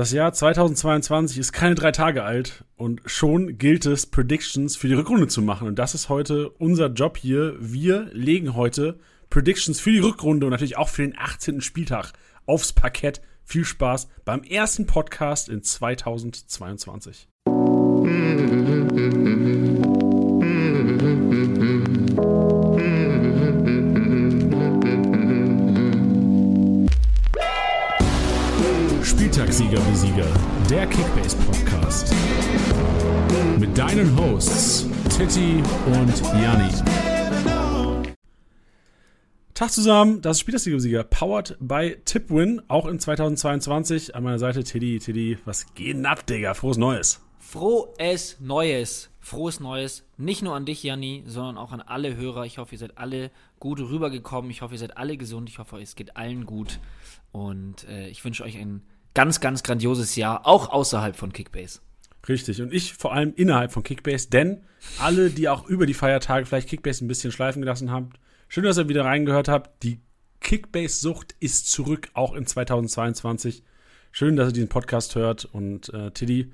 Das Jahr 2022 ist keine drei Tage alt und schon gilt es, Predictions für die Rückrunde zu machen. Und das ist heute unser Job hier. Wir legen heute Predictions für die Rückrunde und natürlich auch für den 18. Spieltag aufs Parkett. Viel Spaß beim ersten Podcast in 2022. Spieltagssieger Besieger, der Kickbase Podcast. Mit deinen Hosts Titti und Janni. Tag zusammen, das ist Spieltagssieger Besieger, powered by Tipwin, auch in 2022. An meiner Seite Tiddy, Tiddy, was geht ab, Digga? Frohes Neues. Frohes Neues. Frohes Neues. Nicht nur an dich, Janni, sondern auch an alle Hörer. Ich hoffe, ihr seid alle gut rübergekommen. Ich hoffe, ihr seid alle gesund. Ich hoffe, es geht allen gut. Und äh, ich wünsche euch ein ganz, ganz grandioses Jahr, auch außerhalb von Kickbase. Richtig. Und ich vor allem innerhalb von Kickbase, denn alle, die auch über die Feiertage vielleicht Kickbase ein bisschen schleifen gelassen haben, schön, dass ihr wieder reingehört habt. Die Kickbase-Sucht ist zurück, auch in 2022. Schön, dass ihr diesen Podcast hört. Und äh, Tiddy,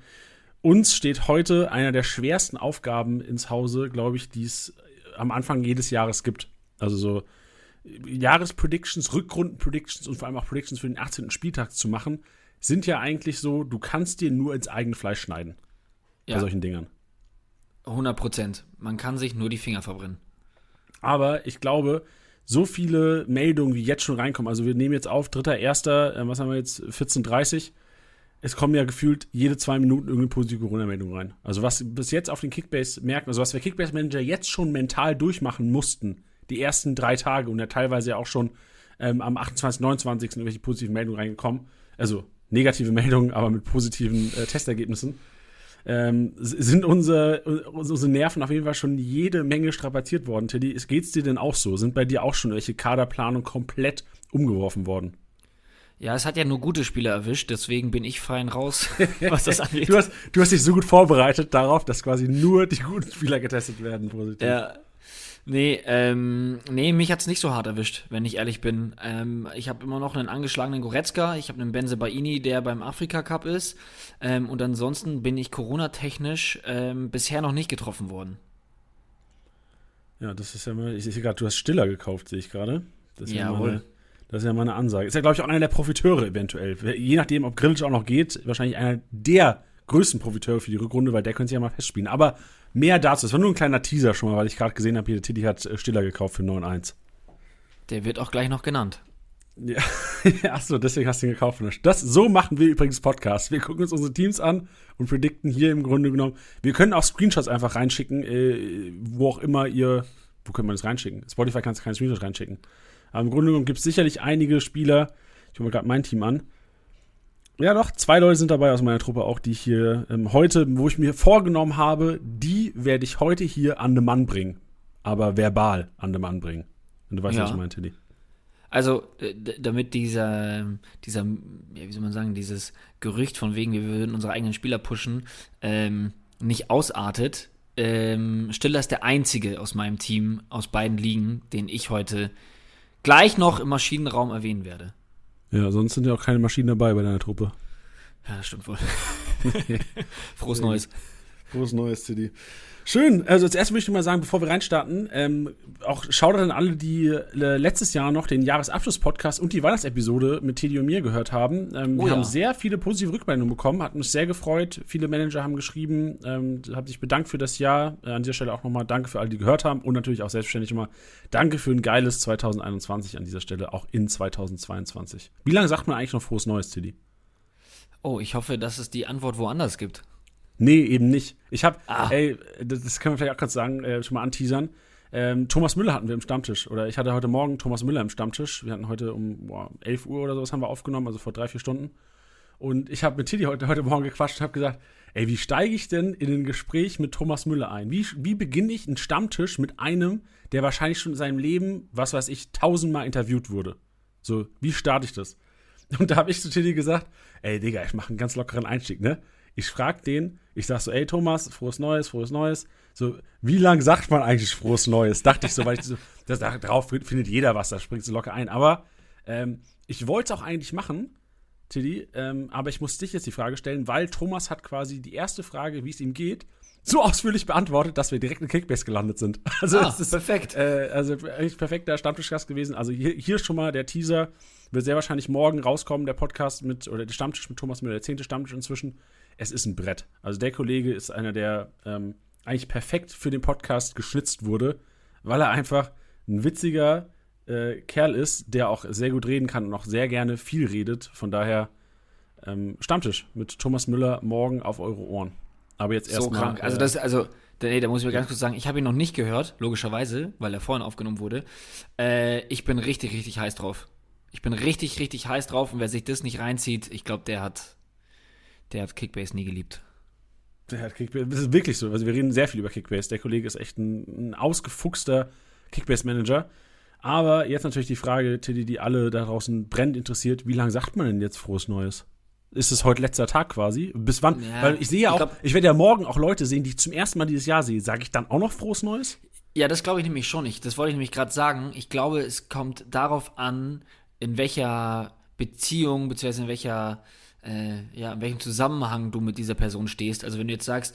uns steht heute einer der schwersten Aufgaben ins Hause, glaube ich, die es am Anfang jedes Jahres gibt. Also so Jahrespredictions, Rückrunden-Predictions und vor allem auch Predictions für den 18. Spieltag zu machen sind ja eigentlich so, du kannst dir nur ins eigene Fleisch schneiden. Ja. Bei solchen Dingern. 100 Prozent. Man kann sich nur die Finger verbrennen. Aber ich glaube, so viele Meldungen, wie jetzt schon reinkommen, also wir nehmen jetzt auf, 3.1., äh, was haben wir jetzt, 14.30 es kommen ja gefühlt jede zwei Minuten irgendeine positive Corona-Meldung rein. Also was bis jetzt auf den Kickbase merken, also was wir Kickbase-Manager jetzt schon mental durchmachen mussten, die ersten drei Tage und ja teilweise ja auch schon ähm, am 28., 29. irgendwelche positiven Meldungen reingekommen, also negative Meldungen, aber mit positiven äh, Testergebnissen, ähm, sind unsere, unsere Nerven auf jeden Fall schon jede Menge strapaziert worden. Teddy, geht's dir denn auch so? Sind bei dir auch schon welche Kaderplanung komplett umgeworfen worden? Ja, es hat ja nur gute Spieler erwischt, deswegen bin ich fein raus, was das angeht. du, hast, du hast dich so gut vorbereitet darauf, dass quasi nur die guten Spieler getestet werden, positiv. Ja, Nee, ähm, nee, mich hat's nicht so hart erwischt, wenn ich ehrlich bin. Ähm, ich habe immer noch einen angeschlagenen Goretzka, ich habe einen Benze Baini, der beim Afrika Cup ist. Ähm, und ansonsten bin ich Corona-technisch ähm, bisher noch nicht getroffen worden. Ja, das ist ja mal, ich sehe gerade, du hast Stiller gekauft, sehe ich gerade. Das ist ja, ja meine, das ist ja mal eine Ansage. Ist ja, glaube ich, auch einer der Profiteure eventuell. Je nachdem, ob Grillitsch auch noch geht, wahrscheinlich einer der größten Profiteure für die Rückrunde, weil der könnte sich ja mal festspielen. Aber Mehr dazu. Das war nur ein kleiner Teaser schon mal, weil ich gerade gesehen habe, hier Titi hat äh, Stiller gekauft für 9,1. Der wird auch gleich noch genannt. Ja, achso, deswegen hast du ihn gekauft. Das, so machen wir übrigens Podcasts. Wir gucken uns unsere Teams an und predikten hier im Grunde genommen. Wir können auch Screenshots einfach reinschicken, äh, wo auch immer ihr. Wo können wir das reinschicken? Spotify kannst du keine Screenshots reinschicken. Aber im Grunde genommen gibt es sicherlich einige Spieler. Ich gucke mir gerade mein Team an ja, doch, zwei Leute sind dabei aus meiner Truppe auch, die ich hier ähm, heute, wo ich mir vorgenommen habe, die werde ich heute hier an den Mann bringen. Aber verbal an den Mann bringen. Und du weißt, ja. was ich meine, Tilly. Also, damit dieser, dieser, wie soll man sagen, dieses Gerücht von wegen, wir würden unsere eigenen Spieler pushen, ähm, nicht ausartet, ähm, Stiller ist der einzige aus meinem Team, aus beiden Ligen, den ich heute gleich noch im Maschinenraum erwähnen werde. Ja, sonst sind ja auch keine Maschinen dabei bei deiner Truppe. Ja, das stimmt wohl. Frohes Neues. Frohes Neues, City. Schön. Also als erstes möchte ich mal sagen, bevor wir reinstarten, ähm, auch Shoutout an alle, die äh, letztes Jahr noch den Jahresabschluss-Podcast und die Weihnachtsepisode mit Teddy und mir gehört haben. Ähm, oh, wir ja. haben sehr viele positive Rückmeldungen bekommen, hat uns sehr gefreut. Viele Manager haben geschrieben, ähm, haben sich bedankt für das Jahr. Äh, an dieser Stelle auch nochmal danke für alle, die gehört haben und natürlich auch selbstverständlich immer danke für ein geiles 2021 an dieser Stelle, auch in 2022. Wie lange sagt man eigentlich noch frohes Neues, Teddy? Oh, ich hoffe, dass es die Antwort woanders gibt. Nee, eben nicht. Ich habe, ah. ey, das, können wir vielleicht auch kurz sagen, äh, schon mal anteasern. Ähm, Thomas Müller hatten wir im Stammtisch. Oder ich hatte heute Morgen Thomas Müller im Stammtisch. Wir hatten heute um boah, 11 Uhr oder sowas haben wir aufgenommen, also vor drei, vier Stunden. Und ich habe mit Tilly heute, heute Morgen gequatscht und habe gesagt, ey, wie steige ich denn in ein Gespräch mit Thomas Müller ein? Wie, wie beginne ich einen Stammtisch mit einem, der wahrscheinlich schon in seinem Leben, was weiß ich, tausendmal interviewt wurde? So, wie starte ich das? Und da habe ich zu Tilly gesagt, ey, Digga, ich mache einen ganz lockeren Einstieg, ne? Ich frage den, ich sag so, ey Thomas, frohes Neues, frohes Neues. So, wie lang sagt man eigentlich frohes Neues? Dachte ich so, weil ich so, das, darauf findet jeder was, da springt so locker ein. Aber ähm, ich wollte es auch eigentlich machen, Tilly, ähm, aber ich muss dich jetzt die Frage stellen, weil Thomas hat quasi die erste Frage, wie es ihm geht, so ausführlich beantwortet, dass wir direkt in Kickbase gelandet sind. Also Ah, ist perfekt. Äh, also eigentlich perfekter Stammtischgast gewesen. Also hier, hier schon mal der Teaser. Wird sehr wahrscheinlich morgen rauskommen, der Podcast mit, oder der Stammtisch mit Thomas Müller, der zehnte Stammtisch inzwischen. Es ist ein Brett. Also der Kollege ist einer, der ähm, eigentlich perfekt für den Podcast geschnitzt wurde, weil er einfach ein witziger äh, Kerl ist, der auch sehr gut reden kann und auch sehr gerne viel redet. Von daher ähm, Stammtisch mit Thomas Müller morgen auf eure Ohren. Aber jetzt so erstmal. krank. Also äh, das, also, da- nee, da muss ich mir ganz kurz sagen, ich habe ihn noch nicht gehört, logischerweise, weil er vorhin aufgenommen wurde. Äh, ich bin richtig, richtig heiß drauf. Ich bin richtig, richtig heiß drauf und wer sich das nicht reinzieht, ich glaube, der hat, der hat Kickbase nie geliebt. Der hat Kickbase, das ist wirklich so. Also wir reden sehr viel über Kickbase. Der Kollege ist echt ein, ein ausgefuchster Kickbase-Manager. Aber jetzt natürlich die Frage, Tilly, die alle da draußen brennend interessiert: Wie lange sagt man denn jetzt frohes Neues? Ist es heute letzter Tag quasi? Bis wann? Ja, Weil ich sehe ja ich auch, glaub- ich werde ja morgen auch Leute sehen, die ich zum ersten Mal dieses Jahr sehe. Sage ich dann auch noch frohes Neues? Ja, das glaube ich nämlich schon nicht. Das wollte ich nämlich gerade sagen. Ich glaube, es kommt darauf an, in welcher Beziehung, beziehungsweise in welcher, äh, ja, in welchem Zusammenhang du mit dieser Person stehst. Also wenn du jetzt sagst,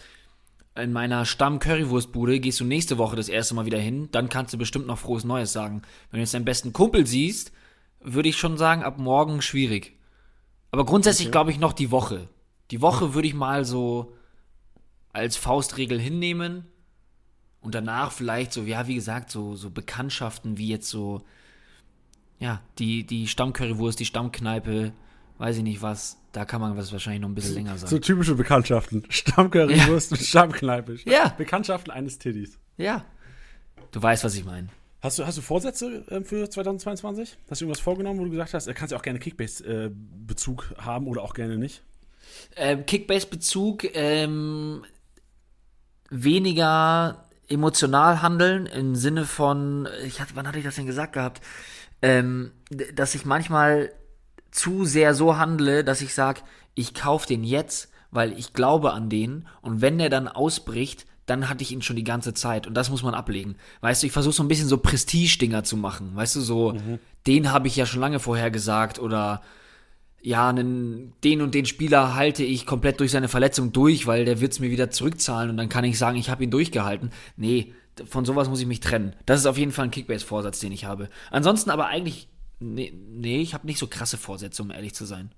in meiner Stamm-Currywurstbude gehst du nächste Woche das erste Mal wieder hin, dann kannst du bestimmt noch frohes Neues sagen. Wenn du jetzt deinen besten Kumpel siehst, würde ich schon sagen, ab morgen schwierig. Aber grundsätzlich glaube ich noch die Woche. Die Woche würde ich mal so als Faustregel hinnehmen. Und danach vielleicht so, ja, wie gesagt, so, so Bekanntschaften wie jetzt so, ja, die, die Stammcurrywurst, die Stammkneipe, weiß ich nicht was. Da kann man was wahrscheinlich noch ein bisschen länger So sagen. typische Bekanntschaften. Stammcurrywurst und Stammkneipe. Ja. Bekanntschaften eines Tiddys. Ja. Du weißt, was ich meine. Hast du, hast du Vorsätze äh, für 2022? Hast du irgendwas vorgenommen, wo du gesagt hast, äh, kannst ja auch gerne Kickbase-Bezug haben oder auch gerne nicht? Ähm, Kickbase-Bezug, ähm, weniger emotional handeln im Sinne von, ich hatte, wann hatte ich das denn gesagt gehabt? Ähm, dass ich manchmal zu sehr so handle, dass ich sage, ich kaufe den jetzt, weil ich glaube an den und wenn der dann ausbricht, dann hatte ich ihn schon die ganze Zeit und das muss man ablegen. Weißt du, ich versuche so ein bisschen so Prestige-Dinger zu machen. Weißt du, so, den habe ich ja schon lange vorher gesagt oder ja, einen, den und den Spieler halte ich komplett durch seine Verletzung durch, weil der wird's mir wieder zurückzahlen und dann kann ich sagen, ich habe ihn durchgehalten. Nee, von sowas muss ich mich trennen. Das ist auf jeden Fall ein Kickbase-Vorsatz, den ich habe. Ansonsten aber eigentlich, nee, nee ich habe nicht so krasse Vorsätze, um ehrlich zu sein.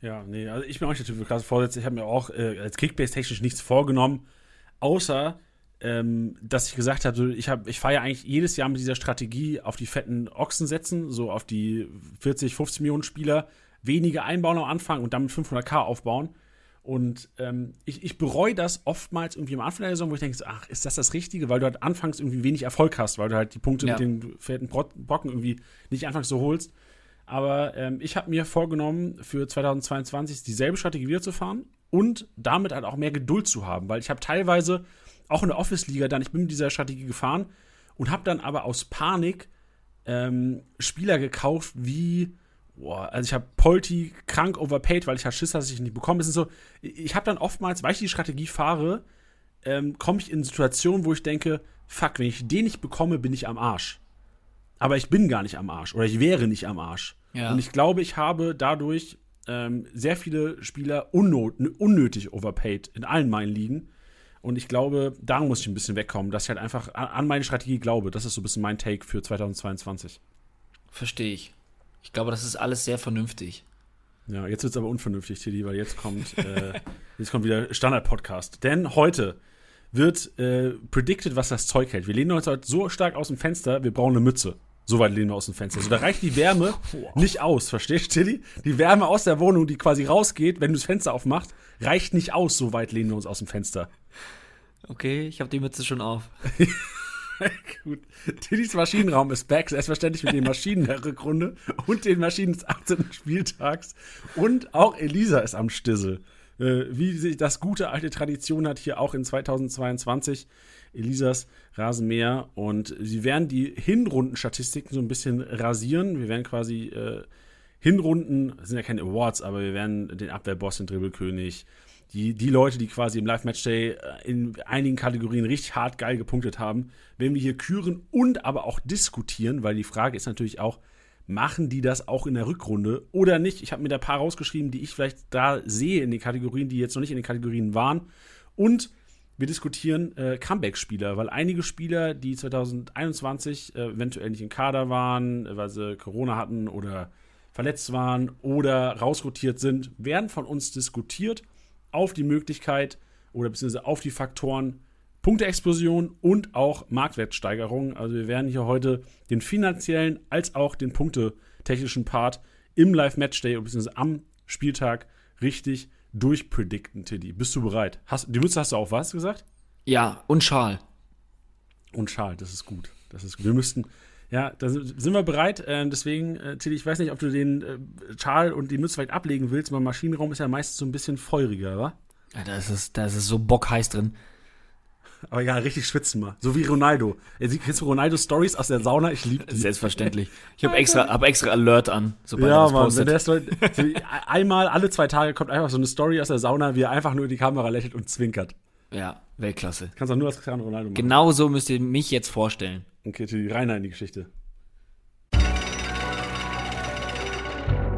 Ja, nee, also ich bin auch nicht der Typ für krasse Vorsätze. Ich habe mir auch äh, als Kickbase-technisch nichts vorgenommen, außer ähm, dass ich gesagt habe, so, ich, hab, ich fahre ja eigentlich jedes Jahr mit dieser Strategie auf die fetten Ochsen setzen, so auf die 40, 50 Millionen Spieler, wenige einbauen am Anfang und dann mit 500k aufbauen. Und ähm, ich, ich bereue das oftmals irgendwie am Anfang der Saison, wo ich denke, so, ach, ist das das Richtige? Weil du halt anfangs irgendwie wenig Erfolg hast, weil du halt die Punkte Ja. mit den fetten Brocken irgendwie nicht anfangs so holst. Aber ähm, ich habe mir vorgenommen, für 2022 dieselbe Strategie wieder zu fahren und damit halt auch mehr Geduld zu haben, weil ich habe teilweise auch in der Office-Liga dann, ich bin mit dieser Strategie gefahren und habe dann aber aus Panik ähm, Spieler gekauft wie, boah, also ich habe Polti krank overpaid, weil ich halt Schiss, dass ich ihn nicht bekomme. Es ist so, ich habe dann oftmals, weil ich die Strategie fahre, ähm, komme ich in Situationen, wo ich denke, fuck, wenn ich den nicht bekomme, bin ich am Arsch. Aber ich bin gar nicht am Arsch oder ich wäre nicht am Arsch. Ja. Und ich glaube, ich habe dadurch ähm, sehr viele Spieler unnot, unnötig overpaid in allen meinen Ligen. Und ich glaube, da muss ich ein bisschen wegkommen, dass ich halt einfach an meine Strategie glaube. Das ist so ein bisschen mein Take für 2022. Verstehe ich. Ich glaube, das ist alles sehr vernünftig. Ja, jetzt wird es aber unvernünftig, Tilly, weil jetzt kommt, äh, jetzt kommt wieder Standard-Podcast. Denn heute wird äh, predicted, was das Zeug hält. Wir lehnen uns heute so stark aus dem Fenster, wir brauchen eine Mütze. So weit lehnen wir aus dem Fenster. Also da reicht die Wärme nicht aus, verstehst du, Tilly? Die Wärme aus der Wohnung, die quasi rausgeht, wenn du das Fenster aufmachst, reicht nicht aus, so weit lehnen wir uns aus dem Fenster. Okay, ich habe die Mütze schon auf. Gut. Tillys Maschinenraum ist back, selbstverständlich mit den Maschinen der Rückrunde und den Maschinen des 18. Spieltags. Und auch Elisa ist am Stissel. Äh, wie sich das gute alte Tradition hat, hier auch in 2022. Elisas Rasenmäher. Und sie werden die Hinrundenstatistiken so ein bisschen rasieren. Wir werden quasi äh, Hinrunden, sind ja keine Awards, aber wir werden den Abwehrboss, den Dribbelkönig, die, die Leute, die quasi im Live-Match-Day äh, in einigen Kategorien richtig hart geil gepunktet haben, werden wir hier küren und aber auch diskutieren, weil die Frage ist natürlich auch, machen die das auch in der Rückrunde oder nicht? Ich habe mir da ein paar rausgeschrieben, die ich vielleicht da sehe in den Kategorien, die jetzt noch nicht in den Kategorien waren. Und wir diskutieren äh, Comeback-Spieler, weil einige Spieler, die 2021 äh, eventuell nicht im Kader waren, weil sie Corona hatten oder verletzt waren oder rausrotiert sind, werden von uns diskutiert auf die Möglichkeit oder beziehungsweise auf die Faktoren Punkteexplosion und auch Marktwertsteigerung. Also wir werden hier heute den finanziellen als auch den punktetechnischen Part im Live-Matchday bzw. am Spieltag richtig durchpredikten, Tiddy. Bist du bereit? Hast, die Mütze hast du auch was gesagt? Ja, und Schal. Und Schal, das ist gut. Das ist gut. Wir müssten, ja, da sind wir bereit. Äh, deswegen, äh, Tilly, ich weiß nicht, ob du den äh, Schal und die Mütze vielleicht ablegen willst. Mein Maschinenraum ist ja meistens so ein bisschen feuriger, wa? Ja, da ist es, da ist es so bockheiß drin. Aber ja, richtig schwitzen mal. So wie Ronaldo. Kennst du Ronaldo Stories aus der Sauna? Ich liebe Selbstverständlich. Ich habe extra, hab extra Alert an. Ja, Mann. Wenn der Story, einmal alle zwei Tage kommt einfach so eine Story aus der Sauna, wie er einfach nur in die Kamera lächelt und zwinkert. Ja, Weltklasse. Kannst du auch nur als Cristiano Ronaldo machen. Genau so müsst ihr mich jetzt vorstellen. Okay, Titti, reiner in die Geschichte.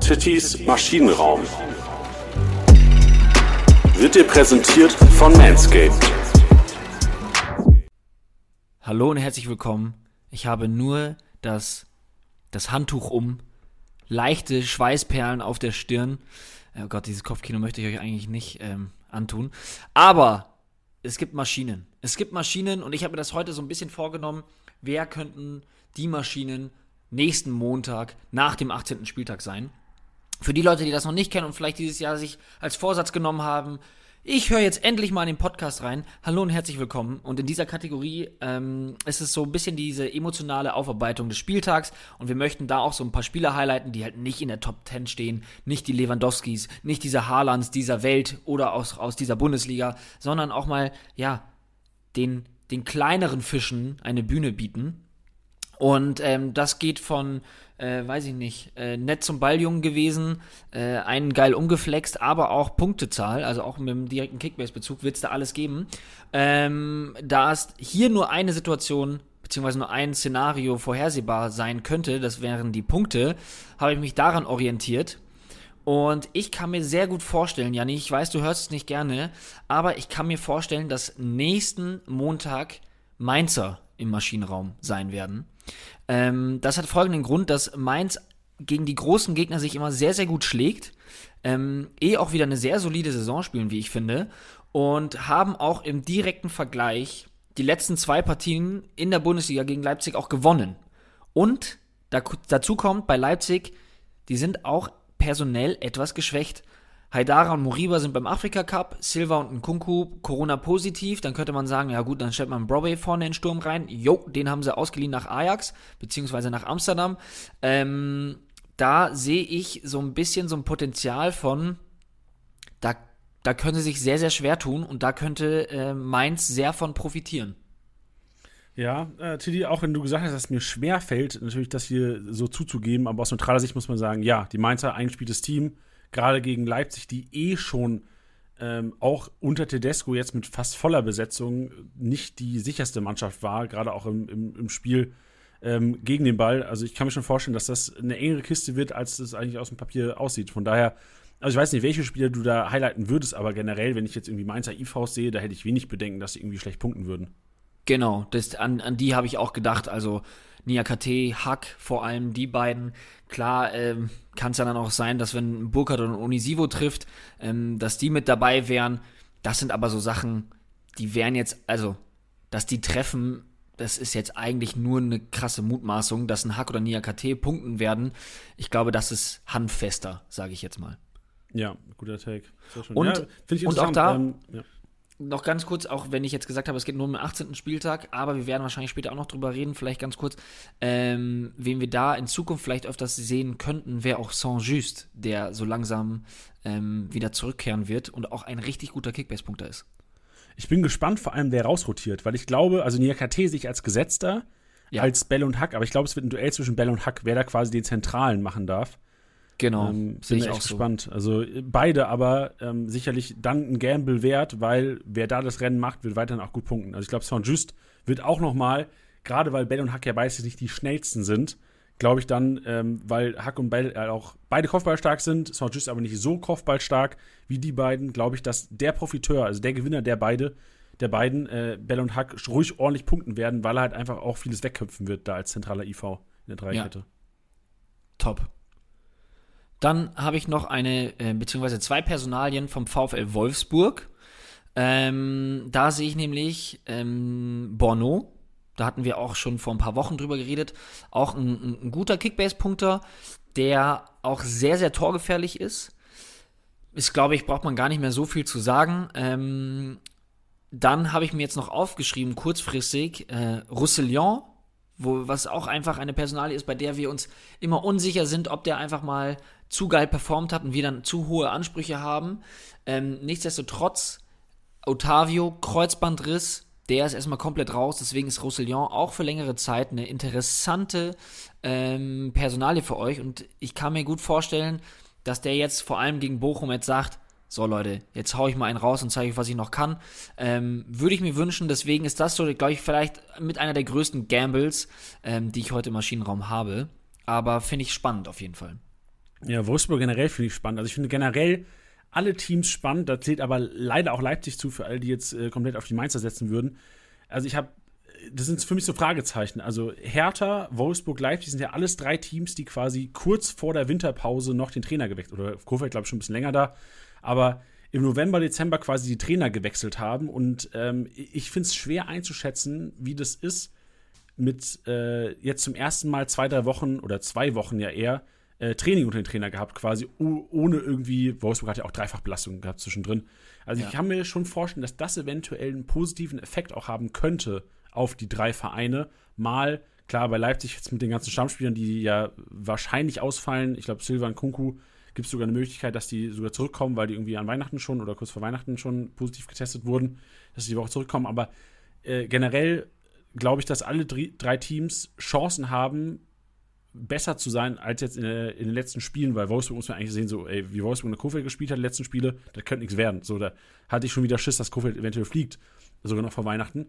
Tittis Maschinenraum wird dir präsentiert von Manscaped. Hallo und herzlich willkommen. Ich habe nur das, das Handtuch um, leichte Schweißperlen auf der Stirn. Oh Gott, dieses Kopfkino möchte ich euch eigentlich nicht ähm, antun. Aber es gibt Maschinen. Es gibt Maschinen und ich habe mir das heute so ein bisschen vorgenommen. Wer könnten die Maschinen nächsten Montag nach dem 18. Spieltag sein? Für die Leute, die das noch nicht kennen und vielleicht dieses Jahr sich als Vorsatz genommen haben, ich höre jetzt endlich mal in den Podcast rein. Hallo und herzlich willkommen. Und in dieser Kategorie ähm, ist es so ein bisschen diese emotionale Aufarbeitung des Spieltags. Und wir möchten da auch so ein paar Spieler highlighten, die halt nicht in der Top 10 stehen. Nicht die Lewandowskis, nicht diese Haalands dieser Welt oder aus, aus dieser Bundesliga, sondern auch mal, ja, den, den kleineren Fischen eine Bühne bieten. Und ähm, das geht von äh, weiß ich nicht, äh, nett zum Balljungen gewesen, äh, einen geil umgeflext, aber auch Punktezahl, also auch mit dem direkten Kickbase-Bezug wird es da alles geben. Ähm, da ist hier nur eine Situation beziehungsweise nur ein Szenario vorhersehbar sein könnte, das wären die Punkte, habe ich mich daran orientiert. Und ich kann mir sehr gut vorstellen, Janni, ich weiß, du hörst es nicht gerne, aber ich kann mir vorstellen, dass nächsten Montag Mainzer im Maschinenraum sein werden. Ähm, das hat folgenden Grund, dass Mainz gegen die großen Gegner sich immer sehr, sehr gut schlägt. Ähm, eh auch wieder eine sehr solide Saison spielen, wie ich finde. Und haben auch im direkten Vergleich die letzten zwei Partien in der Bundesliga gegen Leipzig auch gewonnen. Und da, dazu kommt bei Leipzig, die sind auch personell etwas geschwächt. Haidara und Moriba sind beim Afrika Cup, Silva und Nkunku Corona positiv, dann könnte man sagen, ja gut, dann stellt man Broadway vorne in den Sturm rein. Jo, den haben sie ausgeliehen nach Ajax, beziehungsweise nach Amsterdam. Ähm, da sehe ich so ein bisschen so ein Potenzial von, da, da können sie sich sehr, sehr schwer tun und da könnte äh, Mainz sehr von profitieren. Ja, äh, Tilly, auch wenn du gesagt hast, dass es mir schwer fällt, natürlich das hier so zuzugeben, aber aus neutraler Sicht muss man sagen, ja, die Mainzer eingespieltes Team, gerade gegen Leipzig, die eh schon ähm, auch unter Tedesco jetzt mit fast voller Besetzung nicht die sicherste Mannschaft war, gerade auch im, im, im Spiel ähm, gegen den Ball. Also ich kann mir schon vorstellen, dass das eine engere Kiste wird, als das eigentlich aus dem Papier aussieht. Von daher, also ich weiß nicht, welche Spieler du da highlighten würdest, aber generell, wenn ich jetzt irgendwie Mainzer IVs sehe, da hätte ich wenig Bedenken, dass sie irgendwie schlecht punkten würden. Genau, das, an, an die habe ich auch gedacht. Also Niakate, Hack, vor allem die beiden. Klar ähm, kann es ja dann auch sein, dass wenn Burkhardt und Onisivo trifft, ähm, dass die mit dabei wären. Das sind aber so Sachen, die wären jetzt, also, dass die treffen, das ist jetzt eigentlich nur eine krasse Mutmaßung, dass ein Hack oder Niakate punkten werden. Ich glaube, das ist handfester, sage ich jetzt mal. Ja, guter Take. Und, ja, und auch da, ähm, ja noch ganz kurz, auch wenn ich jetzt gesagt habe, es geht nur um den 18. Spieltag, aber wir werden wahrscheinlich später auch noch drüber reden, vielleicht ganz kurz, ähm, wen wir da in Zukunft vielleicht öfters sehen könnten, wäre auch Saint-Just, der so langsam ähm, wieder zurückkehren wird und auch ein richtig guter Kickbase-Punkter ist. Ich bin gespannt, vor allem wer rausrotiert, weil ich glaube, also Niakate sich als Gesetzter, ja. als Bell und Hack, aber ich glaube, es wird ein Duell zwischen Bell und Hack, wer da quasi den Zentralen machen darf. Genau, ähm, bin ich auch gespannt. So. Also beide aber ähm, sicherlich dann ein Gamble wert, weil wer da das Rennen macht, wird weiterhin auch gut punkten. Also ich glaube, Saint Just wird auch noch mal, gerade weil Bell und Hack ja beides nicht die schnellsten sind, glaube ich dann, ähm, weil Hack und Bell äh, auch beide kopfballstark sind, St. Just aber nicht so kopfballstark wie die beiden, glaube ich, dass der Profiteur, also der Gewinner der beide, der beiden, äh, Bell und Hack, ruhig ordentlich punkten werden, weil er halt einfach auch vieles wegköpfen wird da als zentraler IV in der Dreikette. Ja. Top. Dann habe ich noch eine, äh, beziehungsweise zwei Personalien vom VfL Wolfsburg. Ähm, da sehe ich nämlich ähm, Borno, da hatten wir auch schon vor ein paar Wochen drüber geredet. Auch ein, ein guter Kickbase-Punkter, der auch sehr, sehr torgefährlich ist. Ist, glaube ich, braucht man gar nicht mehr so viel zu sagen. Ähm, dann habe ich mir jetzt noch aufgeschrieben, kurzfristig, äh, Roussillon, wo, was auch einfach eine Personalie ist, bei der wir uns immer unsicher sind, ob der einfach mal zu geil performt hat und wir dann zu hohe Ansprüche haben. Ähm, nichtsdestotrotz, Otavio, Kreuzbandriss, der ist erstmal komplett raus, deswegen ist Roussillon auch für längere Zeit eine interessante ähm, Personalie für euch und ich kann mir gut vorstellen, dass der jetzt vor allem gegen Bochum jetzt sagt, so Leute, jetzt hau ich mal einen raus und zeige euch, was ich noch kann. Ähm, würde ich mir wünschen, deswegen ist das so, glaube ich, vielleicht mit einer der größten Gambles, ähm, die ich heute im Maschinenraum habe. Aber finde ich spannend auf jeden Fall. Ja, Wolfsburg generell finde ich spannend. Also ich finde generell alle Teams spannend. Da zählt aber leider auch Leipzig zu, für alle, die jetzt äh, komplett auf die Mainzer setzen würden. Also ich habe, das sind für mich so Fragezeichen. Also Hertha, Wolfsburg, Leipzig sind ja alles drei Teams, die quasi kurz vor der Winterpause noch den Trainer gewechselt, oder Kofeld glaube ich schon ein bisschen länger da, aber im November, Dezember quasi die Trainer gewechselt haben. Und ähm, ich finde es schwer einzuschätzen, wie das ist, mit äh, jetzt zum ersten Mal zwei, drei Wochen oder zwei Wochen ja eher äh, Training unter den Trainer gehabt, quasi ohne irgendwie, Wolfsburg hat ja auch Dreifachbelastung gehabt zwischendrin. Also ja. ich kann mir schon vorstellen, dass das eventuell einen positiven Effekt auch haben könnte auf die drei Vereine. Mal, klar, bei Leipzig jetzt mit den ganzen Stammspielern, die ja wahrscheinlich ausfallen, ich glaube, Silva und Kunku, gibt es sogar eine Möglichkeit, dass die sogar zurückkommen, weil die irgendwie an Weihnachten schon oder kurz vor Weihnachten schon positiv getestet wurden, dass sie die Woche zurückkommen. Aber äh, generell glaube ich, dass alle drei Teams Chancen haben, besser zu sein als jetzt in, in, den letzten Spielen, weil Wolfsburg muss man eigentlich sehen, so, ey, wie Wolfsburg in der Kofeld gespielt hat, die letzten Spiele, da könnte nichts werden. So, da hatte ich schon wieder Schiss, dass Kofeld eventuell fliegt, sogar noch vor Weihnachten.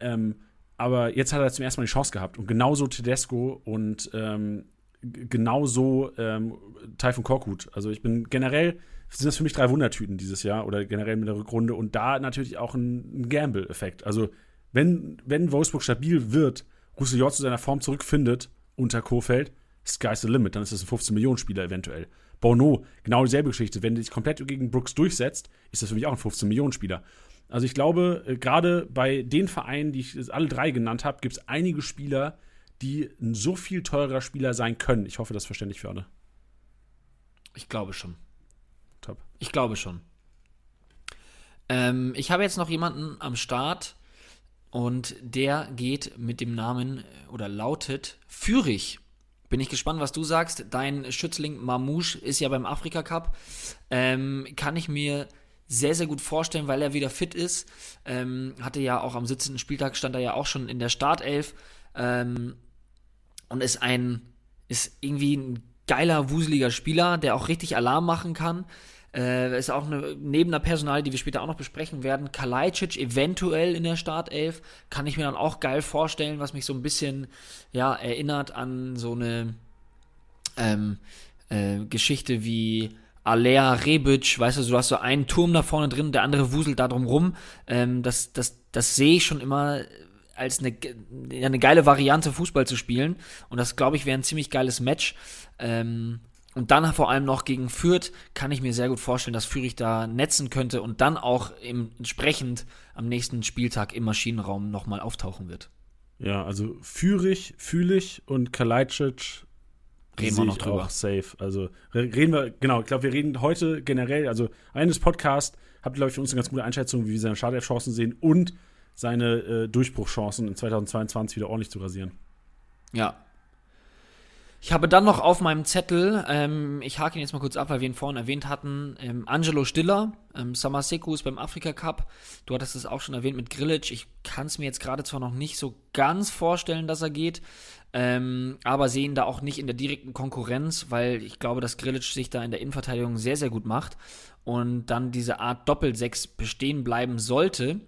Ähm, aber jetzt hat er zum ersten Mal die Chance gehabt. Und genauso Tedesco und ähm, genauso ähm, Taifun Korkut. Also ich bin generell, sind das für mich drei Wundertüten dieses Jahr oder generell mit der Rückrunde und da natürlich auch ein, ein Gamble-Effekt. Also wenn, wenn Wolfsburg stabil wird, Roussillon zu seiner Form zurückfindet, unter Kofeld, sky's the limit, dann ist das ein 15-Millionen-Spieler eventuell. Bono, genau dieselbe Geschichte. Wenn er sich komplett gegen Brooks durchsetzt, ist das für mich auch ein 15-Millionen-Spieler. Also ich glaube, äh, gerade bei den Vereinen, die ich alle drei genannt habe, gibt es einige Spieler, die ein so viel teurer Spieler sein können. Ich hoffe, das ist verständlich für alle. Ich glaube schon. Top. Ich glaube schon. Ähm, ich habe jetzt noch jemanden am Start, und der geht mit dem Namen äh, oder lautet Fürich. Bin ich gespannt, was du sagst. Dein Schützling Mamouche ist ja beim Afrika Cup. Ähm, kann ich mir sehr, sehr gut vorstellen, weil er wieder fit ist. Ähm, hatte ja auch am 17. Spieltag stand er ja auch schon in der Startelf. Ähm, und ist ein, ist irgendwie ein geiler, wuseliger Spieler, der auch richtig Alarm machen kann. Äh, ist auch eine, neben der Personal, die wir später auch noch besprechen werden, Kalajdzic eventuell in der Startelf. Kann ich mir dann auch geil vorstellen, was mich so ein bisschen ja, erinnert an so eine ähm, äh, Geschichte wie Alea Rebic, weißt du, du hast so einen Turm da vorne drin, der andere wuselt da drum rum. Ähm, das, das, das sehe ich schon immer als eine, eine geile Variante, Fußball zu spielen. Und das, glaube ich, wäre ein ziemlich geiles Match. Ähm, und dann vor allem noch gegen Fürth kann ich mir sehr gut vorstellen, dass Fürich da netzen könnte und dann auch entsprechend am nächsten Spieltag im Maschinenraum nochmal auftauchen wird. Ja, also Fürich, Fühlig und Kalajdzic reden wir noch drüber. Auch safe. Also reden wir, genau, ich glaube, wir reden heute generell, also eines Podcasts habt ihr, glaube ich, für uns eine ganz gute Einschätzung, wie wir seine Startelf-Chancen sehen und seine äh, Durchbruchchancen in 2022 wieder ordentlich zu rasieren. Ja, ich habe dann noch auf meinem Zettel, ähm, ich hake ihn jetzt mal kurz ab, weil wir ihn vorhin erwähnt hatten, ähm, Angelo Stiller, ähm, Samaseku ist beim Afrika Cup. Du hattest es auch schon erwähnt mit Grilic. Ich kann es mir jetzt gerade zwar noch nicht so ganz vorstellen, dass er geht, ähm, aber sehen da auch nicht in der direkten Konkurrenz, weil ich glaube, dass Grilic sich da in der Innenverteidigung sehr, sehr gut macht und dann diese Art Doppelsechs bestehen bleiben sollte.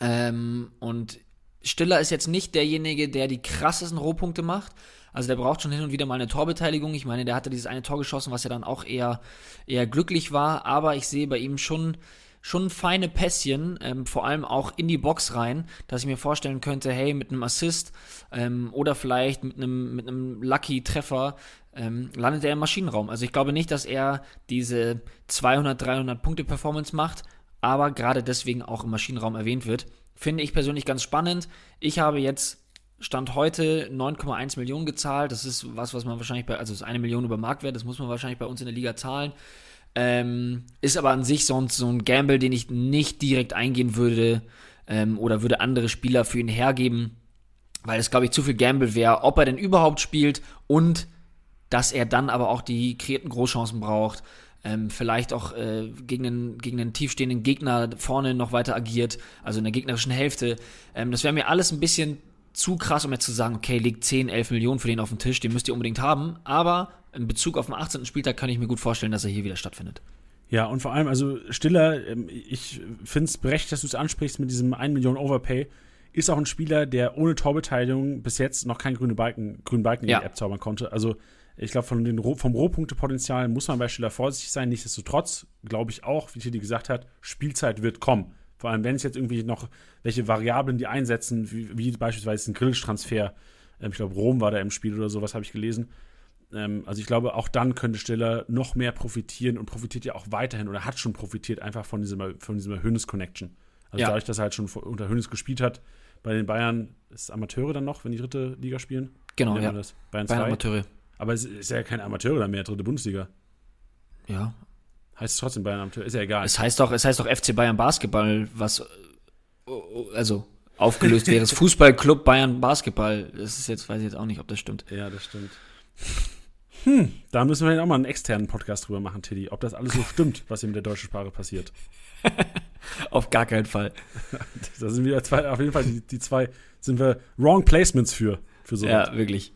Ähm, und Stiller ist jetzt nicht derjenige, der die krassesten Rohpunkte macht. Also der braucht schon hin und wieder mal eine Torbeteiligung. Ich meine, der hatte dieses eine Tor geschossen, was ja dann auch eher, eher glücklich war. Aber ich sehe bei ihm schon, schon feine Pässchen, ähm, vor allem auch in die Box rein, dass ich mir vorstellen könnte, hey, mit einem Assist ähm, oder vielleicht mit einem, mit einem Lucky-Treffer ähm, landet er im Maschinenraum. Also ich glaube nicht, dass er diese 200, 300 Punkte Performance macht, aber gerade deswegen auch im Maschinenraum erwähnt wird. Finde ich persönlich ganz spannend. Ich habe jetzt Stand heute 9,1 Millionen gezahlt. Das ist was, was man wahrscheinlich bei, also ist eine Million über Marktwert, das muss man wahrscheinlich bei uns in der Liga zahlen. Ähm, ist aber an sich sonst so ein Gamble, den ich nicht direkt eingehen würde ähm, oder würde andere Spieler für ihn hergeben, weil es, glaube ich, zu viel Gamble wäre, ob er denn überhaupt spielt und dass er dann aber auch die kreierten Großchancen braucht. Ähm, vielleicht auch äh, gegen, einen, gegen einen tiefstehenden Gegner vorne noch weiter agiert, also in der gegnerischen Hälfte. Ähm, das wäre mir alles ein bisschen zu krass, um jetzt zu sagen, okay, legt 10, 11 Millionen für den auf den Tisch, den müsst ihr unbedingt haben. Aber in Bezug auf den 18. Spieltag kann ich mir gut vorstellen, dass er hier wieder stattfindet. Ja, und vor allem, also Stiller, ähm, ich finde es berechtigt, dass du es ansprichst mit diesem 1 Million Overpay. Ist auch ein Spieler, der ohne Torbeteiligung bis jetzt noch keinen grünen Balken, grünen Balken ja. in die App zaubern konnte. Also ich glaube, von den, vom Rohpunktepotenzial muss man bei Stiller vorsichtig sein. Nichtsdestotrotz glaube ich auch, wie Tilly gesagt hat, Spielzeit wird kommen. Vor allem, wenn es jetzt irgendwie noch welche Variablen die einsetzen, wie, wie beispielsweise ein Grilltransfer. Ähm, ich glaube, Rom war da im Spiel oder sowas, habe ich gelesen. Ähm, also ich glaube, auch dann könnte Stiller noch mehr profitieren und profitiert ja auch weiterhin oder hat schon profitiert einfach von dieser, von dieser Hönes-Connection. Also ja. dadurch, dass er halt schon unter Hönes gespielt hat, bei den Bayern ist Amateure dann noch, wenn die dritte Liga spielen. Genau, ja. Bayern, Bayern Amateure. Aber es ist ja kein Amateur oder mehr, dritte Bundesliga. Ja, Heißt es trotzdem Bayern Amateur? Ist ja egal. Es heißt doch, es heißt doch FC Bayern Basketball, was also aufgelöst wäre es Fußballclub Bayern Basketball. Das ist jetzt, weiß ich jetzt auch nicht, ob das stimmt. Ja, das stimmt. Hm, da müssen wir auch mal einen externen Podcast drüber machen, Tiddy, ob das alles so stimmt, was hier mit der deutschen Sprache passiert. auf gar keinen Fall. da sind wieder zwei, auf jeden Fall die, die zwei, sind wir Wrong Placements für, für so. Ja, wirklich.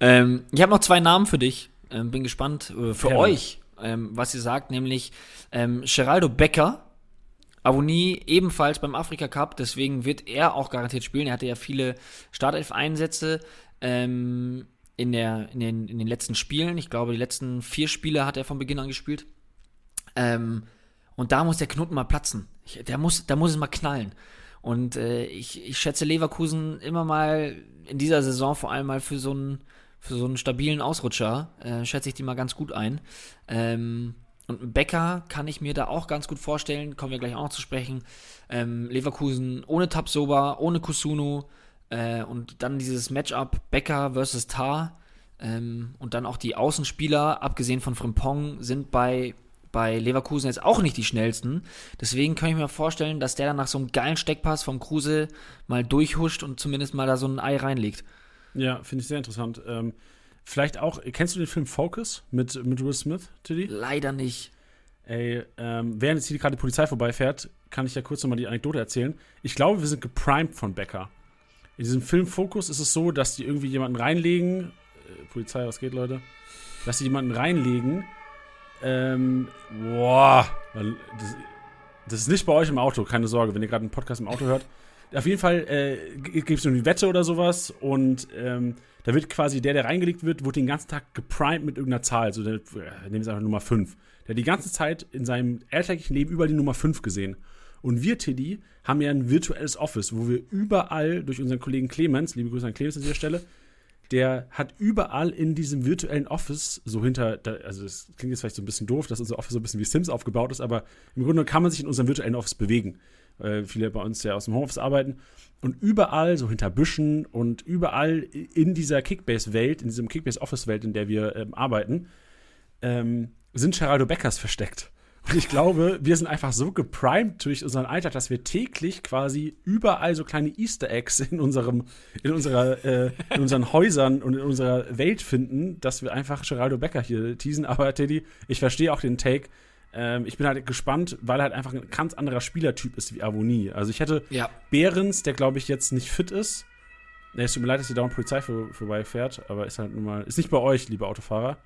Ähm, ich habe noch zwei Namen für dich. Ähm, bin gespannt, äh, für ja, euch ähm, was ihr sagt, nämlich ähm, Geraldo Becker, Avonie ebenfalls beim Afrika Cup, deswegen wird er auch garantiert spielen. Er hatte ja viele Startelf-Einsätze ähm, in, der, in, den, in den letzten Spielen. Ich glaube, die letzten vier Spiele hat er von Beginn an gespielt. Ähm, und da muss der Knoten mal platzen. Ich, der muss, da muss es mal knallen. Und äh, ich, ich schätze Leverkusen immer mal in dieser Saison vor allem mal für so einen für so einen stabilen Ausrutscher äh, schätze ich die mal ganz gut ein. Ähm, und Becker kann ich mir da auch ganz gut vorstellen, kommen wir gleich auch noch zu sprechen. Ähm, Leverkusen ohne Tabsoba, ohne Kusunu äh, und dann dieses Matchup Becker versus Tar ähm, und dann auch die Außenspieler, abgesehen von Frimpong, sind bei, bei Leverkusen jetzt auch nicht die schnellsten. Deswegen kann ich mir vorstellen, dass der dann nach so einem geilen Steckpass vom Kruse mal durchhuscht und zumindest mal da so ein Ei reinlegt. Ja, finde ich sehr interessant. Ähm, vielleicht auch, kennst du den Film Focus mit, mit Will Smith, Tiddy? Leider nicht. Ey, ähm, während jetzt hier gerade die Polizei vorbeifährt, kann ich ja kurz nochmal die Anekdote erzählen. Ich glaube, wir sind geprimed von Becker. In diesem Film Focus ist es so, dass die irgendwie jemanden reinlegen. Äh, Polizei, was geht, Leute? Dass die jemanden reinlegen. Ähm, boah. Das, das ist nicht bei euch im Auto, keine Sorge, wenn ihr gerade einen Podcast im Auto hört. Auf jeden Fall äh, gibt es irgendwie Wette oder sowas und ähm, da wird quasi der, der reingelegt wird, wird den ganzen Tag geprimed mit irgendeiner Zahl. Also der, äh, nehmen wir einfach Nummer 5. Der hat die ganze Zeit in seinem alltäglichen Leben überall die Nummer 5 gesehen. Und wir, Tiddy, haben ja ein virtuelles Office, wo wir überall durch unseren Kollegen Clemens, liebe Grüße an Clemens an dieser Stelle, der hat überall in diesem virtuellen Office, so hinter, also das klingt jetzt vielleicht so ein bisschen doof, dass unser Office so ein bisschen wie Sims aufgebaut ist, aber im Grunde kann man sich in unserem virtuellen Office bewegen äh, viele bei uns ja aus dem Homeoffice arbeiten. Und überall, so hinter Büschen und überall in dieser Kickbase-Welt, in diesem Kickbase-Office-Welt, in der wir ähm, arbeiten, ähm, sind Geraldo Beckers versteckt. Und ich glaube, wir sind einfach so geprimed durch unseren Alltag, dass wir täglich quasi überall so kleine Easter Eggs in unserem, in unserer, äh, in unseren Häusern und in unserer Welt finden, dass wir einfach Geraldo Becker hier teasen. Aber Teddy, ich verstehe auch den Take. Ähm, ich bin halt gespannt, weil er halt einfach ein ganz anderer Spielertyp ist wie Avonie. Also ich hätte ja. Behrens, der glaube ich jetzt nicht fit ist. Ne, es tut mir leid, dass die dauernd Polizei vor, vorbeifährt, aber ist halt nun mal, ist nicht bei euch, liebe Autofahrer.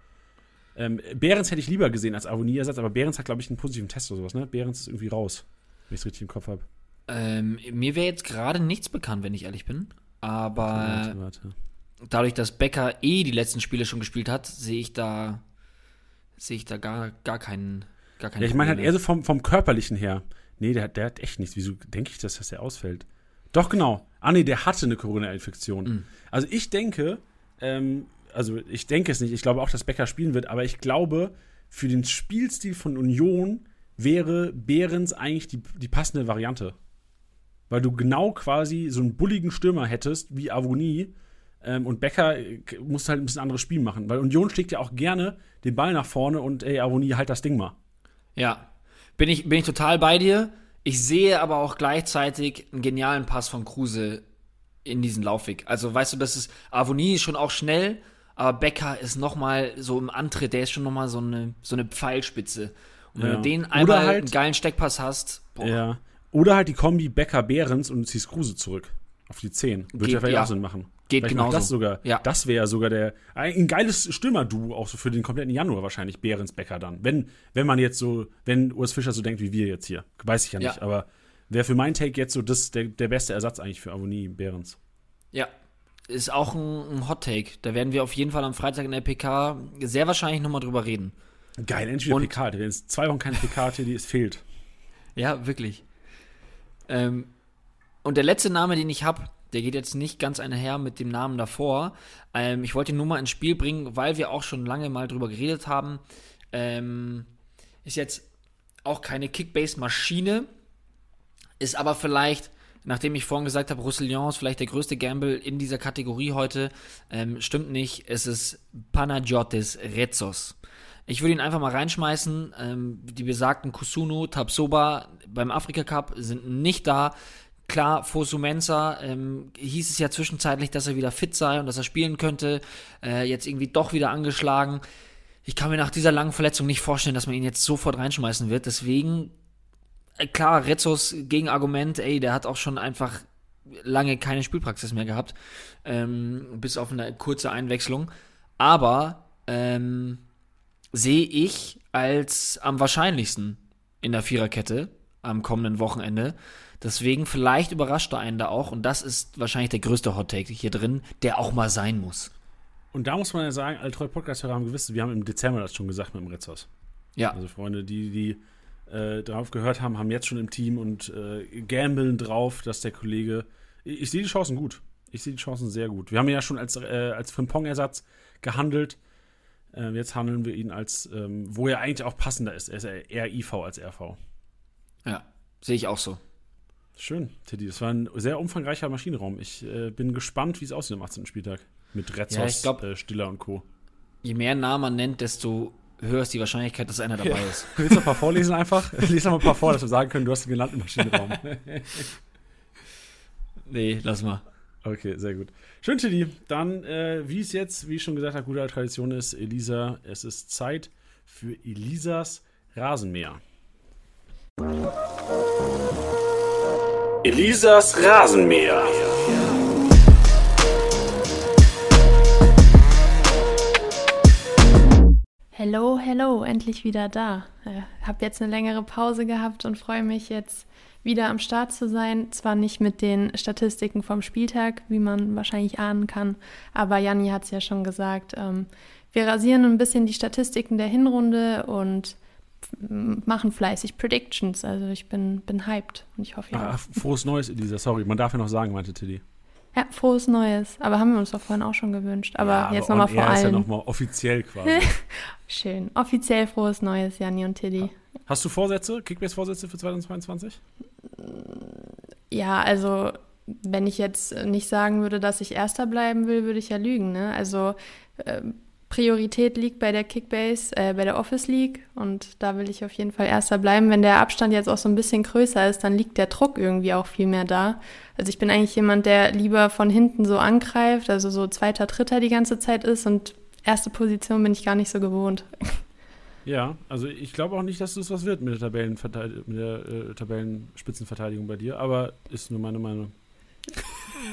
Ähm, Behrens hätte ich lieber gesehen als Avonie-Ersatz, aber Behrens hat, glaube ich, einen positiven Test oder sowas, ne? Behrens ist irgendwie raus, wenn ich es richtig im Kopf habe. Ähm, mir wäre jetzt gerade nichts bekannt, wenn ich ehrlich bin. Aber Warte, warte. dadurch, dass Becker eh die letzten Spiele schon gespielt hat, sehe ich da sehe ich da gar, gar keinen gar keinen Ja, ich meine halt eher so vom, vom Körperlichen her. Nee, der, hat- der hat echt nichts. Wieso denke ich, dass, dass der ausfällt? Doch, genau. Ah, nee, der hatte eine Corona-Infektion. Mhm. Also ich denke, ähm, also ich denke es nicht, ich glaube auch, dass Becker spielen wird, aber ich glaube, für den Spielstil von Union wäre Behrens eigentlich die, die passende Variante. Weil du genau quasi so einen bulligen Stürmer hättest, wie Avonie, ähm, und Becker äh, muss halt ein bisschen anderes Spiel machen. Weil Union schlägt ja auch gerne den Ball nach vorne und ey, Avonie, halt das Ding mal. Ja, bin ich, bin ich total bei dir. Ich sehe aber auch gleichzeitig einen genialen Pass von Kruse in diesen Laufweg. Also weißt du, das ist Avonie ist schon auch schnell, aber Becker ist noch mal so im Antritt, der ist schon noch mal so eine so eine Pfeilspitze. Und wenn Ja. du den Oder einmal halt- einen geilen Steckpass hast, boah, Ja. Oder halt die Kombi Becker-Behrens und du ziehst Kruse zurück. Auf die 10. Würde Geht- ja vielleicht ja. auch Sinn machen. Geht genauso. Das sogar. Ja. Das wäre ja sogar der. Ein geiles Stürmer-Duo auch so für den kompletten Januar wahrscheinlich. Behrens, Becker dann. Wenn, wenn man jetzt so, wenn Urs Fischer so denkt wie wir jetzt hier. Weiß ich ja nicht. Ja. Aber wäre für meinen Take jetzt so das, der, der beste Ersatz eigentlich für Avonie Behrens. ja, ist auch ein, ein Hot Take. Da werden wir auf jeden Fall am Freitag in der PK sehr wahrscheinlich noch mal drüber reden. Geil, endlich Und- PK. Wenn jetzt zwei Wochen keine PK hatte, die es fehlt. Ja, wirklich. Ähm, und der letzte Name, den ich habe, der geht jetzt nicht ganz einher mit dem Namen davor. Ähm, ich wollte ihn nur mal ins Spiel bringen, weil wir auch schon lange mal drüber geredet haben. Ähm, ist jetzt auch keine Kickbase-Maschine, ist aber vielleicht, nachdem ich vorhin gesagt habe, Roussillon ist vielleicht der größte Gamble in dieser Kategorie heute, ähm, stimmt nicht. Es ist Panagiotis Retzos. Ich würde ihn einfach mal reinschmeißen. Ähm, die besagten Kusunu, Tabsoba beim Afrika Cup sind nicht da. Klar, Fosu Mensah ähm, hieß es ja zwischenzeitlich, dass er wieder fit sei und dass er spielen könnte. Äh, jetzt irgendwie doch wieder angeschlagen. Ich kann mir nach dieser langen Verletzung nicht vorstellen, dass man ihn jetzt sofort reinschmeißen wird. Deswegen, äh, klar, Rezzos Gegenargument, ey, der hat auch schon einfach lange keine Spielpraxis mehr gehabt. Ähm, bis auf eine kurze Einwechslung. Aber ähm, sehe ich als am wahrscheinlichsten in der Viererkette am kommenden Wochenende. Deswegen vielleicht überrascht er einen da auch und das ist wahrscheinlich der größte Hot Take hier drin, der auch mal sein muss. Und da muss man ja sagen, alle treue Podcast-Hörer haben gewusst, wir haben im Dezember das schon gesagt mit dem Retzos. Ja, Also Freunde, die, die äh, drauf gehört haben, haben jetzt schon im Team und äh, gambeln drauf, dass der Kollege. Ich, ich sehe die Chancen gut. Ich sehe die Chancen sehr gut. Wir haben ihn ja schon als, äh, als Frimpong-Ersatz gehandelt. Äh, jetzt handeln wir ihn als, ähm, wo er eigentlich auch passender ist. Er ist eher IV als RV. ja, sehe ich auch so. Schön, Teddy. Das war ein sehr umfangreicher Maschinenraum. Ich äh, bin gespannt, wie es aussieht am 18. Spieltag. Mit Retzos, Ja, äh, Stiller und Co. Je mehr Namen man nennt, desto höher ist die Wahrscheinlichkeit, dass einer dabei Ja. ist. Willst du ein paar vorlesen einfach? Lies doch mal ein paar vor, dass wir sagen können, du hast den genannten Maschinenraum. Nee, lass mal. Okay, sehr gut. Schön, Tilly. Dann, äh, wie es jetzt, wie ich schon gesagt habe, gute Tradition ist, Elisa, es ist Zeit für Elisas Rasenmäher. Elisas Rasenmäher. Hello, hello, endlich wieder da. Äh, hab jetzt eine längere Pause gehabt und freue mich jetzt wieder am Start zu sein. Zwar nicht mit den Statistiken vom Spieltag, wie man wahrscheinlich ahnen kann, aber Janni hat es ja schon gesagt. Ähm, wir rasieren ein bisschen die Statistiken der Hinrunde und machen fleißig Predictions. Also ich bin, bin hyped und ich hoffe, ihr Ah, frohes Neues, Elisa. Sorry, man darf ja noch sagen, meinte Tilly. Ja, frohes Neues. Aber haben wir uns doch vorhin auch schon gewünscht. Aber ja, jetzt on nochmal vor air ist ja allem. nochmal offiziell quasi. Schön. Offiziell frohes Neues, Janni und Tilly. Hast du Vorsätze, Kickbase-Vorsätze für 2022? Ja, also wenn ich jetzt nicht sagen würde, dass ich Erster bleiben will, würde ich ja lügen. Ne? Also ähm, Priorität liegt bei der Kickbase, äh, bei der Office League und da will ich auf jeden Fall Erster bleiben. Wenn der Abstand jetzt auch so ein bisschen größer ist, dann liegt der Druck irgendwie auch viel mehr da. Also ich bin eigentlich jemand, der lieber von hinten so angreift, also so zweiter, dritter die ganze Zeit ist und erste Position bin ich gar nicht so gewohnt. Ja, also ich glaube auch nicht, dass es was wird mit der, Tabellenverteid- mit der äh, Tabellenspitzenverteidigung bei dir, aber ist nur meine Meinung.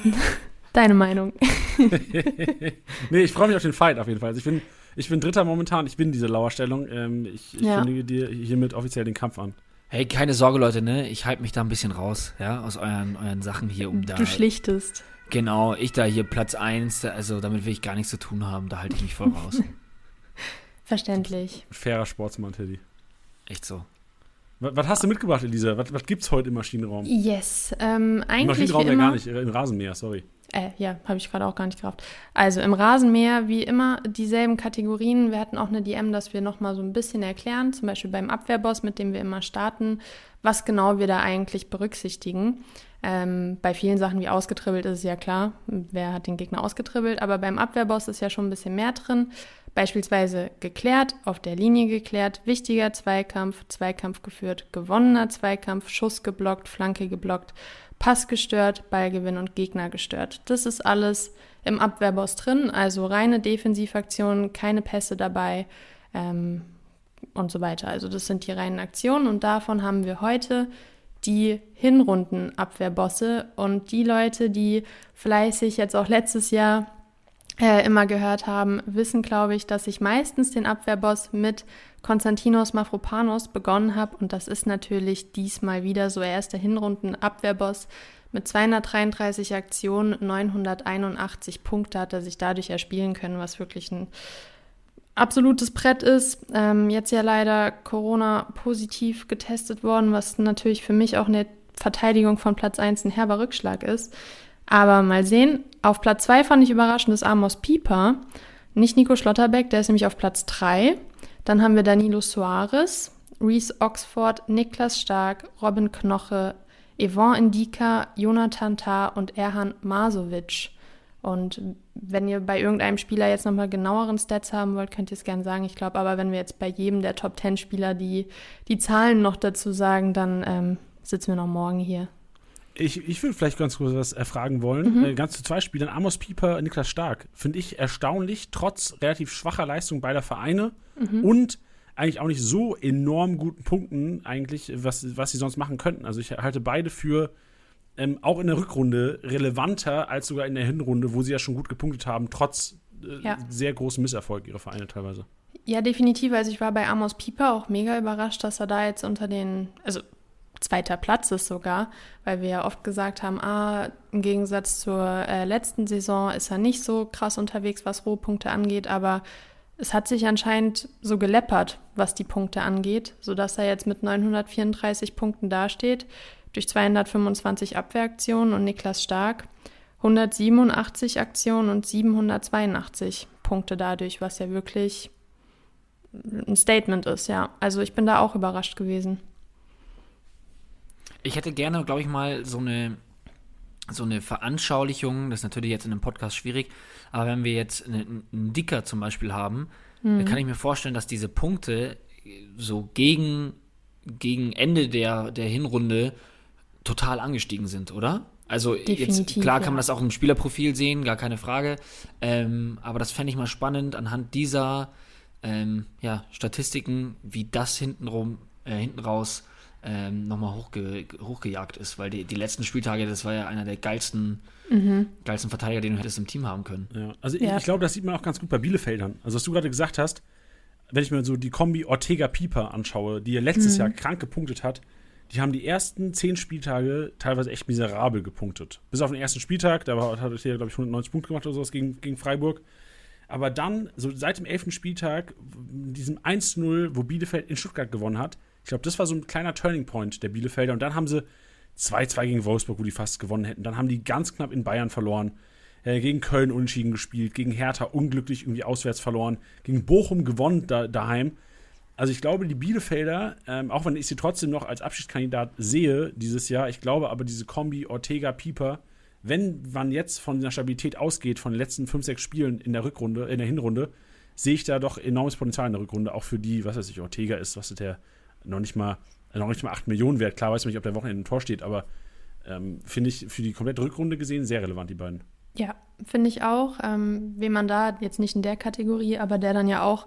Deine Meinung? nee, ich freue mich auf den Fight auf jeden Fall. Also ich bin, ich bin Dritter momentan, ich bin diese Lauerstellung. Ähm, ich ich Ja. kündige dir hiermit offiziell den Kampf an. Hey, keine Sorge, Leute, ne? Ich halte mich da ein bisschen raus, ja, aus euren, euren Sachen hier, um da. Du schlichtest. Genau, ich da hier Platz 1, also damit will ich gar nichts zu tun haben, da halte ich mich voll raus. Verständlich. Fairer Sportsmann, Teddy. Echt so. Was, was hast du mitgebracht, Elisa? Was, was gibt's heute im Maschinenraum? Yes, ähm, Im eigentlich Maschinenraum wie ja gar nicht, im Rasenmäher, sorry. Äh, ja, habe ich gerade auch gar nicht gerafft. Also im Rasenmäher wie immer dieselben Kategorien. Wir hatten auch eine DM, dass wir nochmal so ein bisschen erklären, zum Beispiel beim Abwehrboss, mit dem wir immer starten, was genau wir da eigentlich berücksichtigen. Ähm, bei vielen Sachen wie ausgetribbelt ist es ja klar, wer hat den Gegner ausgetribbelt, aber beim Abwehrboss ist ja schon ein bisschen mehr drin. Beispielsweise geklärt, auf der Linie geklärt, wichtiger Zweikampf, Zweikampf geführt, gewonnener Zweikampf, Schuss geblockt, Flanke geblockt, Pass gestört, Ballgewinn und Gegner gestört. Das ist alles im Abwehrboss drin, also reine Defensivaktionen, keine Pässe dabei ähm, und so weiter. Also das sind die reinen Aktionen und davon haben wir heute die Hinrunden-Abwehrbosse und die Leute, die fleißig jetzt auch letztes Jahr äh, immer gehört haben, wissen, glaube ich, dass ich meistens den Abwehrboss mit Konstantinos Mafropanos begonnen habe. Und das ist natürlich diesmal wieder so. Er ist der Hinrunden-Abwehrboss. Mit 233 Aktionen, 981 Punkte hat er sich dadurch erspielen können, was wirklich ein absolutes Brett ist. Ähm, jetzt ja leider Corona-positiv getestet worden, was natürlich für mich auch eine Verteidigung von Platz 1 ein herber Rückschlag ist. Aber mal sehen. Auf Platz 2 fand ich überraschend das Amos Pieper. Nicht Nico Schlotterbeck, der ist nämlich auf Platz 3. Dann haben wir Danilo Soares, Reese Oxford, Niklas Stark, Robin Knoche, Yvonne Indika, Jonathan Tah und Erhan Masovic. Und wenn ihr bei irgendeinem Spieler jetzt nochmal genaueren Stats haben wollt, könnt ihr es gerne sagen. Ich glaube aber, wenn wir jetzt bei jedem der Top 10 Spieler die, die Zahlen noch dazu sagen, dann ähm, sitzen wir noch morgen hier. Ich, ich würde vielleicht ganz kurz was erfragen wollen. Mhm. Äh, ganz zu zwei Spielern. Amos Pieper, Niklas Stark. Finde ich erstaunlich, trotz relativ schwacher Leistung beider Vereine Mhm. und eigentlich auch nicht so enorm guten Punkten, eigentlich, was, was sie sonst machen könnten. Also ich halte beide für ähm, auch in der Rückrunde relevanter als sogar in der Hinrunde, wo sie ja schon gut gepunktet haben, trotz äh, Ja. sehr großem Misserfolg ihrer Vereine teilweise. Ja, definitiv. Also ich war bei Amos Pieper auch mega überrascht, dass er da jetzt unter den, also zweiter Platz ist sogar, weil wir ja oft gesagt haben, ah, im Gegensatz zur äh, letzten Saison ist er nicht so krass unterwegs, was Rohpunkte angeht, aber es hat sich anscheinend so geleppert, was die Punkte angeht, sodass er jetzt mit 934 Punkten dasteht, durch 225 Abwehraktionen und Niklas Stark 187 Aktionen und 782 Punkte dadurch, was ja wirklich ein Statement ist, ja. Also ich bin da auch überrascht gewesen. Ich hätte gerne, glaube ich, mal so eine, so eine Veranschaulichung, das ist natürlich jetzt in einem Podcast schwierig, aber wenn wir jetzt einen, einen Dicker zum Beispiel haben, dann kann ich mir vorstellen, dass diese Punkte so gegen, gegen Ende der, der Hinrunde total angestiegen sind, oder? Also jetzt, Definitiv, klar kann man das auch im Spielerprofil sehen, gar keine Frage. Ähm, aber das fände ich mal spannend anhand dieser ähm, ja, Statistiken, wie das hintenrum, äh, hinten raus ähm, nochmal hochge hochgejagt ist, weil die, die letzten Spieltage, das war ja einer der geilsten, geilsten Verteidiger, den du hättest im Team haben können. Ja, also Ja. ich, ich glaube, das sieht man auch ganz gut bei Bielefeldern. Also was du gerade gesagt hast, wenn ich mir so die Kombi Ortega-Pieper anschaue, die ja letztes Jahr krank gepunktet hat, die haben die ersten zehn Spieltage teilweise echt miserabel gepunktet. Bis auf den ersten Spieltag, da war- hat er, glaube ich, 190 Punkte gemacht oder sowas gegen, gegen Freiburg. Aber dann, so seit dem elften Spieltag, diesem 1-0, wo Bielefeld in Stuttgart gewonnen hat, ich glaube, das war so ein kleiner Turning Point der Bielefelder. Und dann haben sie 2-2 gegen Wolfsburg, wo die fast gewonnen hätten. Dann haben die ganz knapp in Bayern verloren. Äh, gegen Köln unentschieden gespielt, gegen Hertha unglücklich irgendwie auswärts verloren, gegen Bochum gewonnen da, daheim. Also ich glaube, die Bielefelder, ähm, auch wenn ich sie trotzdem noch als Abschiedskandidat sehe dieses Jahr, ich glaube aber diese Kombi Ortega-Pieper, wenn man jetzt von der Stabilität ausgeht, von den letzten fünf, sechs Spielen in der Rückrunde, in der Hinrunde, sehe ich da doch enormes Potenzial in der Rückrunde, auch für die, was weiß ich, Ortega ist, was ist der noch nicht mal, noch nicht mal 8 Millionen wert. Klar weiß man nicht, ob der Wochenende im Tor steht, aber ähm, finde ich für die komplette Rückrunde gesehen sehr relevant, die beiden. Ja, finde ich auch. Ähm, wen man da jetzt nicht in der Kategorie, aber der dann ja auch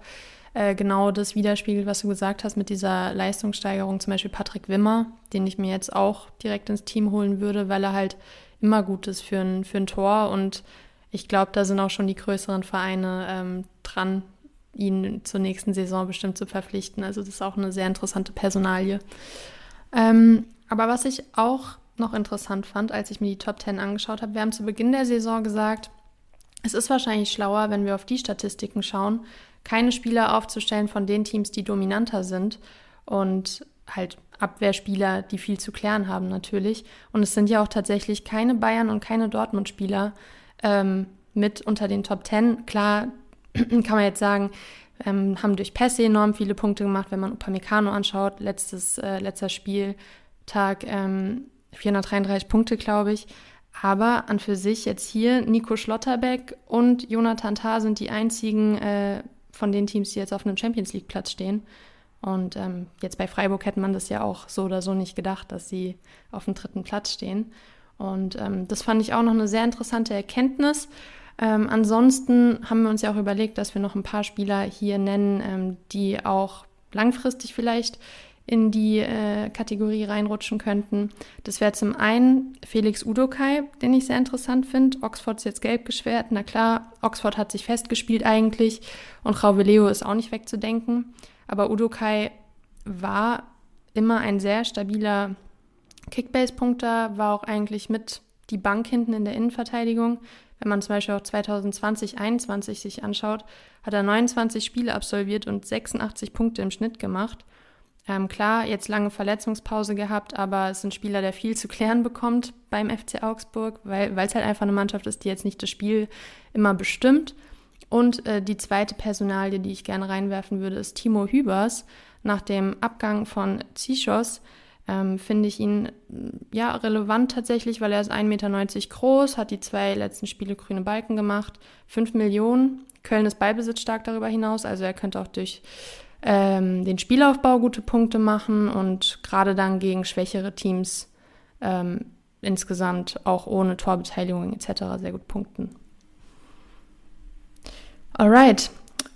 äh, genau das widerspiegelt, was du gesagt hast mit dieser Leistungssteigerung, zum Beispiel Patrick Wimmer, den ich mir jetzt auch direkt ins Team holen würde, weil er halt immer gut ist für ein, für ein Tor und ich glaube, da sind auch schon die größeren Vereine ähm, dran, ihn zur nächsten Saison bestimmt zu verpflichten. Also das ist auch eine sehr interessante Personalie. Ähm, aber was ich auch noch interessant fand, als ich mir die Top 10 angeschaut habe, wir haben zu Beginn der Saison gesagt, es ist wahrscheinlich schlauer, wenn wir auf die Statistiken schauen, keine Spieler aufzustellen von den Teams, die dominanter sind und halt Abwehrspieler, die viel zu klären haben natürlich. Und es sind ja auch tatsächlich keine Bayern und keine Dortmund-Spieler ähm, mit unter den Top 10. Klar kann man jetzt sagen, ähm, haben durch Pässe enorm viele Punkte gemacht, wenn man Upamecano anschaut. Letztes, äh, letzter Spieltag ähm, 433 Punkte, glaube ich. Aber an für sich jetzt hier Nico Schlotterbeck und Jonathan Tah sind die einzigen äh, von den Teams, die jetzt auf einem Champions League Platz stehen. Und ähm, jetzt bei Freiburg hätte man das ja auch so oder so nicht gedacht, dass sie auf dem dritten Platz stehen. Und ähm, das fand ich auch noch eine sehr interessante Erkenntnis. Ähm, ansonsten haben wir uns ja auch überlegt, dass wir noch ein paar Spieler hier nennen, ähm, die auch langfristig vielleicht in die äh, Kategorie reinrutschen könnten. Das wäre zum einen Felix Udokai, den ich sehr interessant finde. Oxford ist jetzt gelb geschwert. Na klar, Oxford hat sich festgespielt eigentlich und Rauve Leo ist auch nicht wegzudenken. Aber Udokai war immer ein sehr stabiler Kickbase-Punkter, war auch eigentlich mit die Bank hinten in der Innenverteidigung. Wenn man zum Beispiel auch 2020, 2021 sich anschaut, hat er 29 Spiele absolviert und 86 Punkte im Schnitt gemacht. Ähm, klar, jetzt lange Verletzungspause gehabt, aber es ist ein Spieler, der viel zu klären bekommt beim FC Augsburg, weil es halt einfach eine Mannschaft ist, die jetzt nicht das Spiel immer bestimmt. Und äh, die zweite Personalie, die ich gerne reinwerfen würde, ist Timo Hübers. Nach dem Abgang von Zichos ähm, finde ich ihn ja relevant tatsächlich, weil er ist 1,90 Meter groß, hat die zwei letzten Spiele grüne Balken gemacht, 5 Millionen. Köln ist ballbesitzstark darüber hinaus, also er könnte auch durch ähm, den Spielaufbau gute Punkte machen und gerade dann gegen schwächere Teams ähm, insgesamt auch ohne Torbeteiligung etc. sehr gut punkten. Alright,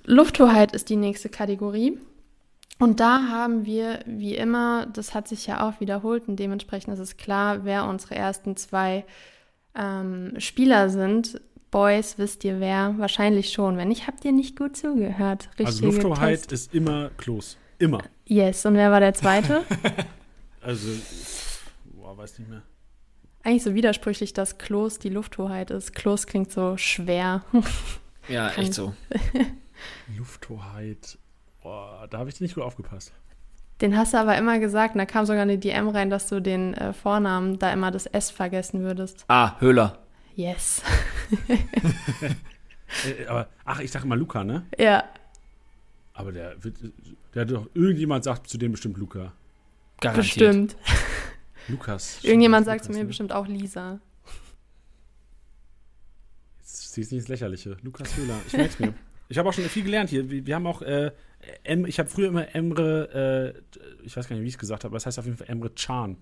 Lufthoheit ist die nächste Kategorie. Und da haben wir, wie immer, das hat sich ja auch wiederholt und dementsprechend ist es klar, wer unsere ersten zwei ähm, Spieler sind. Boys, wisst ihr wer? Wahrscheinlich schon. Wenn nicht, habt ihr nicht gut zugehört. Richtige also Lufthoheit Test. ist immer Klos. Immer. Yes. Und wer war der zweite? also, boah, weiß nicht mehr. Eigentlich so widersprüchlich, dass Klos die Lufthoheit ist. Klos klingt so schwer. ja, echt so. Lufthoheit. Boah, da habe ich nicht gut aufgepasst. Den hast du aber immer gesagt, und da kam sogar eine DM rein, dass du den äh, Vornamen da immer das S vergessen würdest. Ah, Höhler. Yes. Äh, aber, ach, ich sage immer Luca, ne? Ja. Aber der wird, der hat doch, irgendjemand sagt zu dem bestimmt Luca. Garantiert. Bestimmt. Lukas. Irgendjemand sagt zu mir ne? bestimmt auch Lisa. Jetzt ziehst nicht ins Lächerliche. Lukas Höhler. Ich merk's mir. Ich habe auch schon viel gelernt hier. Wir, wir haben auch, äh, em, ich habe früher immer Emre, äh, ich weiß gar nicht, wie ich es gesagt habe, aber es heißt auf jeden Fall Emre Chan.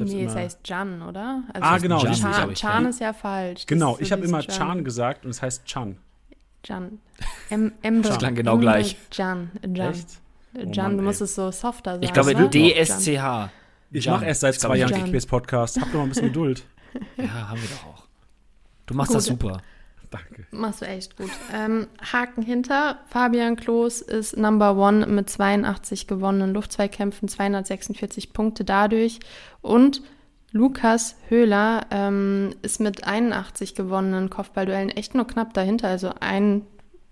Nee, es heißt Jan, oder? Also ah, genau. Chan, Chan ist ja falsch. Genau, ich habe immer. Chan gesagt und es heißt Chan. Jan. Em, Emre. Das klang genau Emre gleich. Jan. Jan. Echt? Oh Jan, Mann, du musst es so softer sagen. Ich glaube, ne? DSCH. Ich mache erst seit zwei Jahren Kickbase-Podcast. Hab doch mal ein bisschen Geduld. ja, haben wir doch auch. Du machst Gut. das super. Danke. Machst du echt gut. Ähm, Haken hinter. Fabian Klos ist Number One mit 82 gewonnenen Luftzweikämpfen, 246 Punkte dadurch. Und Lukas Höhler ähm, ist mit 81 gewonnenen Kopfballduellen echt nur knapp dahinter. Also ein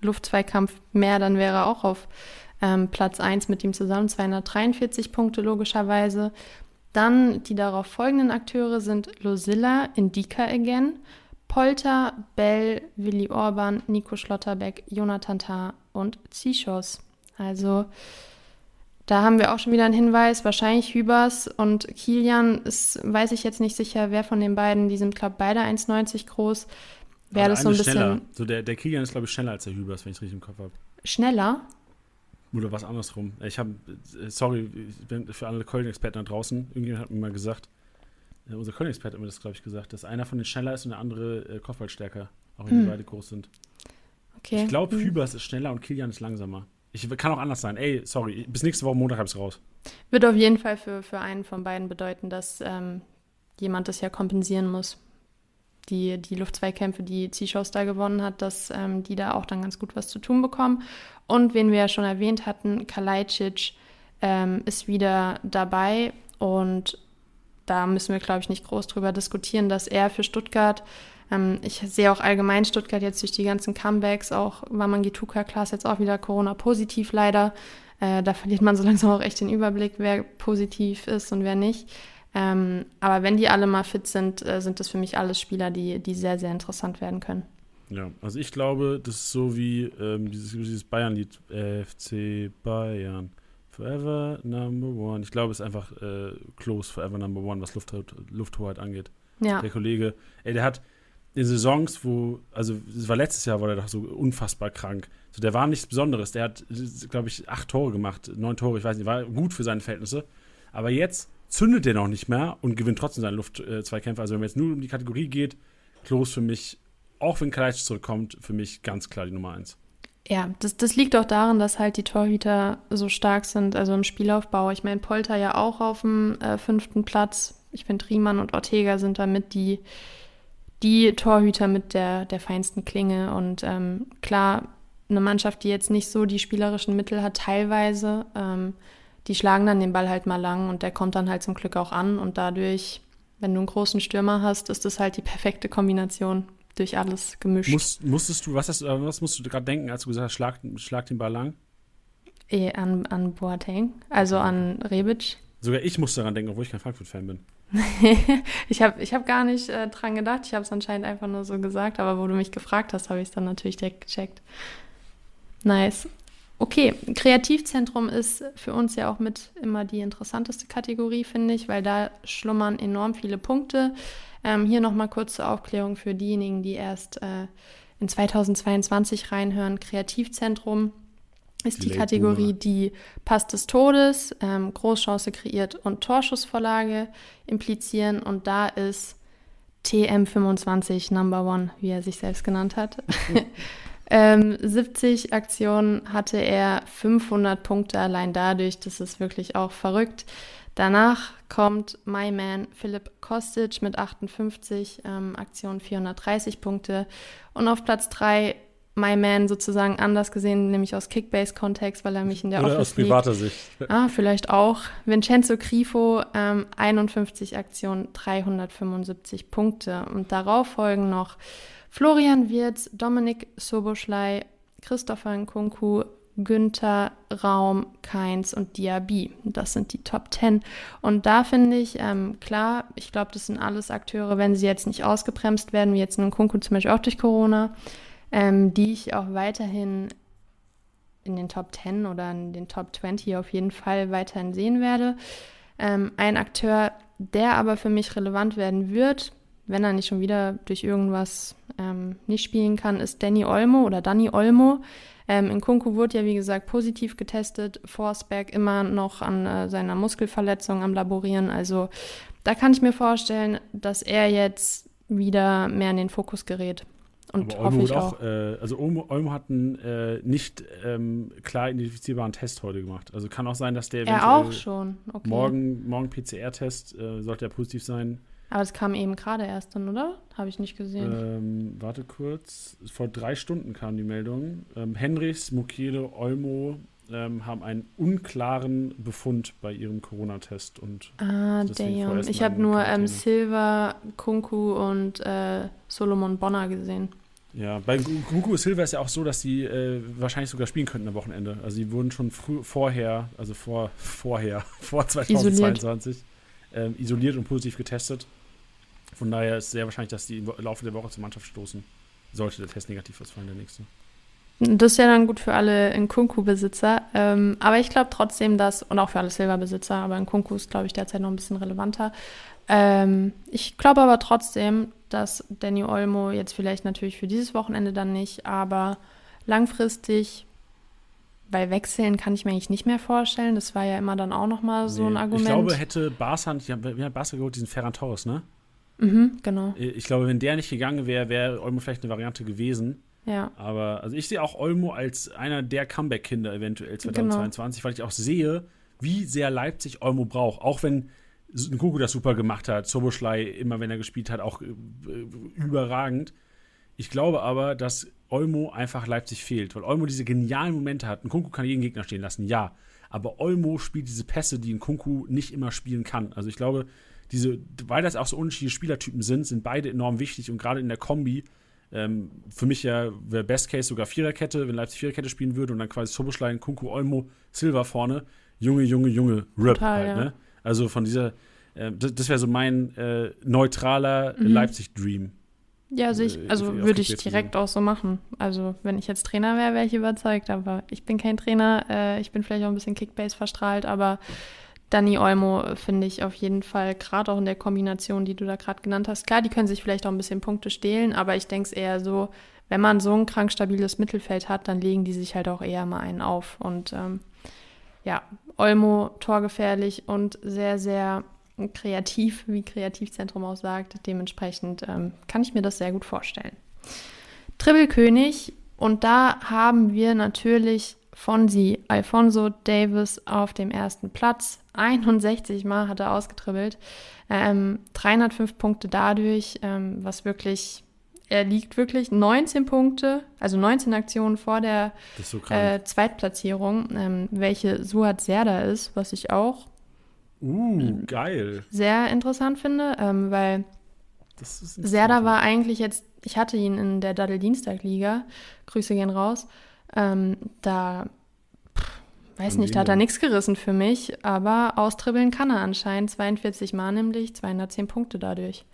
Luftzweikampf mehr, dann wäre er auch auf ähm, Platz 1 mit ihm zusammen. 243 Punkte logischerweise. Dann die darauf folgenden Akteure sind Losilla, Indika again, Polter, Bell, Willi Orban, Nico Schlotterbeck, Jonathan Tah und Zischos. Also da haben wir auch schon wieder einen Hinweis. Wahrscheinlich Hübers und Kilian ist, weiß ich jetzt nicht sicher, wer von den beiden, die sind, glaube ich, beide 1,90 groß. Wäre das so ein bisschen. Schneller. So der, der Kilian ist, glaube ich, schneller als der Hübers, wenn ich es richtig im Kopf habe. Schneller? Oder was andersrum. Ich habe, sorry, für alle Köln-Experten da draußen, irgendjemand hat mir mal gesagt, ja, unser Köln-Experte hat mir das, glaube ich, gesagt, dass einer von den schneller ist und der andere äh, Kopfballstärker, auch wenn hm. die beide groß sind. Okay. Ich glaube, hm. Hübers ist schneller und Kilian ist langsamer. Ich kann auch anders sein. Ey, sorry, bis nächste Woche Montag habe ich es raus. Wird auf jeden Fall für, für einen von beiden bedeuten, dass ähm, jemand das ja kompensieren muss. Die, die Luftzweikämpfe, die Zischos da gewonnen hat, dass ähm, die da auch dann ganz gut was zu tun bekommen. Und wen wir ja schon erwähnt hatten, Kalajdzic ähm, ist wieder dabei Und da müssen wir, glaube ich, nicht groß drüber diskutieren, dass er für Stuttgart, ähm, ich sehe auch allgemein Stuttgart jetzt durch die ganzen Comebacks, auch Wamangituka Klaas jetzt auch wieder Corona-positiv leider. Äh, da verliert man so langsam auch echt den Überblick, wer positiv ist und wer nicht. Ähm, aber wenn die alle mal fit sind, äh, sind das für mich alles Spieler, die, die sehr, sehr interessant werden können. Ja, also ich glaube, das ist so wie ähm, dieses, dieses Bayern-Lied, FC Bayern. Forever Number One. Ich glaube, es ist einfach äh, close, Forever Number One, was Luft, Lufthoheit angeht. Ja. Der Kollege, ey, der hat in Saisons, wo, also es war letztes Jahr, war der doch so unfassbar krank. So, der war nichts Besonderes. Der hat, glaube ich, acht Tore gemacht, neun Tore, ich weiß nicht, war gut für seine Verhältnisse. Aber jetzt zündet der noch nicht mehr und gewinnt trotzdem seine Luftzweikämpfe. Äh, also wenn man jetzt nur um die Kategorie geht, Klos für mich, auch wenn Kalajdzic zurückkommt, für mich ganz klar die Nummer eins. Ja, das, das liegt auch daran, dass halt die Torhüter so stark sind, also im Spielaufbau. Ich meine, Polter ja auch auf dem äh, fünften Platz. Ich finde, Riemann und Ortega sind damit die, die Torhüter mit der, der feinsten Klinge. Und ähm, klar, eine Mannschaft, die jetzt nicht so die spielerischen Mittel hat, teilweise, ähm, die schlagen dann den Ball halt mal lang und der kommt dann halt zum Glück auch an. Und dadurch, wenn du einen großen Stürmer hast, ist das halt die perfekte Kombination durch alles gemischt. Muss, musstest du, was, hast, was musst du gerade denken, als du gesagt hast, schlag, schlag den Ball lang? Eh, an, an Boateng, also an Rebic. Sogar ich musste daran denken, obwohl ich kein Frankfurt-Fan bin. ich habe ich hab gar nicht äh, dran gedacht, ich habe es anscheinend einfach nur so gesagt, aber wo du mich gefragt hast, habe ich es dann natürlich direkt gecheckt. Nice. Okay, Kreativzentrum ist für uns ja auch mit immer die interessanteste Kategorie, finde ich, weil da schlummern enorm viele Punkte. Ähm, hier nochmal kurz zur Aufklärung für diejenigen, die erst äh, in 2022 reinhören. Kreativzentrum ist die, Kategorie, die Pass des Todes, ähm, Großchance kreiert und Torschussvorlage implizieren. Und da ist TM25 Number One, wie er sich selbst genannt hat. ähm, 70 Aktionen hatte er, 500 Punkte allein dadurch. Das ist wirklich auch verrückt. Danach kommt My Man Philipp Kostic mit 58 ähm, Aktionen, 430 Punkte. Und auf Platz 3 My Man sozusagen anders gesehen, nämlich aus Kickbase-Kontext, weil er mich in der Oder aus privater Sicht. Ah, vielleicht auch. Vincenzo Grifo, ähm, 51 Aktionen, 375 Punkte. Und darauf folgen noch Florian Wirz, Dominik Soboschlei, Christopher Nkunku, Günther, Raum, Keins und Diaby. Das sind die Top 10. Und da finde ich, ähm, klar, ich glaube, das sind alles Akteure, wenn sie jetzt nicht ausgebremst werden, wie jetzt ein Kunku zum Beispiel auch durch Corona, ähm, die ich auch weiterhin in den Top 10 oder in den Top 20 auf jeden Fall weiterhin sehen werde. Ähm, ein Akteur, der aber für mich relevant werden wird, wenn er nicht schon wieder durch irgendwas ähm, nicht spielen kann, ist Danny Olmo oder Danny Olmo. Ähm, in Kunku wurde ja, wie gesagt, positiv getestet. Forsberg immer noch an äh, seiner Muskelverletzung am Laborieren. Also da kann ich mir vorstellen, dass er jetzt wieder mehr in den Fokus gerät. Und Aber Olmo auch. auch äh, also Olmo, Olmo, hat einen äh, nicht ähm, klar identifizierbaren Test heute gemacht. Also kann auch sein, dass der er auch schon. Okay. morgen, morgen PCR-Test äh, sollte er positiv sein aber es kam eben gerade erst dann, oder? Habe ich nicht gesehen. Ähm, warte kurz. Vor drei Stunden kam die Meldung. Ähm, Henrichs, Mukiele, Olmo ähm, haben einen unklaren Befund bei ihrem Corona-Test. ah, damn. Ich habe nur ähm, Silva, Kunku und äh, Solomon Bonner gesehen. Ja, bei Kunku Silva ist ja auch so, dass sie äh, wahrscheinlich sogar spielen könnten am Wochenende. Also sie wurden schon früh, vorher, also vor, vorher, vor 2022 isoliert. Ähm, isoliert und positiv getestet. Von daher ist es sehr wahrscheinlich, dass die im Laufe der Woche zur Mannschaft stoßen. Sollte der Test negativ ausfallen, der nächste. Das ist ja dann gut für alle Nkunku-Besitzer. Ähm, aber ich glaube trotzdem, dass, und auch für alle Silber-Besitzer, aber Nkunku ist, glaube ich, derzeit noch ein bisschen relevanter. Ähm, ich glaube aber trotzdem, dass Danny Olmo jetzt vielleicht natürlich für dieses Wochenende dann nicht, aber langfristig bei Wechseln kann ich mir eigentlich nicht mehr vorstellen. Das war ja immer dann auch nochmal so nee, ein Argument. Ich glaube, hätte Barca, wie hat Barca geholt, diesen Ferran Torres, ne? Mhm, genau. Ich glaube, wenn der nicht gegangen wäre, wäre Olmo vielleicht eine Variante gewesen. Ja. Aber also ich sehe auch Olmo als einer der Comeback-Kinder eventuell 2022, genau. weil ich auch sehe, wie sehr Leipzig Olmo braucht. Auch wenn Nkuku das super gemacht hat, Soboschlei immer, wenn er gespielt hat, auch äh, überragend. Ich glaube aber, dass Olmo einfach Leipzig fehlt, weil Olmo diese genialen Momente hat. Nkunku kann jeden Gegner stehen lassen, ja. aber Olmo spielt diese Pässe, die ein Kunku nicht immer spielen kann. Also ich glaube, diese, weil das auch so unterschiedliche Spielertypen sind, sind beide enorm wichtig und gerade in der Kombi, ähm, für mich ja wäre Best Case sogar Viererkette, wenn Leipzig Viererkette spielen würde und dann quasi Soboschlein, Kunku, Olmo, Silva vorne. Junge, Junge, Junge, Rip Total, halt, ja. ne? Also von dieser, äh, das, das wäre so mein äh, neutraler Mhm. Leipzig-Dream. Ja, sich, Äh, also auf würde ich direkt auch so machen. Also wenn ich jetzt Trainer wäre, wäre ich überzeugt, aber ich bin kein Trainer. Äh, ich bin vielleicht auch ein bisschen Kickbase verstrahlt, aber Danny Olmo finde ich auf jeden Fall, gerade auch in der Kombination, die du da gerade genannt hast. Klar, die können sich vielleicht auch ein bisschen Punkte stehlen, aber ich denke es eher so, wenn man so ein krank stabiles Mittelfeld hat, dann legen die sich halt auch eher mal einen auf. Und ähm, ja, Olmo torgefährlich und sehr, sehr kreativ, wie Kreativzentrum auch sagt. Dementsprechend ähm, kann ich mir das sehr gut vorstellen. Tribbelkönig und da haben wir natürlich Fonsi, Alfonso Davis auf dem ersten Platz. 61 Mal hat er ausgetribbelt. Ähm, 305 Punkte dadurch, ähm, was wirklich, er liegt wirklich 19 Punkte, also 19 Aktionen vor der so äh, Zweitplatzierung, ähm, welche Suat Serda ist, was ich auch uh, geil. sehr interessant finde, ähm, weil Serda war eigentlich jetzt, ich hatte ihn in der Daddel-Dienstag-Liga, Grüße gehen raus, ähm, da, pff, weiß nicht, da hat er nichts gerissen für mich, aber austribbeln kann er anscheinend, 42 Mal nämlich, 210 Punkte dadurch.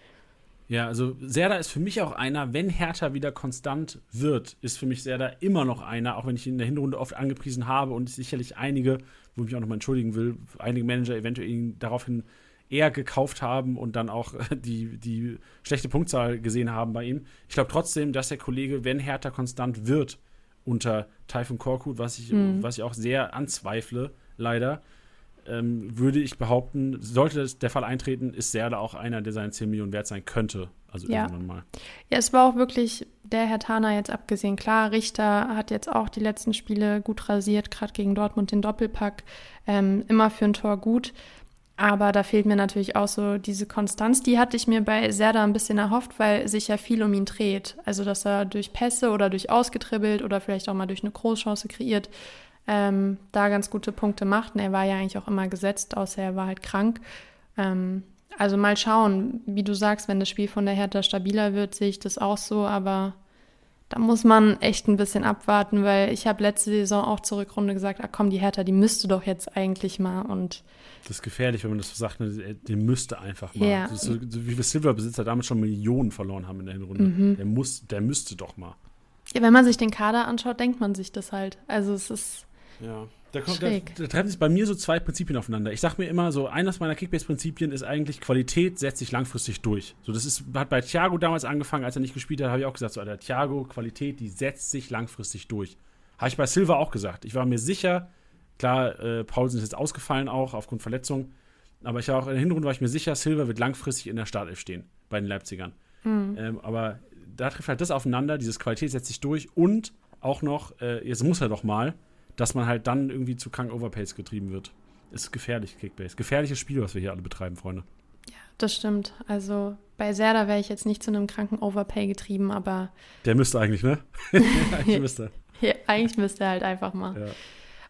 Ja, also Serda ist für mich auch einer, wenn Hertha wieder konstant wird, ist für mich Serda immer noch einer, auch wenn ich ihn in der Hinrunde oft angepriesen habe und sicherlich einige, wo ich mich auch nochmal entschuldigen will, einige Manager eventuell ihn daraufhin eher gekauft haben und dann auch die, die schlechte Punktzahl gesehen haben bei ihm. Ich glaube trotzdem, dass der Kollege, wenn Hertha konstant wird unter Taifun Korkut, was ich, Mhm. was ich auch sehr anzweifle, leider, ähm, würde ich behaupten, sollte das der Fall eintreten, ist Serda auch einer, der seine 10 Millionen wert sein könnte. Also Ja. irgendwann mal. Ja, es war auch wirklich der Herr Tana jetzt abgesehen. Klar, Richter hat jetzt auch die letzten Spiele gut rasiert, gerade gegen Dortmund den Doppelpack. Ähm, immer für ein Tor gut. Aber da fehlt mir natürlich auch so diese Konstanz. Die hatte ich mir bei Serda ein bisschen erhofft, weil sich ja viel um ihn dreht. Also, dass er durch Pässe oder durch ausgetribbelt oder vielleicht auch mal durch eine Großchance kreiert, ähm, da ganz gute Punkte macht. Und er war ja eigentlich auch immer gesetzt, außer er war halt krank. Ähm, also mal schauen, wie du sagst, wenn das Spiel von der Hertha stabiler wird, sehe ich das auch so, aber da muss man echt ein bisschen abwarten, weil ich habe letzte Saison auch zur Rückrunde gesagt, ah komm, die Hertha, die müsste doch jetzt eigentlich mal und Das ist gefährlich, wenn man das so sagt, ne, der- der müsste einfach mal. Ja. So, so wie wir Silver-Besitzer damit schon Millionen verloren haben in der Hinrunde. Mhm. Der, muss, der müsste doch mal. ja, wenn man sich den Kader anschaut, denkt man sich das halt. Also es ist Ja. Da, kommt, da, da treffen sich bei mir so zwei Prinzipien aufeinander. Ich sag mir immer so, eines meiner Kickbase-Prinzipien ist eigentlich, Qualität setzt sich langfristig durch. So, das ist, hat bei Thiago damals angefangen, als er nicht gespielt hat, habe ich auch gesagt, so, Alter, Thiago, Qualität, die setzt sich langfristig durch. Habe ich bei Silva auch gesagt. Ich war mir sicher, klar, äh, Paulsen ist jetzt ausgefallen auch aufgrund Verletzung, aber ich war auch in der Hinrunde war ich mir sicher, Silva wird langfristig in der Startelf stehen bei den Leipzigern. Ähm, aber da trifft halt das aufeinander, dieses Qualität setzt sich durch und auch noch, äh, jetzt muss er doch mal, dass man halt dann irgendwie zu krank Overpace getrieben wird. Ist gefährlich, Kickbase. Gefährliches Spiel, was wir hier alle betreiben, Freunde. Das stimmt. Also bei Serda wäre ich jetzt nicht zu einem kranken Overpay getrieben, aber Der müsste eigentlich, ne? eigentlich müsste. ja, eigentlich müsste er halt einfach mal. Ja.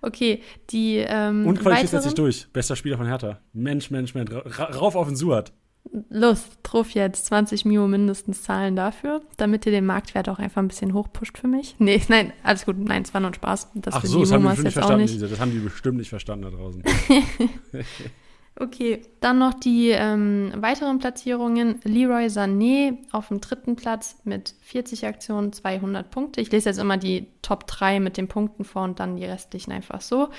Okay, die ähm, Und Qualität setzt sich durch. Bester Spieler von Hertha. Mensch, Mensch, Mensch. Ra- rauf auf den Suat. Lust, drauf jetzt 20 Mio mindestens zahlen dafür, damit ihr den Marktwert auch einfach ein bisschen hochpusht für mich. Nee, nein, alles gut, nein, es war nur ein Spaß. Das Ach so, das haben die bestimmt nicht jetzt auch verstanden. nicht. Das haben die bestimmt nicht verstanden da draußen. Okay, dann noch die ähm, weiteren Platzierungen. Leroy Sané auf dem dritten Platz mit 40 Aktionen, 200 Punkte. Ich lese jetzt immer die Top 3 mit den Punkten vor und dann die restlichen einfach so.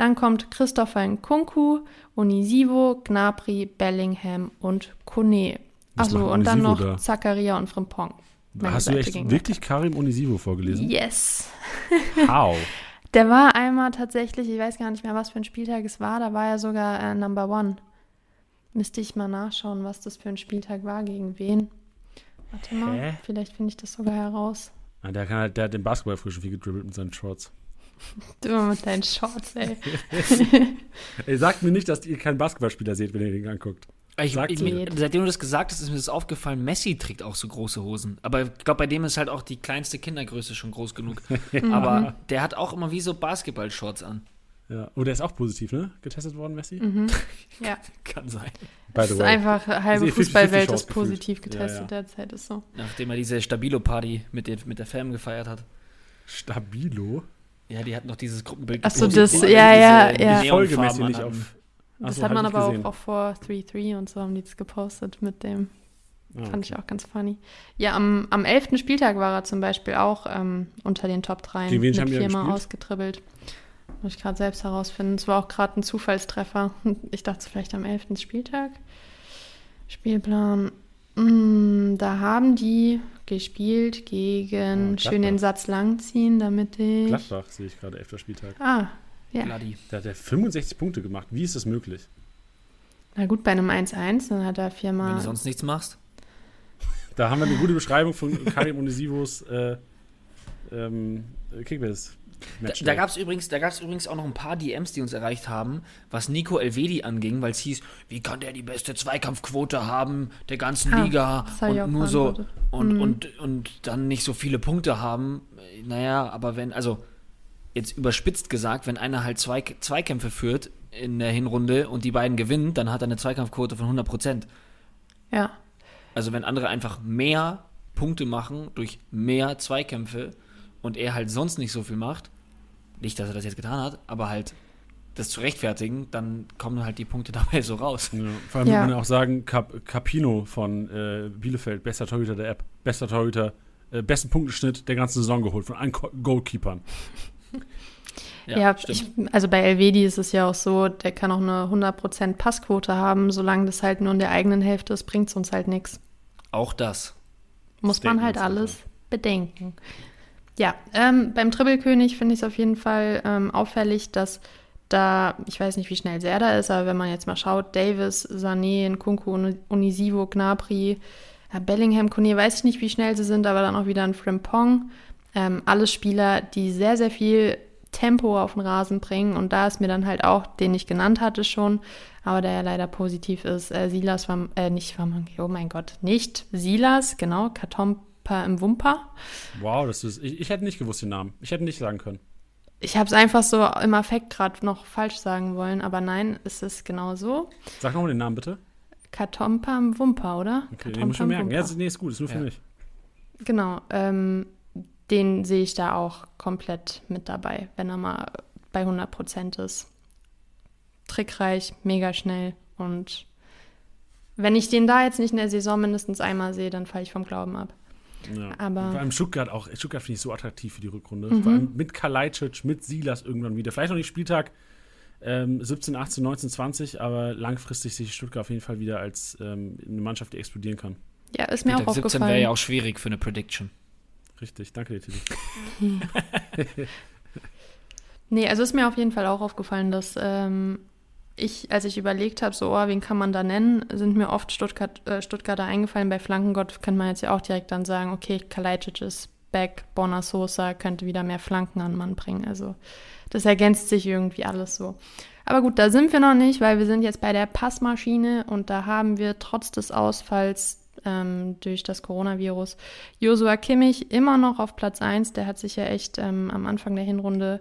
Dann kommt Christopher Nkunku, Onisivo, Gnabry, Bellingham und Kone. Achso, und dann noch da? Zakaria und Frimpong. Hast du echt wirklich Karim Onisivo vorgelesen? Yes. How? Der war einmal tatsächlich, ich weiß gar nicht mehr, was für ein Spieltag es war, da war er sogar äh, Number One. Müsste ich mal nachschauen, was das für ein Spieltag war, gegen wen. Warte mal, Hä? vielleicht finde ich das sogar heraus. Ah, der, kann halt, der hat den Basketball schon viel gedribbelt mit seinen Shorts. Du immer mit deinen Shorts, ey. Ey, sagt mir nicht, dass ihr keinen Basketballspieler seht, wenn ihr den anguckt. Ich, ich, mir. seitdem du das gesagt hast, ist mir das aufgefallen, Messi trägt auch so große Hosen. Aber ich glaube, bei dem ist halt auch die kleinste Kindergröße schon groß genug. Aber der hat auch immer wie so Basketball-Shorts an. Ja. Oh, der ist auch positiv, ne? Getestet worden, Messi? Mhm. Ja. Kann sein. By Das ist einfach, halbe Sie- 50-50 Fußballwelt ist positiv gefühlt. getestet Ja, ja. derzeit, ist so. Nachdem er diese Stabilo-Party mit, den- mit der Fam gefeiert hat. Stabilo. Ja, die hatten noch dieses Gruppenbild. Ach so, gepostet, das- ja, ja, diese ja. Ich folge Neonfarben Messi nicht auf. Das Achso, hat man aber auch, auch vor 3-3 und so haben die das gepostet mit dem. Ah, Fand ich auch ganz funny. Ja, am, am 11. Spieltag war er zum Beispiel auch ähm, unter den Top 3 Gegen wen mit haben die da viermal ausgetribbelt. Muss ich gerade selbst herausfinden. Es war auch gerade ein Zufallstreffer. Ich dachte vielleicht am 11. Spieltag. Spielplan. Mm, da haben die gespielt gegen, Oh, schön den. Satz langziehen, damit ich... Gladbach sehe ich gerade, 11. Spieltag. Ah, ja. Bloody. Da hat er 65 Punkte gemacht. Wie ist das möglich? Na gut, bei einem 1-1, dann hat er Wenn du viermal... sonst nichts machst. Da haben wir eine gute Beschreibung von Karim Onisivos äh, ähm, Kickbase. Da, da gab es übrigens, da gab's übrigens auch noch ein paar DMs, die uns erreicht haben, was Nico Elvedi anging, weil es hieß, wie kann der die beste Zweikampfquote haben der ganzen Ah, Liga und nur so und, Mhm. und, und dann nicht so viele Punkte haben. Naja, aber wenn, also jetzt überspitzt gesagt, wenn einer halt zwei, Zweikämpfe führt in der Hinrunde und die beiden gewinnen, dann hat er eine Zweikampfquote von 100 Prozent. Ja, Also wenn andere einfach mehr Punkte machen durch mehr Zweikämpfe und er halt sonst nicht so viel macht, nicht, dass er das jetzt getan hat, aber halt das zu rechtfertigen, dann kommen halt die Punkte dabei so raus. Ja, vor allem Ja. muss man ja auch sagen, Cap Capino von äh, Bielefeld, bester Torhüter der App, bester Torhüter, äh, besten Punktenschnitt der ganzen Saison geholt von allen Goalkeepern. Ja, ich, also bei Elvedi ist es ja auch so, der kann auch eine 100% Passquote haben, solange das halt nur in der eigenen Hälfte ist, bringt es uns halt nichts. Auch das. Muss man halt Statements alles bedenken. Ja, ähm, beim Trippelkönig finde ich es auf jeden Fall ähm, auffällig, dass da, ich weiß nicht, wie schnell Serda ist, aber wenn man jetzt mal schaut, Davis, Sané, Nkunku, Uni- Unisivo, Gnabry, ja, Bellingham, Kone, weiß ich nicht, wie schnell sie sind, aber dann auch wieder ein Frimpong. Ähm, alles Spieler, die sehr, sehr viel Tempo auf den Rasen bringen. Und da ist mir dann halt auch, den ich genannt hatte schon, aber der ja leider positiv ist, äh, Silas war, äh, nicht Wamanke, oh mein Gott, nicht Silas, genau, Katompa im Wumper. Wow, das ist, ich, ich hätte nicht gewusst den Namen. Ich hätte nicht sagen können. Ich habe es einfach so im Affekt gerade noch falsch sagen wollen, aber nein, es ist genau so. Sag nochmal den Namen bitte. Katompa im Wumper, oder? Okay, den muss ich schon merken. Ja, das- nee, ist gut, ist nur für Ja. mich. Genau, ähm, den sehe ich da auch komplett mit dabei, wenn er mal bei 100 Prozent ist. Trickreich, mega schnell und wenn ich den da jetzt nicht in der Saison mindestens einmal sehe, dann falle ich vom Glauben ab. Ja. Aber- Vor allem Stuttgart auch. Stuttgart finde ich so attraktiv für die Rückrunde. Mhm. Vor allem mit Kalajdzic, mit Silas irgendwann wieder. Vielleicht noch nicht Spieltag ähm, 17, 18, 19, 20, aber langfristig sehe ich Stuttgart auf jeden Fall wieder als ähm, eine Mannschaft, die explodieren kann. Ja, ist mir Spieltag auch 17 aufgefallen. wäre ja auch schwierig für eine Prediction. Richtig, danke dir, Tilly. Nee, also ist mir auf jeden Fall auch aufgefallen, dass ähm, ich, als ich überlegt habe, so, oh, wen kann man da nennen, sind mir oft Stuttgart, äh, Stuttgarter eingefallen. Bei Flankengott kann man jetzt ja auch direkt dann sagen, okay, Kalajdzic ist back, Borna Sosa könnte wieder mehr Flanken an Mann bringen. Also das ergänzt sich irgendwie alles so. Aber gut, da sind wir noch nicht, weil wir sind jetzt bei der Passmaschine und da haben wir trotz des Ausfalls ähm, durch das Coronavirus Josua Kimmich immer noch auf Platz 1. Der hat sich ja echt ähm, am Anfang der Hinrunde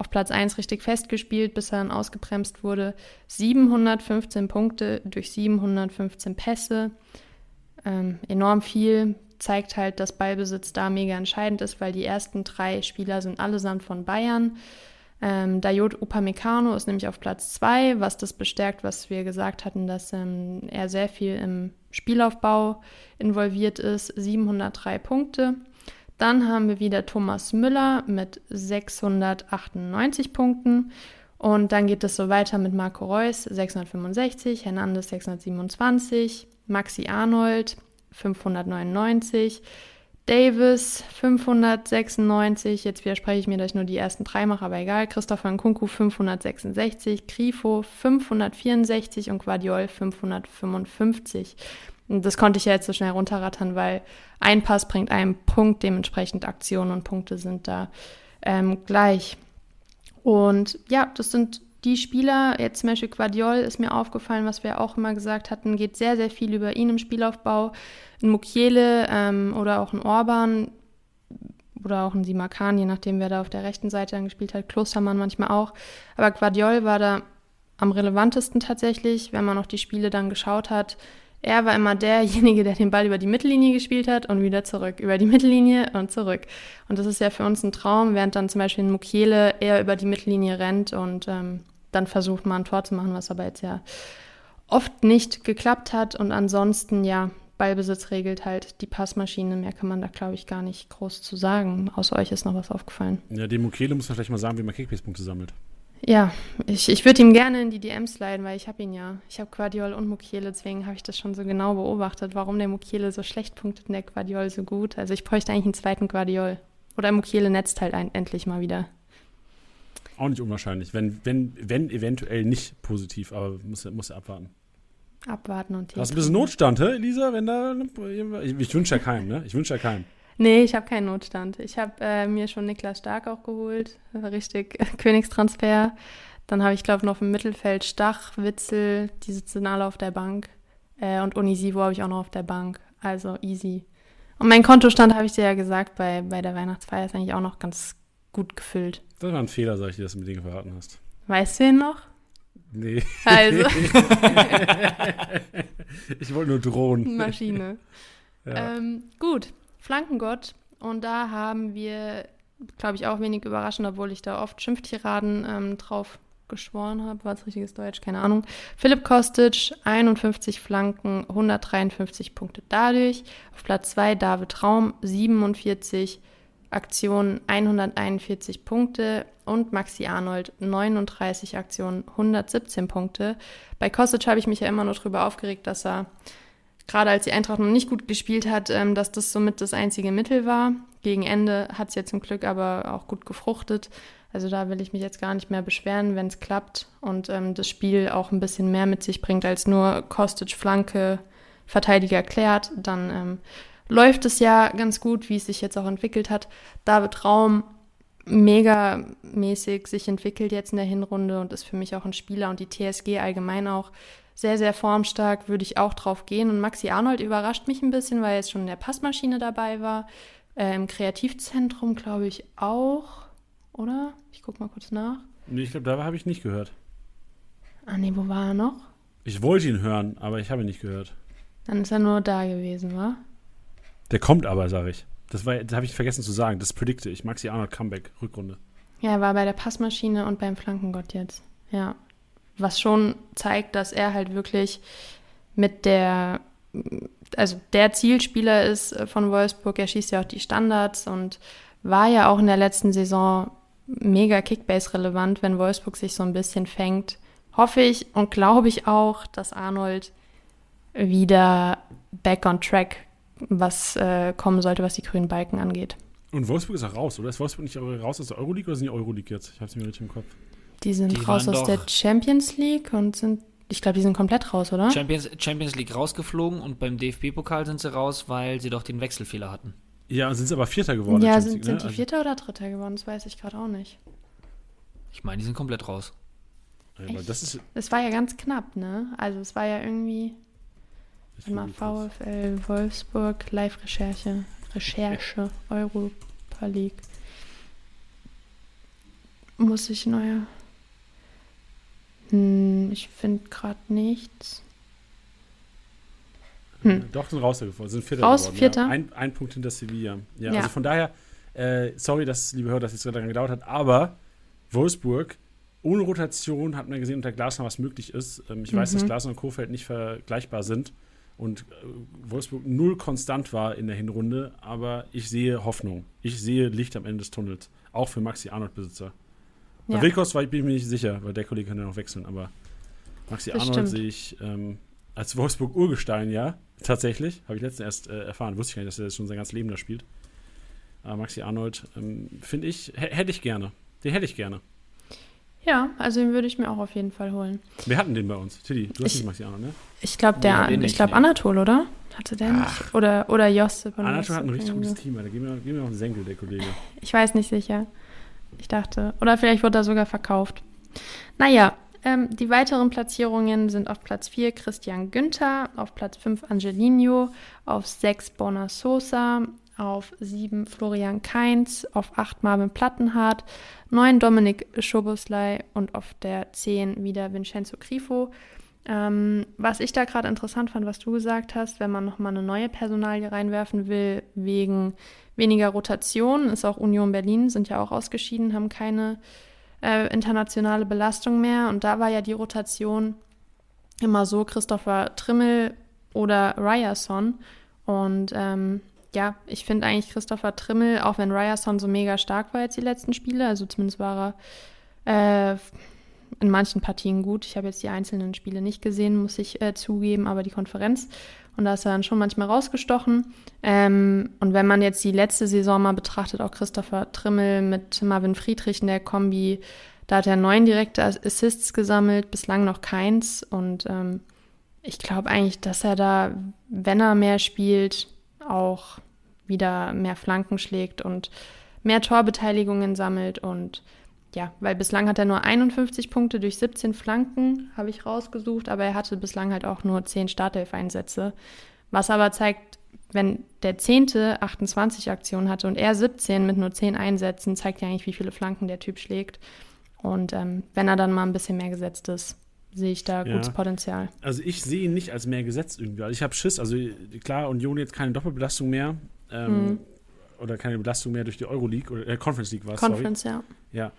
auf Platz 1 richtig festgespielt, bis er dann ausgebremst wurde. 715 Punkte durch 715 Pässe. Ähm, enorm viel. Zeigt halt, dass Ballbesitz da mega entscheidend ist, weil die ersten drei Spieler sind allesamt von Bayern. Ähm, Dayot Upamecano ist nämlich auf Platz 2, was das bestärkt, was wir gesagt hatten, dass ähm, er sehr viel im Spielaufbau involviert ist. 703 Punkte. Dann haben wir wieder Thomas Müller mit 698 Punkten. Und dann geht es so weiter mit Marco Reus 665, Hernandez 627, Maxi Arnold 599, Davis 596, jetzt widerspreche ich mir, dass ich nur die ersten drei mache, aber egal, Christopher Nkunku 566, Grifo 564 und Guardiol 555. Und das konnte ich ja jetzt so schnell runterrattern, weil ein Pass bringt einen Punkt, dementsprechend Aktionen und Punkte sind da ähm, gleich. Und ja, das sind die Spieler, jetzt zum Beispiel Guardiol ist mir aufgefallen, was wir auch immer gesagt hatten, geht sehr, sehr viel über ihn im Spielaufbau. Ein Mukiele ähm, oder auch ein Orban oder auch ein Simakan, je nachdem, wer da auf der rechten Seite dann gespielt hat. Klostermann manchmal auch. Aber Guardiol war da am relevantesten tatsächlich, wenn man noch die Spiele dann geschaut hat. Er war immer derjenige, der den Ball über die Mittellinie gespielt hat und wieder zurück, über die Mittellinie und zurück. Und das ist ja für uns ein Traum, während dann zum Beispiel ein Mukiele eher über die Mittellinie rennt und ähm, dann versucht mal ein Tor zu machen, was aber jetzt ja oft nicht geklappt hat. Und ansonsten, ja, Ballbesitz regelt halt die Passmaschine. Mehr kann man da, glaube ich, gar nicht groß zu sagen. Außer euch ist noch was aufgefallen. Ja, dem Mukiele muss man vielleicht mal sagen, wie man Kickbase-Punkte sammelt. Ja, ich, ich würde ihm gerne in die DMs leiden, weil ich habe ihn ja. Ich habe Guardiol und Mukiele, deswegen habe ich das schon so genau beobachtet, warum der Mukiele so schlecht punktet und der Guardiol so gut. Also ich bräuchte eigentlich einen zweiten Guardiol. Oder Mukiele netzt halt ein, endlich mal wieder. Auch nicht unwahrscheinlich. Wenn, wenn, wenn eventuell nicht positiv, aber muss, muss er abwarten. Abwarten und Hast du ein bisschen Notstand, hä, Elisa? Wenn da, ich, ich wünsche ja keinen, ne? Ich wünsche ja keinen. Nee, ich habe keinen Notstand. Ich habe äh, mir schon Niklas Stark auch geholt. Richtig Königstransfer. Dann habe ich, glaube ich, noch im Mittelfeld Stach, Witzel, die sitzen alle auf der Bank. Äh, und Unisivo habe ich auch noch auf der Bank. Also easy. Und mein Kontostand, habe ich dir ja gesagt, bei, bei der Weihnachtsfeier ist eigentlich auch noch ganz gut gefüllt. Das war ein Fehler, sag ich dir, dass du mir den verraten hast. Weißt du ihn noch? Nee. Also. ich wollte nur drohen. Maschine. Ja. Ähm, gut, Flankengott. Und da haben wir, glaube ich, auch wenig überraschend, obwohl ich da oft Schimpftiraden ähm, drauf geschworen habe. War es richtiges Deutsch? Keine Ahnung. Philipp Kostic, 51 Flanken, 153 Punkte dadurch. Auf Platz 2 David Raum, 47 Aktionen, 141 Punkte. Und Maxi Arnold, 39 Aktionen, 117 Punkte. Bei Kostic habe ich mich ja immer nur darüber aufgeregt, dass er gerade als die Eintracht noch nicht gut gespielt hat, ähm, dass das somit das einzige Mittel war. Gegen Ende hat es ja zum Glück aber auch gut gefruchtet. Also da will ich mich jetzt gar nicht mehr beschweren, wenn es klappt und ähm, das Spiel auch ein bisschen mehr mit sich bringt als nur Kostic Flanke, Verteidiger klärt. Dann ähm, läuft es ja ganz gut, wie es sich jetzt auch entwickelt hat. David Raum mega mäßig sich entwickelt jetzt in der Hinrunde und ist für mich auch ein Spieler und die TSG allgemein auch sehr, sehr formstark, würde ich auch drauf gehen. Und Maxi Arnold überrascht mich ein bisschen, weil er jetzt schon in der Passmaschine dabei war. Äh, Im Kreativzentrum, glaube ich, auch. Oder? Ich gucke mal kurz nach. Nee, ich glaube, da habe ich nicht gehört. Ah, nee, wo war er noch? Ich wollte ihn hören, aber ich habe ihn nicht gehört. Dann ist er nur da gewesen, wa? Der kommt aber, sage ich. Das, das habe ich vergessen zu sagen. Das predikte ich. Maxi Arnold Comeback, Rückrunde. Ja, er war bei der Passmaschine und beim Flankengott jetzt. Ja was schon zeigt, dass er halt wirklich mit der, also der Zielspieler ist von Wolfsburg. Er schießt ja auch die Standards und war ja auch in der letzten Saison mega Kickbase relevant, wenn Wolfsburg sich so ein bisschen fängt. Hoffe ich und glaube ich auch, dass Arnold wieder back on track, was äh, kommen sollte, was die grünen Balken angeht. Und Wolfsburg ist auch raus, oder? Ist Wolfsburg nicht raus aus der Euroleague oder sind die Euroleague jetzt? Ich habe es mir richtig im Kopf. Die sind die raus aus der Champions League und sind, ich glaube, die sind komplett raus, oder? Champions, Champions League rausgeflogen und beim DFB-Pokal sind sie raus, weil sie doch den Wechselfehler hatten. Ja, sind sie aber Vierter geworden. Ja, sind, sind ne? die also Vierter oder Dritter geworden? Das weiß ich gerade auch nicht. Ich meine, die sind komplett raus. Ja, das, ist das war ja ganz knapp, ne? Also es war ja irgendwie mal VfL Wolfsburg, Live-Recherche, Recherche, Europa League. Muss ich neue hm, ich finde gerade nichts. Hm. Doch, sind rausgefallen. Sind Vierter Raus, geworden. Vierter? Ja. Ein, ein, Punkt hinter Sevilla. Ja, ja. also von daher, äh, sorry, dass, liebe Hörer, dass es so lange gedauert hat, aber Wolfsburg, ohne Rotation hat man gesehen unter Glasner, was möglich ist. Ähm, ich mhm. weiß, dass mhm. Glasner und Kofeld nicht vergleichbar sind und äh, Wolfsburg null konstant war in der Hinrunde, aber ich sehe Hoffnung. Ich sehe Licht am Ende des Tunnels. Auch für Maxi Arnold-Besitzer. Bei ja. Wilkos war ich, bin ich mir nicht sicher, weil der Kollege kann ja noch wechseln, aber Maxi das Arnold sehe ich ähm, als Wolfsburg-Urgestein, ja, tatsächlich. Habe ich letztens erst äh, erfahren. Wusste ich gar nicht, dass er das schon sein ganzes Leben da spielt. Aber Maxi Arnold, ähm, finde ich, hätte ich gerne. Den hätte ich gerne. Ja, also den würde ich mir auch auf jeden Fall holen. Wir hatten den bei uns. Tilly, du hast ich, nicht Maxi Arnold, ne? Ich glaube, der, nee, ich glaube, Anatol, oder? Hatte der Ach. nicht? Oder, oder Josip. Anatol hat ein richtig gutes Team, Da gehen wir, gehen wir auf den Senkel, der Kollege. Ich weiß nicht sicher. Ich dachte, oder vielleicht wurde er sogar verkauft. Naja, ähm, die weiteren Platzierungen sind auf Platz 4 Christian Günther, auf Platz 5 Angelino, auf 6 Bona Sosa, auf 7 Florian Kainz, auf 8 Marvin Plattenhardt, 9 Dominik Schoboslei und auf der 10 wieder Vincenzo Grifo. Ähm, was ich da gerade interessant fand, was du gesagt hast, wenn man nochmal eine neue Personalie reinwerfen will, wegen weniger Rotation, ist auch Union Berlin, sind ja auch ausgeschieden, haben keine äh, internationale Belastung mehr. Und da war ja die Rotation immer so Christopher Trimmel oder Ryerson. Und ähm, ja, ich finde eigentlich Christopher Trimmel, auch wenn Ryerson so mega stark war jetzt die letzten Spiele, also zumindest war er äh, in manchen Partien gut. Ich habe jetzt die einzelnen Spiele nicht gesehen, muss ich äh, zugeben, aber die Konferenz. Und da ist er dann schon manchmal rausgestochen. Ähm, und wenn man jetzt die letzte Saison mal betrachtet, auch Christopher Trimmel mit Marvin Friedrich in der Kombi, da hat er neun direkte Assists gesammelt, bislang noch keins. Und ähm, ich glaube eigentlich, dass er da, wenn er mehr spielt, auch wieder mehr Flanken schlägt und mehr Torbeteiligungen sammelt und ja, weil bislang hat er nur 51 Punkte durch 17 Flanken, habe ich rausgesucht, aber er hatte bislang halt auch nur 10 Startelf-Einsätze. Was aber zeigt, wenn der Zehnte 28 Aktionen hatte und er 17 mit nur 10 Einsätzen, zeigt ja eigentlich, wie viele Flanken der Typ schlägt. Und ähm, wenn er dann mal ein bisschen mehr gesetzt ist, sehe ich da ja. gutes Potenzial. Also ich sehe ihn nicht als mehr gesetzt irgendwie. Also ich habe Schiss. Also klar, Union jetzt keine Doppelbelastung mehr. Ähm, mhm. Oder keine Belastung mehr durch die Euroleague oder äh, Conference League war es. Conference, sorry. ja. Ja.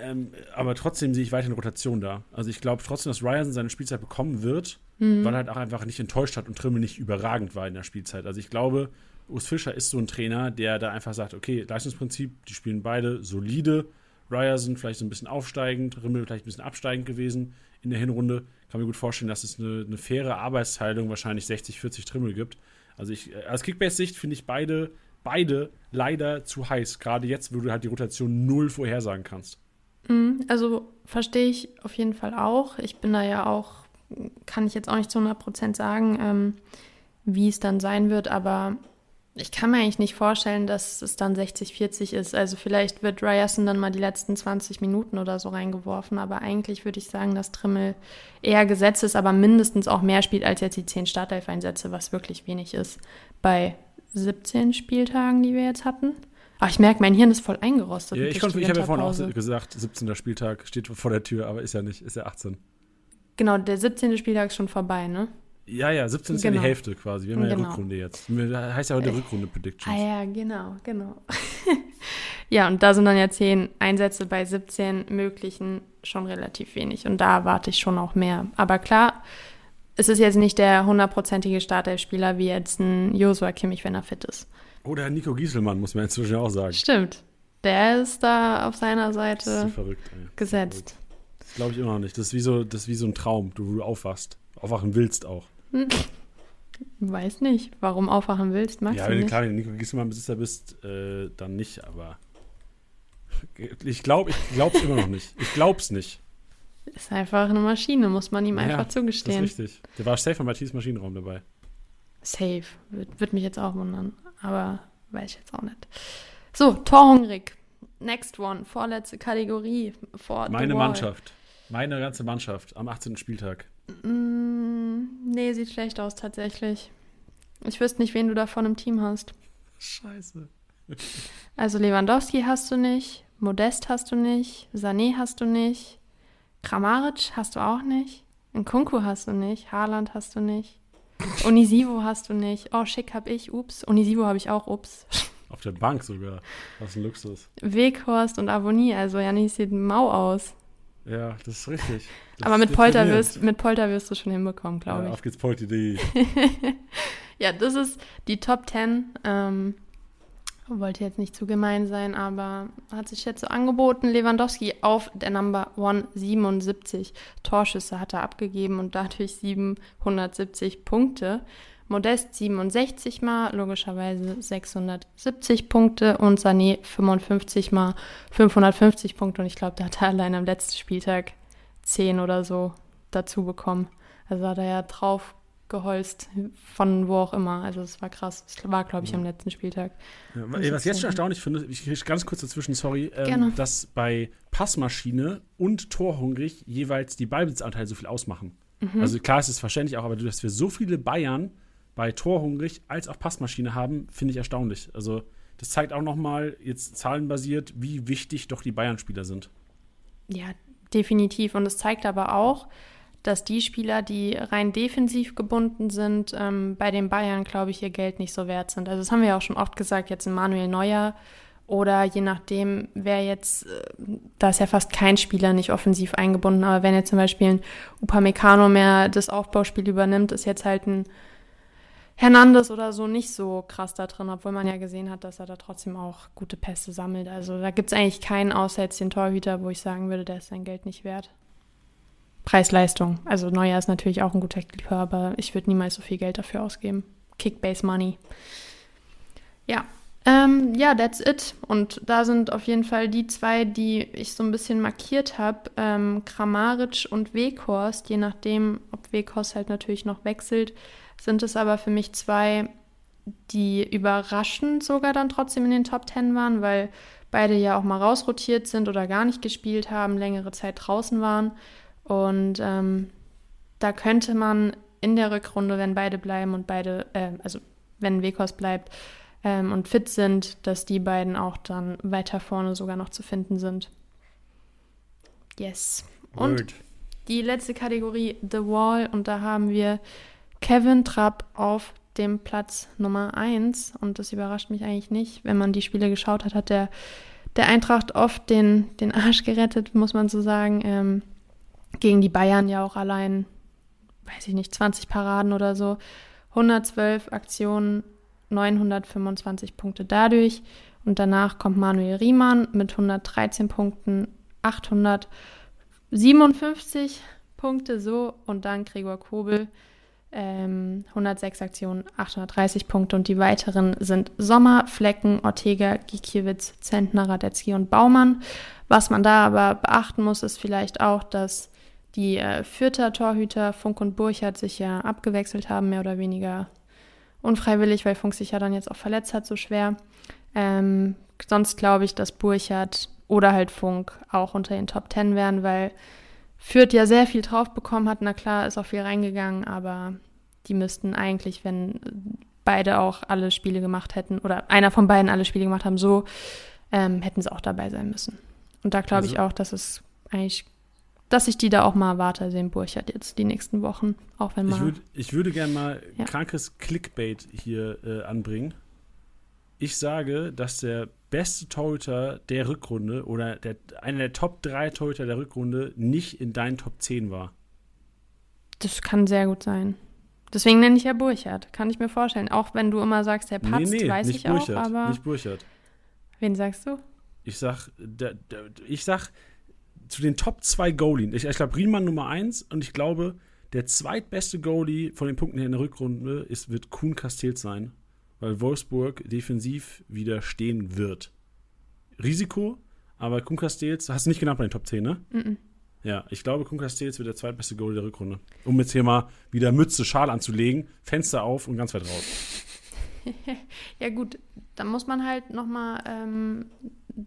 Ähm, aber trotzdem sehe ich weiterhin Rotation da. Also ich glaube trotzdem, dass Ryerson seine Spielzeit bekommen wird, mhm. weil er halt auch einfach nicht enttäuscht hat und Trimmel nicht überragend war in der Spielzeit. Also ich glaube, Urs Fischer ist so ein Trainer, der da einfach sagt, okay, Leistungsprinzip, die spielen beide solide. Ryerson vielleicht so ein bisschen aufsteigend, Rimmel vielleicht ein bisschen absteigend gewesen in der Hinrunde. Kann mir gut vorstellen, dass es eine, eine faire Arbeitsteilung wahrscheinlich 60, 40 Trimmel gibt. Also ich, aus Kickbase-Sicht finde ich beide, beide leider zu heiß. Gerade jetzt, wo du halt die Rotation null vorhersagen kannst. Mhm, also verstehe ich auf jeden Fall auch. Ich bin da ja auch, kann ich jetzt auch nicht zu 100 Prozent sagen, ähm, wie es dann sein wird, aber ich kann mir eigentlich nicht vorstellen, dass es dann 60-40 ist. Also vielleicht wird Ryerson dann mal die letzten 20 Minuten oder so reingeworfen, aber eigentlich würde ich sagen, dass Trimmel eher gesetzt ist, aber mindestens auch mehr spielt als jetzt die 10 Startelf-Einsätze, was wirklich wenig ist bei 17 Spieltagen, die wir jetzt hatten. Ach, ich merke, mein Hirn ist voll eingerostet. Ja, ich, ich habe ja vorhin auch gesagt, 17. Spieltag steht vor der Tür, aber ist ja nicht, ist ja 18. Genau, der 17. Spieltag ist schon vorbei, ne? Ja, ja, 17 ist genau. ja die genau. Hälfte quasi. Wir haben genau. ja die Rückrunde jetzt. Heißt ja heute Rückrunde Predictions. Ah ja, genau, genau. ja, und da sind dann ja 10 Einsätze bei 17 möglichen schon relativ wenig. Und da erwarte ich schon auch mehr. Aber klar, es ist jetzt nicht der hundertprozentige Startelf-Spieler wie jetzt ein Joshua Kimmich, wenn er fit ist. Oder Nico Gieselmann, muss man inzwischen auch sagen. Stimmt. Der ist da auf seiner Seite verrückt, gesetzt. Das glaube ich immer noch nicht. Das ist, wie so, das ist wie so ein Traum, du, du aufwachst. Aufwachen willst auch. Weiß nicht, warum aufwachen willst, magst ja, du wenn du klar, wenn du Nico Gieselmann Besitzer bist, äh, dann nicht, aber ich glaube, ich glaube es immer noch nicht. Ich glaube es nicht. Ist einfach eine Maschine, muss man ihm ja, einfach zugestehen. Das ist richtig. Der war safe im Matthias Maschinenraum dabei. Safe. Würde würd mich jetzt auch wundern. Aber weiß ich jetzt auch nicht. So, torhungrig. Next one. Vorletzte Kategorie. Vor Meine Mannschaft. Meine ganze Mannschaft am 18. Spieltag. Mm, nee, sieht schlecht aus tatsächlich. Ich wüsste nicht, wen du davon im Team hast. Scheiße. Also Lewandowski hast du nicht, Modest hast du nicht, Sané hast du nicht, Kramaric hast du auch nicht, Nkunku hast du nicht, Haaland hast du nicht, Unisivo hast du nicht. Oh, schick hab ich, ups. Unisivo habe ich auch, ups. Auf der Bank sogar. Was ein Luxus. Weghorst und Avonie, also Janis sieht mau aus. Ja, das ist richtig. Das Aber mit Polter, wirst, mit Polter wirst du schon hinbekommen, glaube ja, ich. Auf geht's Polti.de. ja, das ist die Top 10. Ähm, wollte jetzt nicht zu gemein sein, aber hat sich jetzt so angeboten. Lewandowski auf der Number 177 Torschüsse hat er abgegeben und dadurch 770 Punkte. Modest 67 mal, logischerweise 670 Punkte und Sané 55 mal 550 Punkte. Und ich glaube, da hat er allein am letzten Spieltag 10 oder so dazu bekommen. Also hat er ja drauf geholzt, von wo auch immer. Also es war krass. Es war, glaube ich, am letzten Spieltag. Ja, was ich jetzt schon erstaunlich finde, ich ganz kurz dazwischen, sorry, ähm, dass bei Passmaschine und Torhungrig jeweils die Ballbesitzanteile so viel ausmachen. Mhm. Also klar, es ist verständlich auch, aber dass wir so viele Bayern bei Torhungrig als auch Passmaschine haben, finde ich erstaunlich. Also das zeigt auch nochmal, jetzt zahlenbasiert, wie wichtig doch die Bayern-Spieler sind. Ja, definitiv. Und es zeigt aber auch, dass die Spieler, die rein defensiv gebunden sind, ähm, bei den Bayern, glaube ich, ihr Geld nicht so wert sind. Also das haben wir ja auch schon oft gesagt, jetzt in Manuel Neuer oder je nachdem, wer jetzt, äh, da ist ja fast kein Spieler nicht offensiv eingebunden, aber wenn jetzt zum Beispiel ein Upamecano mehr das Aufbauspiel übernimmt, ist jetzt halt ein Hernandez oder so nicht so krass da drin, obwohl man ja gesehen hat, dass er da trotzdem auch gute Pässe sammelt. Also da gibt es eigentlich keinen außer jetzt den Torhüter, wo ich sagen würde, der ist sein Geld nicht wert. Preis-Leistung. Also Neuer ist natürlich auch ein guter Keeper, aber ich würde niemals so viel Geld dafür ausgeben. Kickbase Money. Ja, ähm, ja, that's it. Und da sind auf jeden Fall die zwei, die ich so ein bisschen markiert habe, ähm, Kramaric und Weghorst, je nachdem, ob Weghorst halt natürlich noch wechselt sind es aber für mich zwei, die überraschend sogar dann trotzdem in den Top Ten waren, weil beide ja auch mal rausrotiert sind oder gar nicht gespielt haben, längere Zeit draußen waren. Und ähm, da könnte man in der Rückrunde, wenn beide bleiben und beide, äh, also wenn Wekos bleibt ähm, und fit sind, dass die beiden auch dann weiter vorne sogar noch zu finden sind. Yes. Und Word. die letzte Kategorie, The Wall, und da haben wir Kevin Trapp auf dem Platz Nummer 1 und das überrascht mich eigentlich nicht. Wenn man die Spiele geschaut hat, hat der, der Eintracht oft den, den Arsch gerettet, muss man so sagen. Ähm, gegen die Bayern ja auch allein, weiß ich nicht, 20 Paraden oder so. 112 Aktionen, 925 Punkte dadurch. Und danach kommt Manuel Riemann mit 113 Punkten, 857 Punkte so und dann Gregor Kobel ähm, 106 Aktionen, 830 Punkte und die weiteren sind Sommer, Flecken, Ortega, Gikiewicz, Zentner, Radetzky und Baumann. Was man da aber beachten muss, ist vielleicht auch, dass die äh, Fürther Torhüter Funk und Burchardt sich ja abgewechselt haben, mehr oder weniger unfreiwillig, weil Funk sich ja dann jetzt auch verletzt hat, so schwer. Ähm, sonst glaube ich, dass Burchardt oder halt Funk auch unter den Top Ten wären, weil Fürth ja sehr viel drauf bekommen hat. Na klar, ist auch viel reingegangen, aber die müssten eigentlich, wenn beide auch alle Spiele gemacht hätten oder einer von beiden alle Spiele gemacht haben, so ähm, hätten sie auch dabei sein müssen. Und da glaube also, ich auch, dass es eigentlich, dass ich die da auch mal erwarte, sehen Burchard jetzt die nächsten Wochen, auch wenn man. Ich, würd, ich würde gerne mal ja. krankes Clickbait hier äh, anbringen. Ich sage, dass der beste Torhüter der Rückrunde oder der, einer der Top 3 Torhüter der Rückrunde nicht in deinen Top 10 war. Das kann sehr gut sein. Deswegen nenne ich ja Burchard. Kann ich mir vorstellen. Auch wenn du immer sagst, der patzt, nee, nee, weiß ich Burchard, auch, aber. Nicht Burchard. Wen sagst du? Ich sag, der, der, ich sag zu den Top 2 Goalien. Ich, ich glaube, Riemann Nummer 1 und ich glaube, der zweitbeste Goalie von den Punkten her in der Rückrunde ist, wird Kuhn Castells sein weil Wolfsburg defensiv widerstehen wird. Risiko, aber Kuhn Castells, hast du nicht genannt bei den Top 10, ne? Mm, -mm. Ja, ich glaube, Kuhn Castells wird der zweitbeste Goal der Rückrunde. Um jetzt hier mal wieder Mütze, Schal anzulegen, Fenster auf und ganz weit raus. ja gut, dann muss man halt nochmal ähm,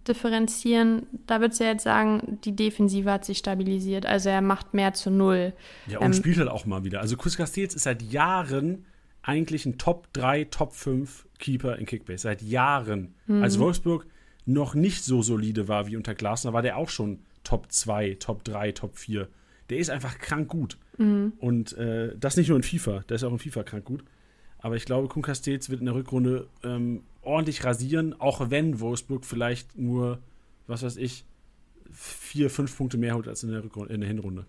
differenzieren. Da würdest du ja jetzt sagen, die Defensive hat sich stabilisiert. Also er macht mehr zu null. Ja, und ähm, spielt halt auch mal wieder. Also Kuhn Castells ist seit Jahren eigentlich ein Top 3, Top 5 Keeper in Kickbase seit Jahren. Mhm. Als Wolfsburg noch nicht so solide war wie unter Glasner, war der auch schon Top 2, Top 3, Top 4. Der ist einfach krank gut. Mhm. Und äh, das nicht nur in FIFA, der ist auch in FIFA krank gut. Aber ich glaube, Kun Castells wird in der Rückrunde ähm, ordentlich rasieren, auch wenn Wolfsburg vielleicht nur, was weiß ich, vier, fünf Punkte mehr holt als in der, Rückrunde, in der Hinrunde.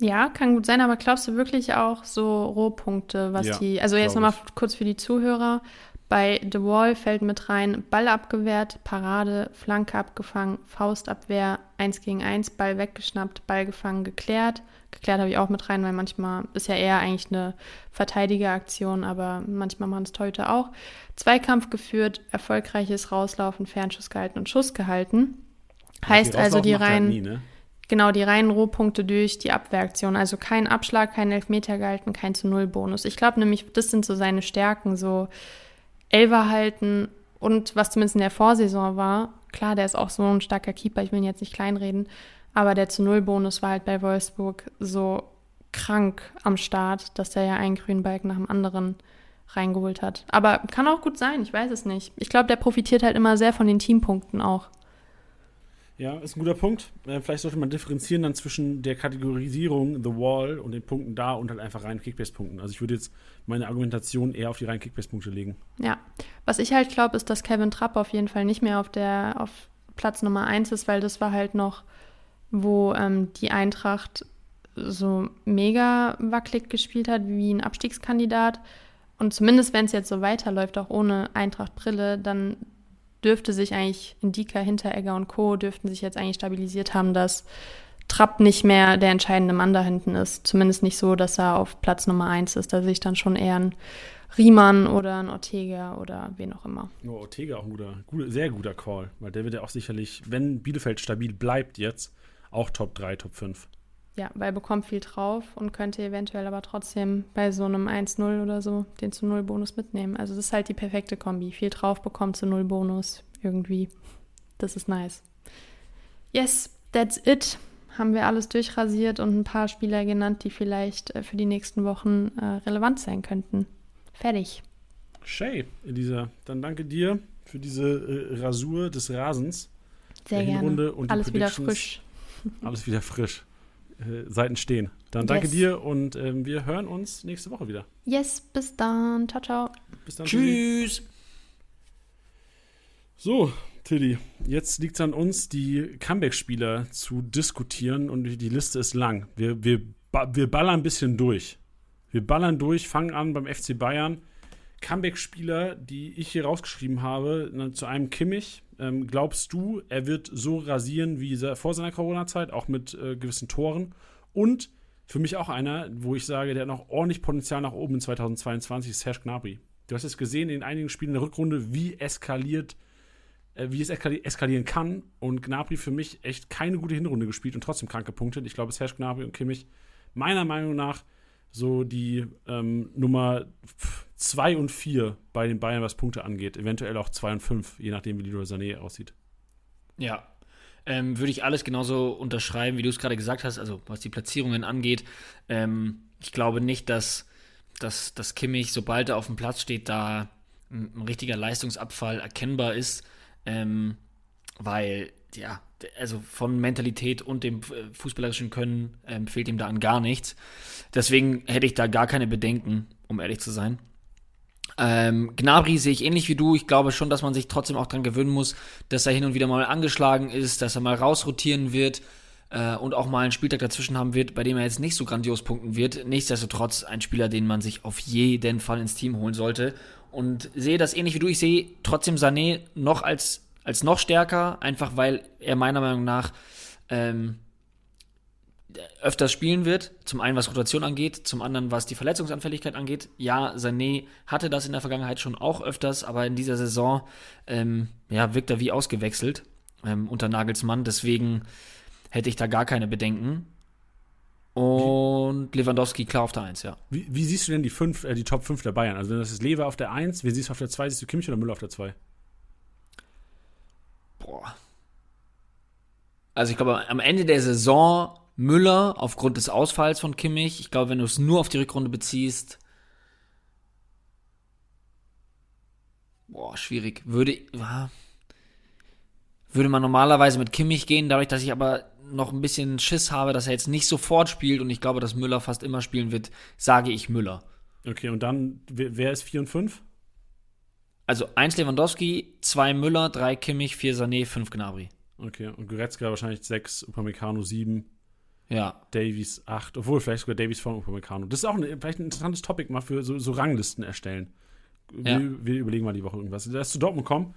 Ja, kann gut sein, aber glaubst du wirklich auch so Rohpunkte, was ja, die, also jetzt nochmal kurz für die Zuhörer. Bei The Wall fällt mit rein Ball abgewehrt, Parade, Flanke abgefangen, Faustabwehr, 1 gegen 1, Ball weggeschnappt, Ball gefangen, geklärt. Geklärt habe ich auch mit rein, weil manchmal ist ja eher eigentlich eine Verteidigeraktion, aber manchmal machen es heute auch. Zweikampf geführt, erfolgreiches Rauslaufen, Fernschuss gehalten und Schuss gehalten. Heißt also die rein. Nie, ne? genau die reinen Rohpunkte durch die Abwehraktion. Also kein Abschlag, kein Elfmeter gehalten, kein zu Null Bonus. Ich glaube nämlich, das sind so seine Stärken, so Elver halten und was zumindest in der Vorsaison war. Klar, der ist auch so ein starker Keeper, ich will ihn jetzt nicht kleinreden, aber der zu Null Bonus war halt bei Wolfsburg so krank am Start, dass der ja einen grünen Balken nach dem anderen reingeholt hat. Aber kann auch gut sein, ich weiß es nicht. Ich glaube, der profitiert halt immer sehr von den Teampunkten auch. Ja, ist ein guter Punkt. Äh, vielleicht sollte man differenzieren dann zwischen der Kategorisierung The Wall und den Punkten da und halt einfach reinen Kickbase-Punkten. Also ich würde jetzt meine Argumentation eher auf die reinen Kickbase-Punkte legen. Ja, was ich halt glaube, ist, dass Kevin Trapp auf jeden Fall nicht mehr auf der auf Platz Nummer 1 ist, weil das war halt noch, wo ähm, die Eintracht so mega wackelig gespielt hat, wie ein Abstiegskandidat. Und zumindest wenn es jetzt so weiterläuft, auch ohne Eintracht-Brille, dann dürfte sich eigentlich Indika, Hinteregger und Co. dürften sich jetzt eigentlich stabilisiert haben, dass Trapp nicht mehr der entscheidende Mann da hinten ist. Zumindest nicht so, dass er auf Platz Nummer 1 ist. Da sehe ich dann schon eher ein Riemann oder ein Ortega oder wen auch immer. Oh, Ortega auch ein guter, guter, sehr guter Call, weil der wird ja auch sicherlich, wenn Bielefeld stabil bleibt jetzt, auch Top 3, Top 5. Ja, weil er bekommt viel drauf und könnte eventuell aber trotzdem bei so einem 1-0 oder so den zu 0 Bonus mitnehmen. Also das ist halt die perfekte Kombi. Viel drauf bekommt zu 0 Bonus irgendwie. Das ist nice. Yes, that's it. Haben wir alles durchrasiert und ein paar Spieler genannt, die vielleicht äh, für die nächsten Wochen äh, relevant sein könnten. Fertig. Shay, Elisa, dann danke dir für diese äh, Rasur des Rasens. Sehr gerne. alles wieder frisch. Alles wieder frisch Seiten stehen. Dann danke yes. dir und ähm, wir hören uns nächste Woche wieder. Yes, bis dann. Ciao, ciao. Bis dann. Tschüss. So, Tilly, jetzt liegt es an uns, die Comeback-Spieler zu diskutieren und die Liste ist lang. Wir, wir, wir ballern ein bisschen durch. Wir ballern durch, fangen an beim FC Bayern. Comeback-Spieler, die ich hier rausgeschrieben habe, zu einem Kimmich, ähm, glaubst du, er wird so rasieren wie vor seiner Corona-Zeit, auch mit äh, gewissen Toren? Und für mich auch einer, wo ich sage, der hat noch ordentlich Potenzial nach oben in 2022, ist Serge Gnabry. Du hast es gesehen in einigen Spielen in der Rückrunde, wie eskaliert, äh, wie es eskali eskalieren kann. Und Gnabry für mich echt keine gute Hinrunde gespielt und trotzdem kranke Punkte. Ich glaube, Serge Gnabry und Kimmich meiner Meinung nach so die ähm, Nummer 2 und 4 bei den Bayern, was Punkte angeht. Eventuell auch 2 und 5, je nachdem, wie Leroy Sané aussieht. Ja, ähm, würde ich alles genauso unterschreiben, wie du es gerade gesagt hast, also was die Platzierungen angeht. Ähm, ich glaube nicht, dass, dass, dass Kimmich, sobald er auf dem Platz steht, da ein, ein richtiger Leistungsabfall erkennbar ist, ähm, weil, ja, also von Mentalität und dem äh, fußballerischen Können ähm, fehlt ihm da an gar nichts. Deswegen hätte ich da gar keine Bedenken, um ehrlich zu sein. Ähm, Gnabry sehe ich ähnlich wie du. Ich glaube schon, dass man sich trotzdem auch daran gewöhnen muss, dass er hin und wieder mal angeschlagen ist, dass er mal rausrotieren wird äh, und auch mal einen Spieltag dazwischen haben wird, bei dem er jetzt nicht so grandios punkten wird. Nichtsdestotrotz ein Spieler, den man sich auf jeden Fall ins Team holen sollte. Und sehe das ähnlich wie du. Ich sehe trotzdem Sané noch als als noch stärker, einfach weil er meiner Meinung nach ähm, öfters spielen wird. Zum einen, was Rotation angeht, zum anderen, was die Verletzungsanfälligkeit angeht. Ja, Sané hatte das in der Vergangenheit schon auch öfters, aber in dieser Saison ähm, ja, wirkt er wie ausgewechselt ähm, unter Nagelsmann. Deswegen hätte ich da gar keine Bedenken. Und Lewandowski klar auf der 1, ja. Wie, wie, siehst du denn die, fünf, äh, die Top 5 der Bayern? Also, das ist Lever auf der 1, wen siehst du auf der 2? Siehst du Kimmich oder Müller auf der 2? Boah. Also ich glaube, am Ende der Saison Müller aufgrund des Ausfalls von Kimmich. Ich glaube, wenn du es nur auf die Rückrunde beziehst, boah, schwierig. Würde, würde man normalerweise mit Kimmich gehen, dadurch, dass ich aber noch ein bisschen Schiss habe, dass er jetzt nicht sofort spielt und ich glaube, dass Müller fast immer spielen wird, sage ich Müller. Okay, und dann, wer ist 4 und 5? Also 1 Lewandowski, 2 Müller, 3 Kimmich, 4 Sané, 5 Gnabry. Okay, und Goretzka wahrscheinlich 6, Upamecano 7. Ja. Davies 8, obwohl vielleicht sogar Davies vor Upamecano. Das ist auch ein, vielleicht ein interessantes Topic mal für so, so Ranglisten erstellen. Wir, ja. wir, überlegen mal die Woche irgendwas. Lass zu Dortmund kommen.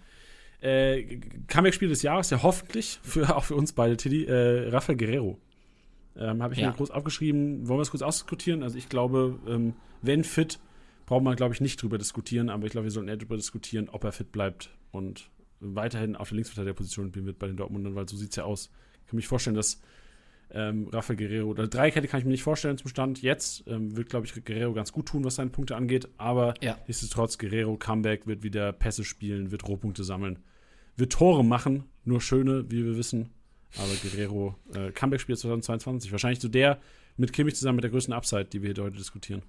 Äh, Comeback-Spiel des Jahres, ja hoffentlich, für, auch für uns beide, Tilly, äh, Rafael Guerrero. Ähm, Habe ich ja. mir groß aufgeschrieben. Wollen wir es kurz ausdiskutieren? Also ich glaube, ähm, wenn fit, braucht man, glaube ich, nicht drüber diskutieren, aber ich glaube, wir sollten eher drüber diskutieren, ob er fit bleibt und weiterhin auf der Linksverteidigerposition spielen wird bei den Dortmundern, weil so sieht es ja aus. Ich kann mich vorstellen, dass ähm, Rafael Guerrero, oder Dreikette kann ich mir nicht vorstellen zum Stand. Jetzt ähm, wird, glaube ich, Guerrero ganz gut tun, was seine Punkte angeht, aber ja. nichtsdestotrotz, Guerrero, Comeback, wird wieder Pässe spielen, wird Rohpunkte sammeln, wird Tore machen, nur schöne, wie wir wissen. Aber Guerrero, äh, Comeback-Spiel 2022, wahrscheinlich so der mit Kimmich zusammen mit der größten Upside, die wir hier heute diskutieren.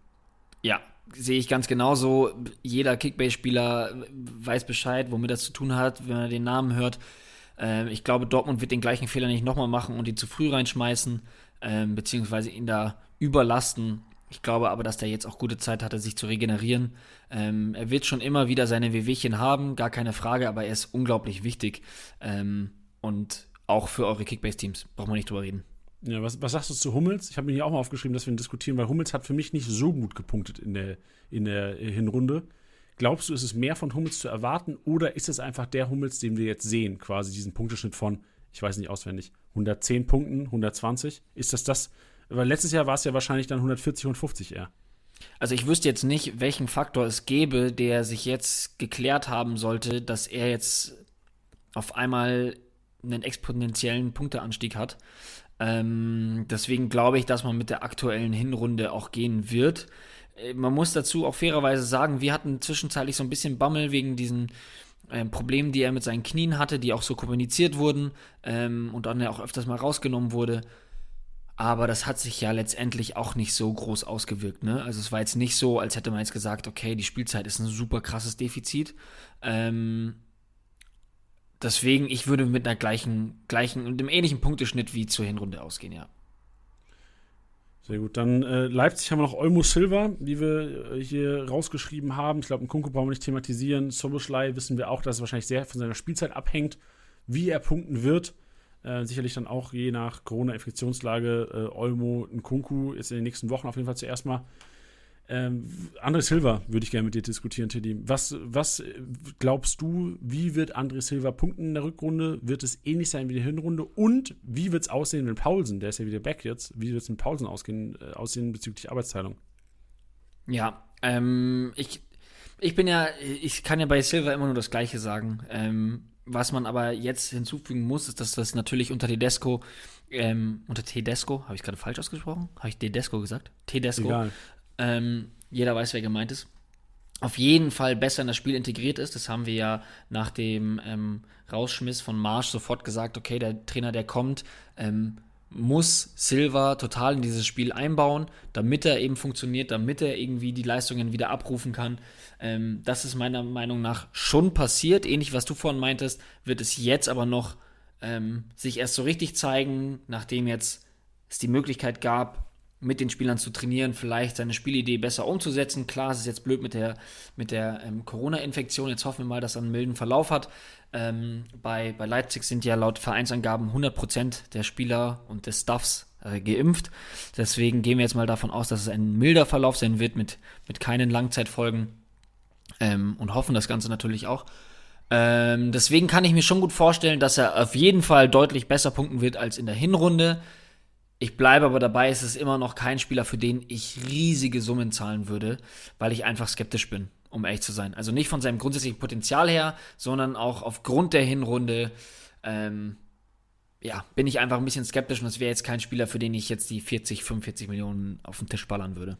Ja, sehe ich ganz genauso. Jeder Kickbase-Spieler weiß Bescheid, womit das zu tun hat, wenn er den Namen hört. Ähm, ich glaube, Dortmund wird den gleichen Fehler nicht nochmal machen und ihn zu früh reinschmeißen, ähm, beziehungsweise ihn da überlasten. Ich glaube aber, dass der jetzt auch gute Zeit hatte, sich zu regenerieren. Ähm, er wird schon immer wieder seine Wehwehchen haben, gar keine Frage, aber er ist unglaublich wichtig. Ähm, und auch für eure Kickbase-Teams, braucht man nicht drüber reden. Ja, was, was sagst du zu Hummels? Ich habe mir hier auch mal aufgeschrieben, dass wir ihn diskutieren, weil Hummels hat für mich nicht so gut gepunktet in der, in der Hinrunde. Glaubst du, ist es mehr von Hummels zu erwarten oder ist es einfach der Hummels, den wir jetzt sehen, quasi diesen Punkteschnitt von, ich weiß nicht auswendig, 110 Punkten, 120? Ist das das? Weil letztes Jahr war es ja wahrscheinlich dann 140 und 50 eher. Also ich wüsste jetzt nicht, welchen Faktor es gäbe, der sich jetzt geklärt haben sollte, dass er jetzt auf einmal einen exponentiellen Punkteanstieg hat. Ähm, deswegen glaube ich, dass man mit der aktuellen Hinrunde auch gehen wird. Äh, man muss dazu auch fairerweise sagen, wir hatten zwischenzeitlich so ein bisschen Bammel wegen diesen ähm, Problemen, die er mit seinen Knien hatte, die auch so kommuniziert wurden ähm, und dann ja auch öfters mal rausgenommen wurde. Aber das hat sich ja letztendlich auch nicht so groß ausgewirkt. Ne? Also es war jetzt nicht so, als hätte man jetzt gesagt, okay, die Spielzeit ist ein super krasses Defizit. Ähm, Deswegen, ich würde mit einer gleichen, gleichen und einem ähnlichen Punkteschnitt wie zur Hinrunde ausgehen, ja. Sehr gut. Dann äh, Leipzig haben wir noch Olmo Silva, die wir äh, hier rausgeschrieben haben. Ich glaube, Kunku brauchen wir nicht thematisieren. Soboschlei wissen wir auch, dass es wahrscheinlich sehr von seiner Spielzeit abhängt, wie er punkten wird. Äh, sicherlich dann auch je nach Corona-Infektionslage äh, Olmo, Kunku ist in den nächsten Wochen auf jeden Fall zuerst mal ähm, André Silva würde ich gerne mit dir diskutieren, Teddy. Was, was glaubst du, wie wird André Silva punkten in der Rückrunde? Wird es ähnlich sein wie die Hinrunde? Und wie wird es aussehen mit Paulsen? Der ist ja wieder back jetzt. Wie wird es mit Paulsen ausgehen, äh, aussehen bezüglich Arbeitsteilung? Ja, ähm, ich, ich bin ja, ich kann ja bei Silva immer nur das Gleiche sagen. Ähm, was man aber jetzt hinzufügen muss, ist, dass das natürlich unter Tedesco, ähm, unter Tedesco, habe ich gerade falsch ausgesprochen? Habe ich Tedesco gesagt? Tedesco. Egal. Ähm, jeder weiß, wer gemeint ist. Auf jeden Fall besser in das Spiel integriert ist. Das haben wir ja nach dem ähm, Rausschmiss von Marsch sofort gesagt. Okay, der Trainer, der kommt, ähm, muss Silva total in dieses Spiel einbauen, damit er eben funktioniert, damit er irgendwie die Leistungen wieder abrufen kann. Ähm, das ist meiner Meinung nach schon passiert. Ähnlich, was du vorhin meintest, wird es jetzt aber noch ähm, sich erst so richtig zeigen, nachdem jetzt es die Möglichkeit gab, mit den Spielern zu trainieren, vielleicht seine Spielidee besser umzusetzen. Klar, es ist jetzt blöd mit der, mit der ähm, Corona-Infektion. Jetzt hoffen wir mal, dass er einen milden Verlauf hat. Ähm, bei, bei Leipzig sind ja laut Vereinsangaben 100% der Spieler und des Staffs äh, geimpft. Deswegen gehen wir jetzt mal davon aus, dass es ein milder Verlauf sein wird mit, mit keinen Langzeitfolgen ähm, und hoffen das Ganze natürlich auch. Ähm, deswegen kann ich mir schon gut vorstellen, dass er auf jeden Fall deutlich besser punkten wird als in der Hinrunde. Ich bleibe aber dabei, es ist immer noch kein Spieler, für den ich riesige Summen zahlen würde, weil ich einfach skeptisch bin, um ehrlich zu sein. Also nicht von seinem grundsätzlichen Potenzial her, sondern auch aufgrund der Hinrunde. Ähm, ja, bin ich einfach ein bisschen skeptisch und es wäre jetzt kein Spieler, für den ich jetzt die 40, 45 Millionen auf den Tisch ballern würde.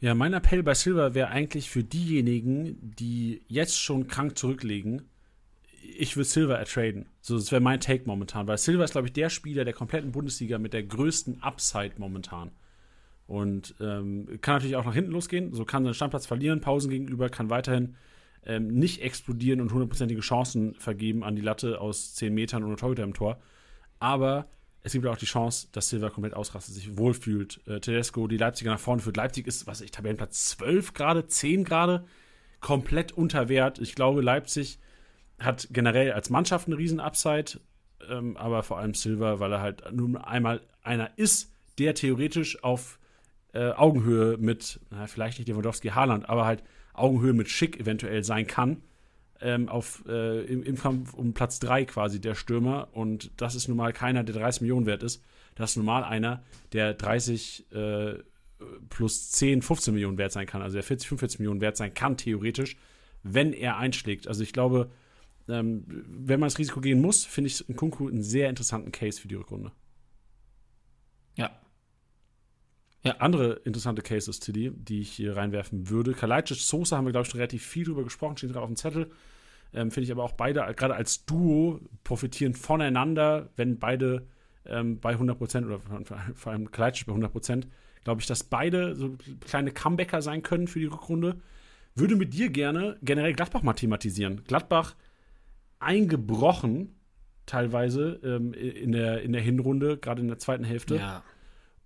Ja, mein Appell bei Silver wäre eigentlich für diejenigen, die jetzt schon krank zurücklegen, ich würde Silver ertraden. So, das wäre mein Take momentan, weil Silver ist, glaube ich, der Spieler der kompletten Bundesliga mit der größten Upside momentan. Und ähm, kann natürlich auch nach hinten losgehen. So kann seinen Standplatz verlieren, Pausen gegenüber, kann weiterhin ähm, nicht explodieren und hundertprozentige Chancen vergeben an die Latte aus 10 Metern ohne Torhüter im Tor. Aber es gibt auch die Chance, dass Silver komplett ausrastet, sich wohlfühlt. Äh, Tedesco die Leipziger nach vorne führt. Leipzig ist, was ich, Tabellenplatz 12 gerade, 10 gerade, komplett unter Wert. Ich glaube, Leipzig hat generell als Mannschaft eine riesen Upside, ähm, aber vor allem Silver, weil er halt nur einmal einer ist, der theoretisch auf äh, Augenhöhe mit, na, vielleicht nicht Lewandowski, Haaland, aber halt Augenhöhe mit Schick eventuell sein kann. Ähm, auf, äh, im, im, Kampf um Platz 3 quasi der Stürmer. Und das ist nun mal keiner, der 30 Millionen wert ist. Das ist normal einer, der 30 äh, plus 10, 15 Millionen wert sein kann. Also der 40, 45 Millionen wert sein kann, theoretisch, wenn er einschlägt. Also ich glaube, ähm, wenn man das Risiko gehen muss, finde ich Kunku einen sehr interessanten Case für die Rückrunde. Ja. Ja. Andere interessante Cases, Tilly, die ich hier reinwerfen würde. Kalajdzic, Sosa haben wir, glaube ich, schon relativ viel drüber gesprochen, steht gerade auf dem Zettel. Ähm, finde ich aber auch beide, gerade als Duo, profitieren voneinander, wenn beide ähm, bei 100% oder vor allem Kleitsch bei 100%. Glaube ich, dass beide so kleine Comebacker sein können für die Rückrunde. Würde mit dir gerne generell Gladbach mal thematisieren. Gladbach eingebrochen, teilweise ähm, in, der, in der Hinrunde, gerade in der zweiten Hälfte. Ja.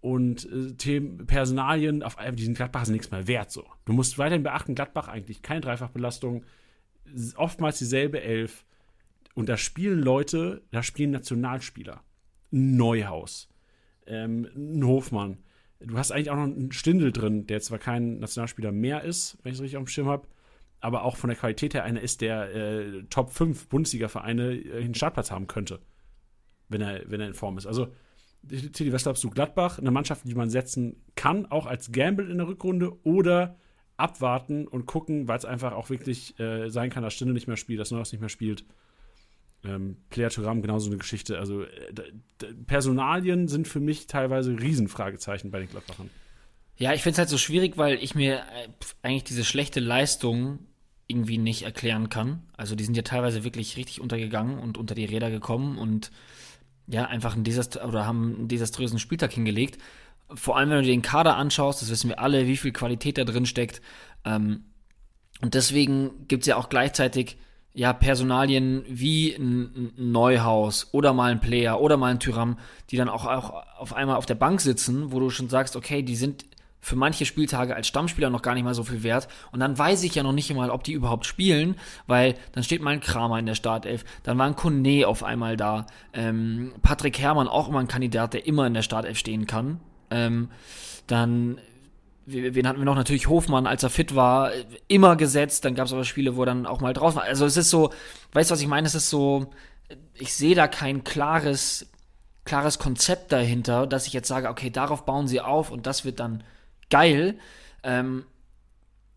Und äh, Themen, Personalien, auf die sind Gladbach sind nichts mehr wert. So. Du musst weiterhin beachten, Gladbach eigentlich keine Dreifachbelastung, oftmals dieselbe Elf. Und da spielen Leute, da spielen Nationalspieler. Neuhaus, ähm, ein Hofmann. Du hast eigentlich auch noch einen Stindel drin, der zwar kein Nationalspieler mehr ist, wenn ich es richtig auf dem Schirm habe, aber auch von der Qualität her einer ist, der äh, Top 5 Bundesliga-Vereine äh, den Startplatz haben könnte, wenn er, wenn er in Form ist. Also, Tilly, was glaubst du? Gladbach, eine Mannschaft, die man setzen kann, auch als Gamble in der Rückrunde oder abwarten und gucken, weil es einfach auch wirklich äh, sein kann, dass Stindel nicht mehr spielt, dass Neuhaus nicht mehr spielt. Ähm, Player Thuram, genauso eine Geschichte. Also, äh, Personalien sind für mich teilweise Riesenfragezeichen bei den Gladbachern. Ja, ich finde es halt so schwierig, weil ich mir äh, eigentlich diese schlechte Leistung irgendwie nicht erklären kann. Also die sind ja teilweise wirklich richtig untergegangen und unter die Räder gekommen und ja, einfach einen Desast oder haben einen desaströsen Spieltag hingelegt. Vor allem, wenn du dir den Kader anschaust, das wissen wir alle, wie viel Qualität da drin steckt. Ähm, und deswegen gibt es ja auch gleichzeitig ja, Personalien wie ein, ein, Neuhaus oder mal ein Player oder mal ein Tyram, die dann auch, auch auf einmal auf der Bank sitzen, wo du schon sagst, okay, die sind für manche Spieltage als Stammspieler noch gar nicht mal so viel wert. Und dann weiß ich ja noch nicht mal, ob die überhaupt spielen, weil dann steht mal ein Kramer in der Startelf, dann war ein Kone auf einmal da, ähm, Patrick Herrmann auch immer ein Kandidat, der immer in der Startelf stehen kann. Ähm, dann wen hatten wir noch? Natürlich Hofmann, als er fit war, immer gesetzt. Dann gab es aber Spiele, wo er dann auch mal draußen war. Also es ist so, weißt du, was ich meine? Es ist so, ich sehe da kein klares, klares Konzept dahinter, dass ich jetzt sage, okay, darauf bauen sie auf und das wird dann geil. Ähm,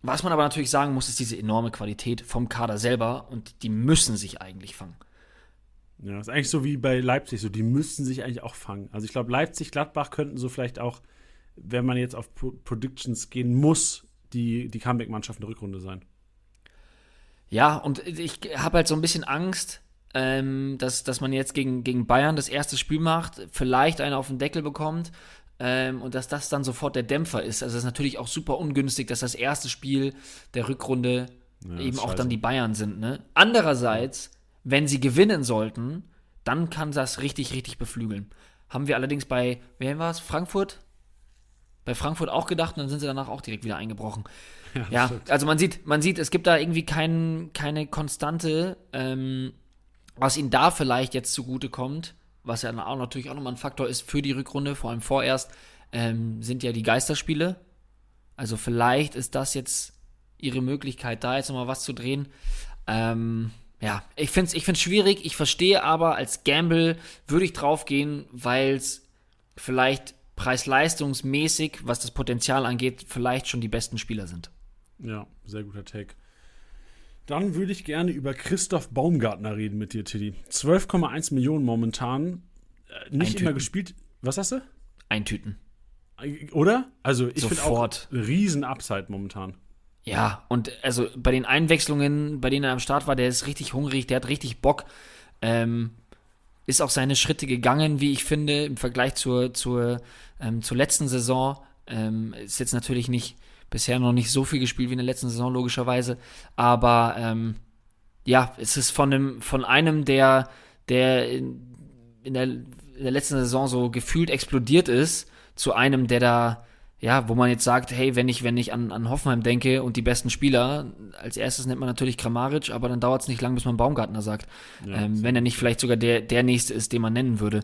was man aber natürlich sagen muss, ist diese enorme Qualität vom Kader selber und die müssen sich eigentlich fangen. Ja, das ist eigentlich so wie bei Leipzig, so die müssten sich eigentlich auch fangen. Also ich glaube, Leipzig, Gladbach könnten so vielleicht auch, wenn man jetzt auf Pro Predictions gehen muss, die, die Comeback-Mannschaft eine Rückrunde sein. Ja, und ich habe halt so ein bisschen Angst, ähm, dass, dass man jetzt gegen, gegen Bayern das erste Spiel macht, vielleicht einen auf den Deckel bekommt ähm, und dass das dann sofort der Dämpfer ist. Also es ist natürlich auch super ungünstig, dass das erste Spiel der Rückrunde ja, eben auch dann die Bayern sind. Ne? Andererseits, wenn sie gewinnen sollten, dann kann das richtig, richtig beflügeln. Haben wir allerdings bei, wer war es? Frankfurt? Bei Frankfurt auch gedacht und dann sind sie danach auch direkt wieder eingebrochen. Ja, ja also man sieht, man sieht, es gibt da irgendwie kein, keine Konstante, ähm, was ihnen da vielleicht jetzt zugute kommt was ja auch natürlich auch nochmal ein Faktor ist für die Rückrunde, vor allem vorerst, ähm, sind ja die Geisterspiele. Also vielleicht ist das jetzt ihre Möglichkeit, da jetzt nochmal was zu drehen. Ähm, ja, ich finde es ich find's schwierig. Ich verstehe aber, als Gamble würde ich draufgehen, weil es vielleicht preis-leistungsmäßig, was das Potenzial angeht, vielleicht schon die besten Spieler sind. Ja, sehr guter Take. Dann würde ich gerne über Christoph Baumgartner reden mit dir, Tiddy. 12,1 Millionen momentan. Äh, nicht immer gespielt. Was hast du? Eintüten. Oder? Also ich finde auch riesen Upside momentan. Ja, und also bei den Einwechslungen, bei denen er am Start war, der ist richtig hungrig, der hat richtig Bock. Ähm, ist auch seine Schritte gegangen, wie ich finde, im Vergleich zur, zur, ähm, zur letzten Saison. Ähm, ist jetzt natürlich nicht bisher noch nicht so viel gespielt wie in der letzten Saison, logischerweise. Aber ähm, ja, es ist von einem, von einem der, der in, in, der, in der letzten Saison so gefühlt explodiert ist, zu einem, der da, ja, wo man jetzt sagt, hey, wenn ich, wenn ich an, an Hoffenheim denke und die besten Spieler, als erstes nennt man natürlich Kramaric, aber dann dauert es nicht lang, bis man Baumgartner sagt. Ja, ähm, wenn er nicht vielleicht sogar der, der nächste ist, den man nennen würde.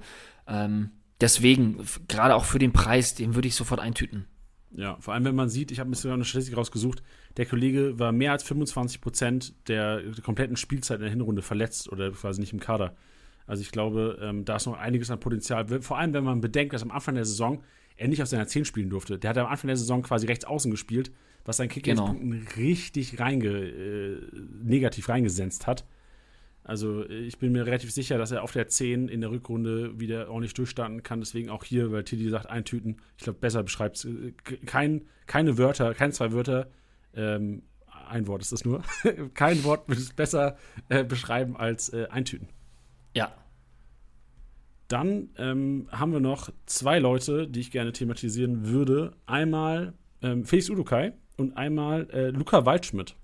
Ähm, deswegen, gerade auch für den Preis, den würde ich sofort eintüten. Ja, vor allem, wenn man sieht, ich habe mir sogar eine Statistik rausgesucht, der Kollege war mehr als 25 Prozent der, kompletten Spielzeit in der Hinrunde verletzt oder quasi nicht im Kader. Also ich glaube, ähm, da ist noch einiges an Potenzial. Vor allem, wenn man bedenkt, dass am Anfang der Saison er nicht auf seiner 10 spielen durfte. Der hat am Anfang der Saison quasi rechts außen gespielt, was sein Kicker genau. richtig reinge, äh, negativ reingesenzt hat. Also ich bin mir relativ sicher, dass er auf der 10 in der Rückrunde wieder ordentlich durchstarten kann. Deswegen auch hier, weil Tilly sagt, eintüten. Ich glaube, besser beschreibt es. Äh, kein, keine Wörter, keine zwei Wörter. Ähm, ein Wort ist das nur. kein Wort würde es besser äh, beschreiben als äh, eintüten. Ja. Dann ähm, haben wir noch zwei Leute, die ich gerne thematisieren würde. Einmal ähm, Felix Udukai und einmal äh, Luca Waldschmidt.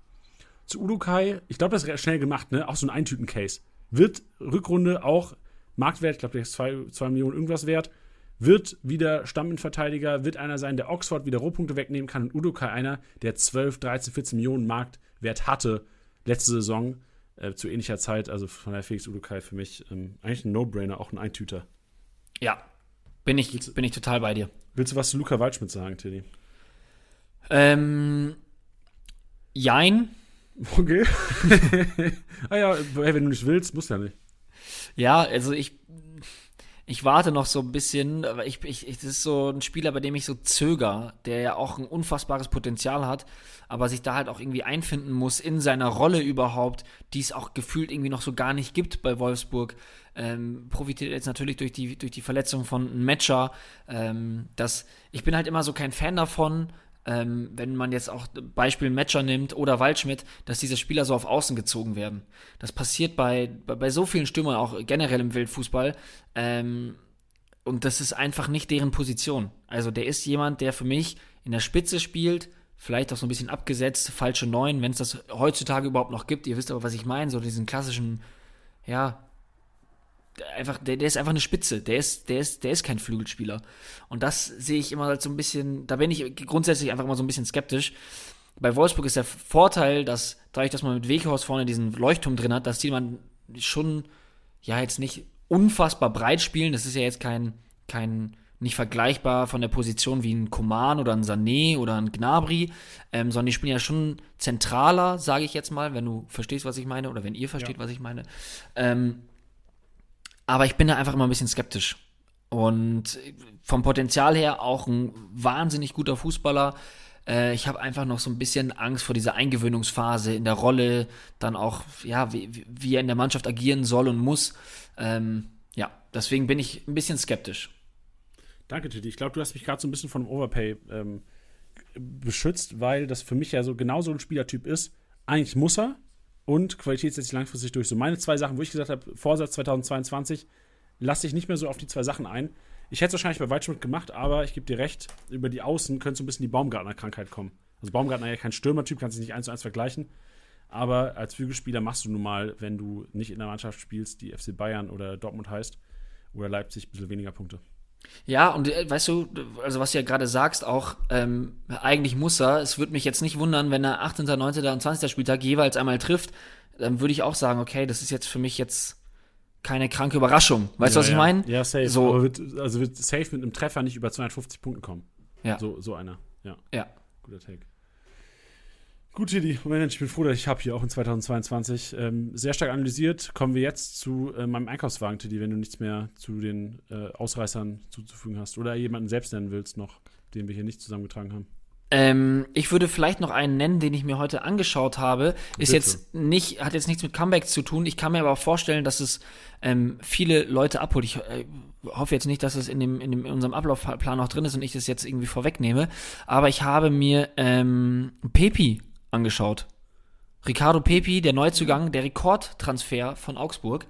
Zu Udukai, ich glaube, das ist schnell gemacht, ne? Auch so ein Eintüten-Case. Wird Rückrunde auch Marktwert, ich glaube, der ist 2 Millionen irgendwas wert, wird wieder Stamminverteidiger, wird einer sein, der Oxford wieder Rohpunkte wegnehmen kann und Udukai einer, der 12, 13, 14 Millionen Marktwert hatte letzte Saison äh, zu ähnlicher Zeit. Also von der Felix Udukai für mich ähm, eigentlich ein No-Brainer, auch ein Eintüter. Ja, bin ich, bin ich total bei dir. Willst du was zu Luca Waldschmidt sagen, Tilly? Ähm, jein. Okay. ah ja, wenn du nicht willst, musst du ja nicht. Ja, also ich, ich warte noch so ein bisschen, aber ich, ich, ich, das ist so ein Spieler, bei dem ich so zöger, der ja auch ein unfassbares Potenzial hat, aber sich da halt auch irgendwie einfinden muss in seiner Rolle überhaupt, die es auch gefühlt irgendwie noch so gar nicht gibt bei Wolfsburg. Ähm, profitiert jetzt natürlich durch die, durch die Verletzung von Matcher. Ähm, das, ich bin halt immer so kein Fan davon, ähm, wenn man jetzt auch Beispiel Matcher nimmt oder Waldschmidt, dass diese Spieler so auf Außen gezogen werden. Das passiert bei, bei, bei so vielen Stürmern, auch generell im Weltfußball. Ähm, und das ist einfach nicht deren Position. Also der ist jemand, der für mich in der Spitze spielt, vielleicht auch so ein bisschen abgesetzt, falsche Neun, wenn es das heutzutage überhaupt noch gibt. Ihr wisst aber, was ich meine, so diesen klassischen, ja, einfach, der, der ist einfach eine Spitze. Der ist, der ist, der ist kein Flügelspieler. Und das sehe ich immer halt so ein bisschen, da bin ich grundsätzlich einfach immer so ein bisschen skeptisch. Bei Wolfsburg ist der Vorteil, dass dadurch, dass man mit Weghorst vorne diesen Leuchtturm drin hat, dass die man schon, ja, jetzt nicht unfassbar breit spielen. Das ist ja jetzt kein, kein, nicht vergleichbar von der Position wie ein Koman oder ein Sané oder ein Gnabry, ähm, sondern die spielen ja schon zentraler, sage ich jetzt mal, wenn du verstehst, was ich meine, oder wenn ihr versteht, ja. was ich meine. Ähm, aber ich bin da einfach immer ein bisschen skeptisch. Und vom Potenzial her auch ein wahnsinnig guter Fußballer. Äh, ich habe einfach noch so ein bisschen Angst vor dieser Eingewöhnungsphase in der Rolle, dann auch, ja, wie, wie er in der Mannschaft agieren soll und muss. Ähm, ja, deswegen bin ich ein bisschen skeptisch. Danke, Titi. Ich glaube, du hast mich gerade so ein bisschen von Overpay ähm, beschützt, weil das für mich ja so genau so ein Spielertyp ist. Eigentlich muss er, und Qualität setzt sich langfristig durch. So meine zwei Sachen, wo ich gesagt habe, Vorsatz 2022, lasse ich nicht mehr so auf die zwei Sachen ein. Ich hätte es wahrscheinlich bei Waldschmidt gemacht, aber ich gebe dir recht, über die Außen könnte so ein bisschen die Baumgartner-Krankheit kommen. Also Baumgartner ja kein Stürmertyp, kannst dich nicht eins zu eins vergleichen. Aber als Flügelspieler machst du nun mal, wenn du nicht in der Mannschaft spielst, die FC Bayern oder Dortmund heißt, oder Leipzig, ein bisschen weniger Punkte. Ja, und äh, weißt du, also was du ja gerade sagst, auch ähm, eigentlich muss er, es würde mich jetzt nicht wundern, wenn er 18., 19. und 20. Spieltag jeweils einmal trifft, dann würde ich auch sagen, okay, das ist jetzt für mich jetzt keine kranke Überraschung. Weißt du, ja, was ich meine? Ja, safe. So, Aber wird, also wird safe mit einem Treffer nicht über 250 Punkten kommen. Ja. So, so einer. Ja. Ja. Guter Take. Gut, Teddy. Moment, ich bin froh, dass ich habe hier auch in 2022 ähm, sehr stark analysiert. Kommen wir jetzt zu äh, meinem Einkaufswagen, Teddy, wenn du nichts mehr zu den äh, Ausreißern zuzufügen hast. Oder jemanden selbst nennen willst noch, den wir hier nicht zusammengetragen haben. Ähm, ich würde vielleicht noch einen nennen, den ich mir heute angeschaut habe. Ist Bitte. jetzt nicht, hat jetzt nichts mit Comeback zu tun. Ich kann mir aber auch vorstellen, dass es ähm, viele Leute abholt. Ich äh, hoffe jetzt nicht, dass es in, dem, in, dem, in unserem Ablaufplan noch drin ist und ich das jetzt irgendwie vorwegnehme. Aber ich habe mir ähm, Pepi angeschaut. Ricardo Pepi, der Neuzugang, der Rekordtransfer von Augsburg.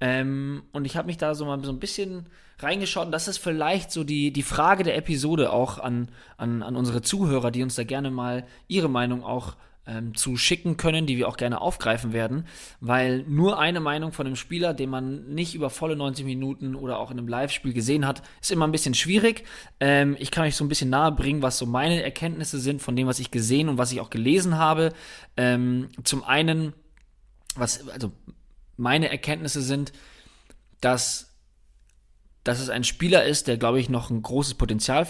Ähm, und ich habe mich da so mal so ein bisschen reingeschaut und das ist vielleicht so die, die Frage der Episode auch an, an, an unsere Zuhörer, die uns da gerne mal ihre Meinung auch ähm, zu schicken können, die wir auch gerne aufgreifen werden, weil nur eine Meinung von einem Spieler, den man nicht über volle 90 Minuten oder auch in einem Live-Spiel gesehen hat, ist immer ein bisschen schwierig. Ähm, ich kann euch so ein bisschen nahe bringen, was so meine Erkenntnisse sind von dem, was ich gesehen und was ich auch gelesen habe. Ähm, zum einen, was, also meine Erkenntnisse sind, dass, dass es ein Spieler ist, der, glaube ich, noch ein großes Potenzial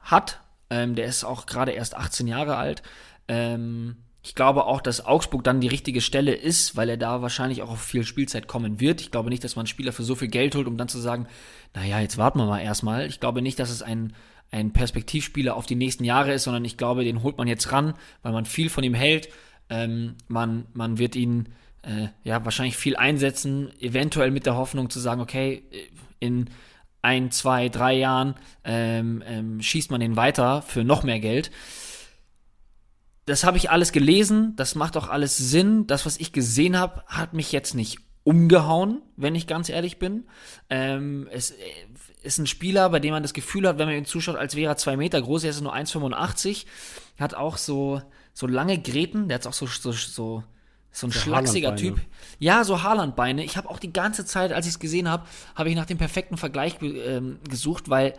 hat. Ähm, der ist auch gerade erst 18 Jahre alt. Ähm, ich glaube auch, dass Augsburg dann die richtige Stelle ist, weil er da wahrscheinlich auch auf viel Spielzeit kommen wird. Ich glaube nicht, dass man einen Spieler für so viel Geld holt, um dann zu sagen, naja, jetzt warten wir mal erstmal. Ich glaube nicht, dass es ein, ein Perspektivspieler auf die nächsten Jahre ist, sondern ich glaube, den holt man jetzt ran, weil man viel von ihm hält. Ähm, man, man wird ihn äh, ja wahrscheinlich viel einsetzen, eventuell mit der Hoffnung zu sagen, okay, in ein, zwei, drei Jahren ähm, ähm, schießt man den weiter für noch mehr Geld das habe ich alles gelesen, das macht auch alles Sinn. Das, was ich gesehen habe, hat mich jetzt nicht umgehauen, wenn ich ganz ehrlich bin. Ähm, es äh, ist ein Spieler, bei dem man das Gefühl hat, wenn man ihm zuschaut, als wäre er zwei Meter groß. Er ist nur 1,85. Hat auch so, so lange Gräten. Der hat auch so, so, so, so ein so schlachsiger Typ. Ja, so Haarlandbeine. Ich habe auch die ganze Zeit, als ich es gesehen habe, habe ich nach dem perfekten Vergleich ähm, gesucht, weil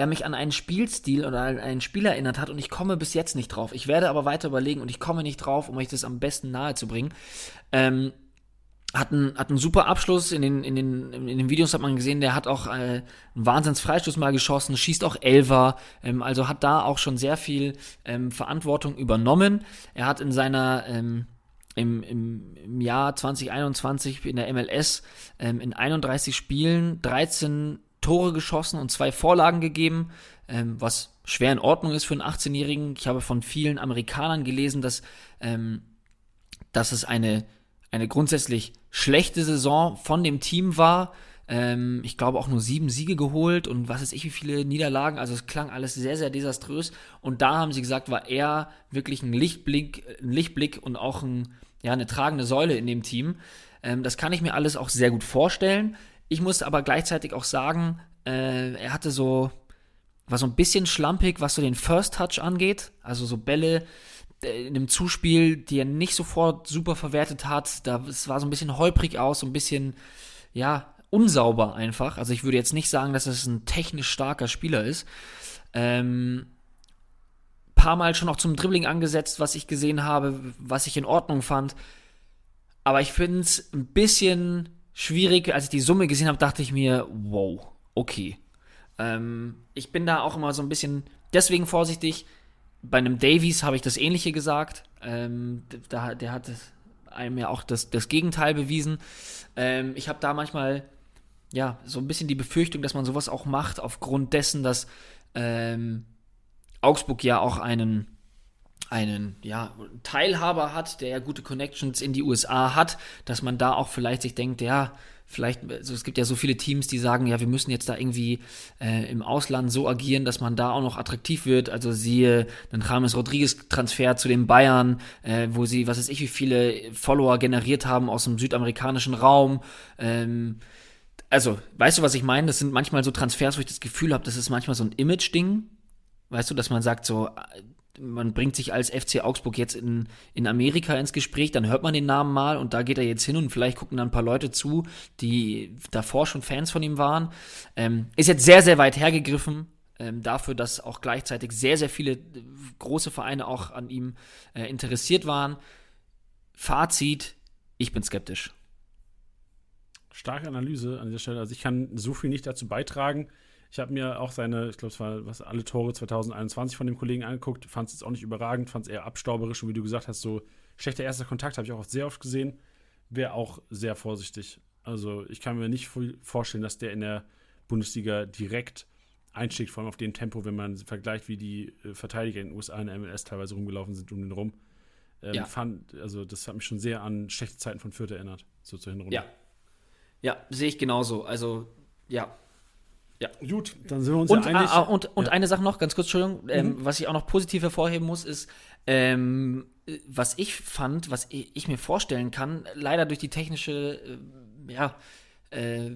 er mich an einen Spielstil oder an einen Spiel erinnert hat und ich komme bis jetzt nicht drauf. Ich werde aber weiter überlegen und ich komme nicht drauf, um euch das am besten nahe zu bringen. Ähm, hat einen, hat einen super Abschluss. In den, in, den, in den Videos hat man gesehen, der hat auch äh, einen Wahnsinns-Freistoß mal geschossen, schießt auch Elfer, ähm, also hat da auch schon sehr viel ähm, Verantwortung übernommen. Er hat in seiner ähm, im, im, im Jahr 2021 in der MLS ähm, in 31 Spielen 13 Tore geschossen und zwei Vorlagen gegeben, ähm, was schwer in Ordnung ist für einen 18-Jährigen. Ich habe von vielen Amerikanern gelesen, dass, ähm, dass es eine eine grundsätzlich schlechte Saison von dem Team war. Ähm, ich glaube auch nur sieben Siege geholt und was weiß ich, wie viele Niederlagen. Also es klang alles sehr, sehr desaströs. Und da haben sie gesagt, war er wirklich ein Lichtblick, ein Lichtblick und auch ein, ja, eine tragende Säule in dem Team. Ähm, das kann ich mir alles auch sehr gut vorstellen. Ich muss aber gleichzeitig auch sagen, äh, er hatte so, war so ein bisschen schlampig, was so den First Touch angeht. Also so Bälle, äh, in einem Zuspiel, die er nicht sofort super verwertet hat. Da, es war so ein bisschen holprig aus, so ein bisschen, ja, unsauber einfach. Also ich würde jetzt nicht sagen, dass es ein technisch starker Spieler ist. Ähm, paar Mal schon auch zum Dribbling angesetzt, was ich gesehen habe, was ich in Ordnung fand. Aber ich finde es ein bisschen schwierig. Als ich die Summe gesehen habe, dachte ich mir, wow, okay. Ähm, ich bin da auch immer so ein bisschen deswegen vorsichtig bei einem Davies habe ich das Ähnliche gesagt. Ähm, da, der hat einem ja auch das, das Gegenteil bewiesen. Ähm, ich habe da manchmal ja so ein bisschen die Befürchtung, dass man sowas auch macht, aufgrund dessen, dass ähm, Augsburg ja auch einen einen ja, Teilhaber hat, der ja gute Connections in die USA hat, dass man da auch vielleicht sich denkt, ja, vielleicht, also es gibt ja so viele Teams, die sagen, ja, wir müssen jetzt da irgendwie äh, im Ausland so agieren, dass man da auch noch attraktiv wird. Also siehe den James Rodriguez-Transfer zu den Bayern, äh, wo sie, was weiß ich, wie viele Follower generiert haben aus dem südamerikanischen Raum. Ähm, also, weißt du, was ich meine? Das sind manchmal so Transfers, wo ich das Gefühl habe, das ist manchmal so ein Image-Ding. Weißt du, dass man sagt, so, man bringt sich als FC Augsburg jetzt in, in Amerika ins Gespräch, dann hört man den Namen mal und da geht er jetzt hin und vielleicht gucken dann ein paar Leute zu, die davor schon Fans von ihm waren. Ähm, ist jetzt sehr, sehr weit hergegriffen. Ähm, dafür, dass auch gleichzeitig sehr, sehr viele große Vereine auch an ihm äh, interessiert waren. Fazit, ich bin skeptisch. Starke Analyse an dieser Stelle. Also ich kann so viel nicht dazu beitragen. Ich habe mir auch seine, ich glaube, es war was, alle Tore 2021 von dem Kollegen angeguckt, fand es jetzt auch nicht überragend, fand es eher abstauberisch und wie du gesagt hast, so schlechter erster Kontakt habe ich auch oft sehr oft gesehen. Wäre auch sehr vorsichtig. Also ich kann mir nicht vorstellen, dass der in der Bundesliga direkt einschlägt, vor allem auf dem Tempo, wenn man vergleicht, wie die äh, Verteidiger in den USA in der MLS teilweise rumgelaufen sind um den rum. Ähm, ja. fand, also das hat mich schon sehr an schlechte Zeiten von Fürth erinnert, so zur Hinrunde. Ja. Ja, sehe ich genauso. Also, ja, ja. Gut, dann sind wir uns und, ja einig. Ah, und, und ja. eine Sache noch, ganz kurz, Entschuldigung, ähm, mhm. was ich auch noch positiv hervorheben muss, ist, ähm, was ich fand, was ich, mir vorstellen kann, leider durch die technische, äh, ja, äh,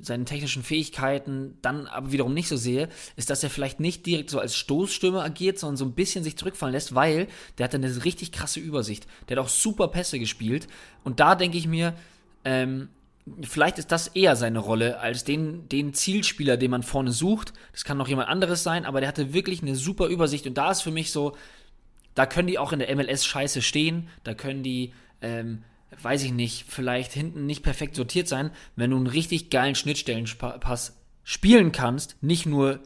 seine technischen Fähigkeiten dann aber wiederum nicht so sehe, ist, dass er vielleicht nicht direkt so als Stoßstürmer agiert, sondern so ein bisschen sich zurückfallen lässt, weil der hat eine richtig krasse Übersicht. Der hat auch super Pässe gespielt. Und da denke ich mir, ähm, vielleicht ist das eher seine Rolle als den, den Zielspieler, den man vorne sucht. Das kann noch jemand anderes sein, aber der hatte wirklich eine super Übersicht und da ist für mich so, da können die auch in der MLS scheiße stehen, da können die, ähm, weiß ich nicht, vielleicht hinten nicht perfekt sortiert sein, wenn du einen richtig geilen Schnittstellenpass spielen kannst, nicht nur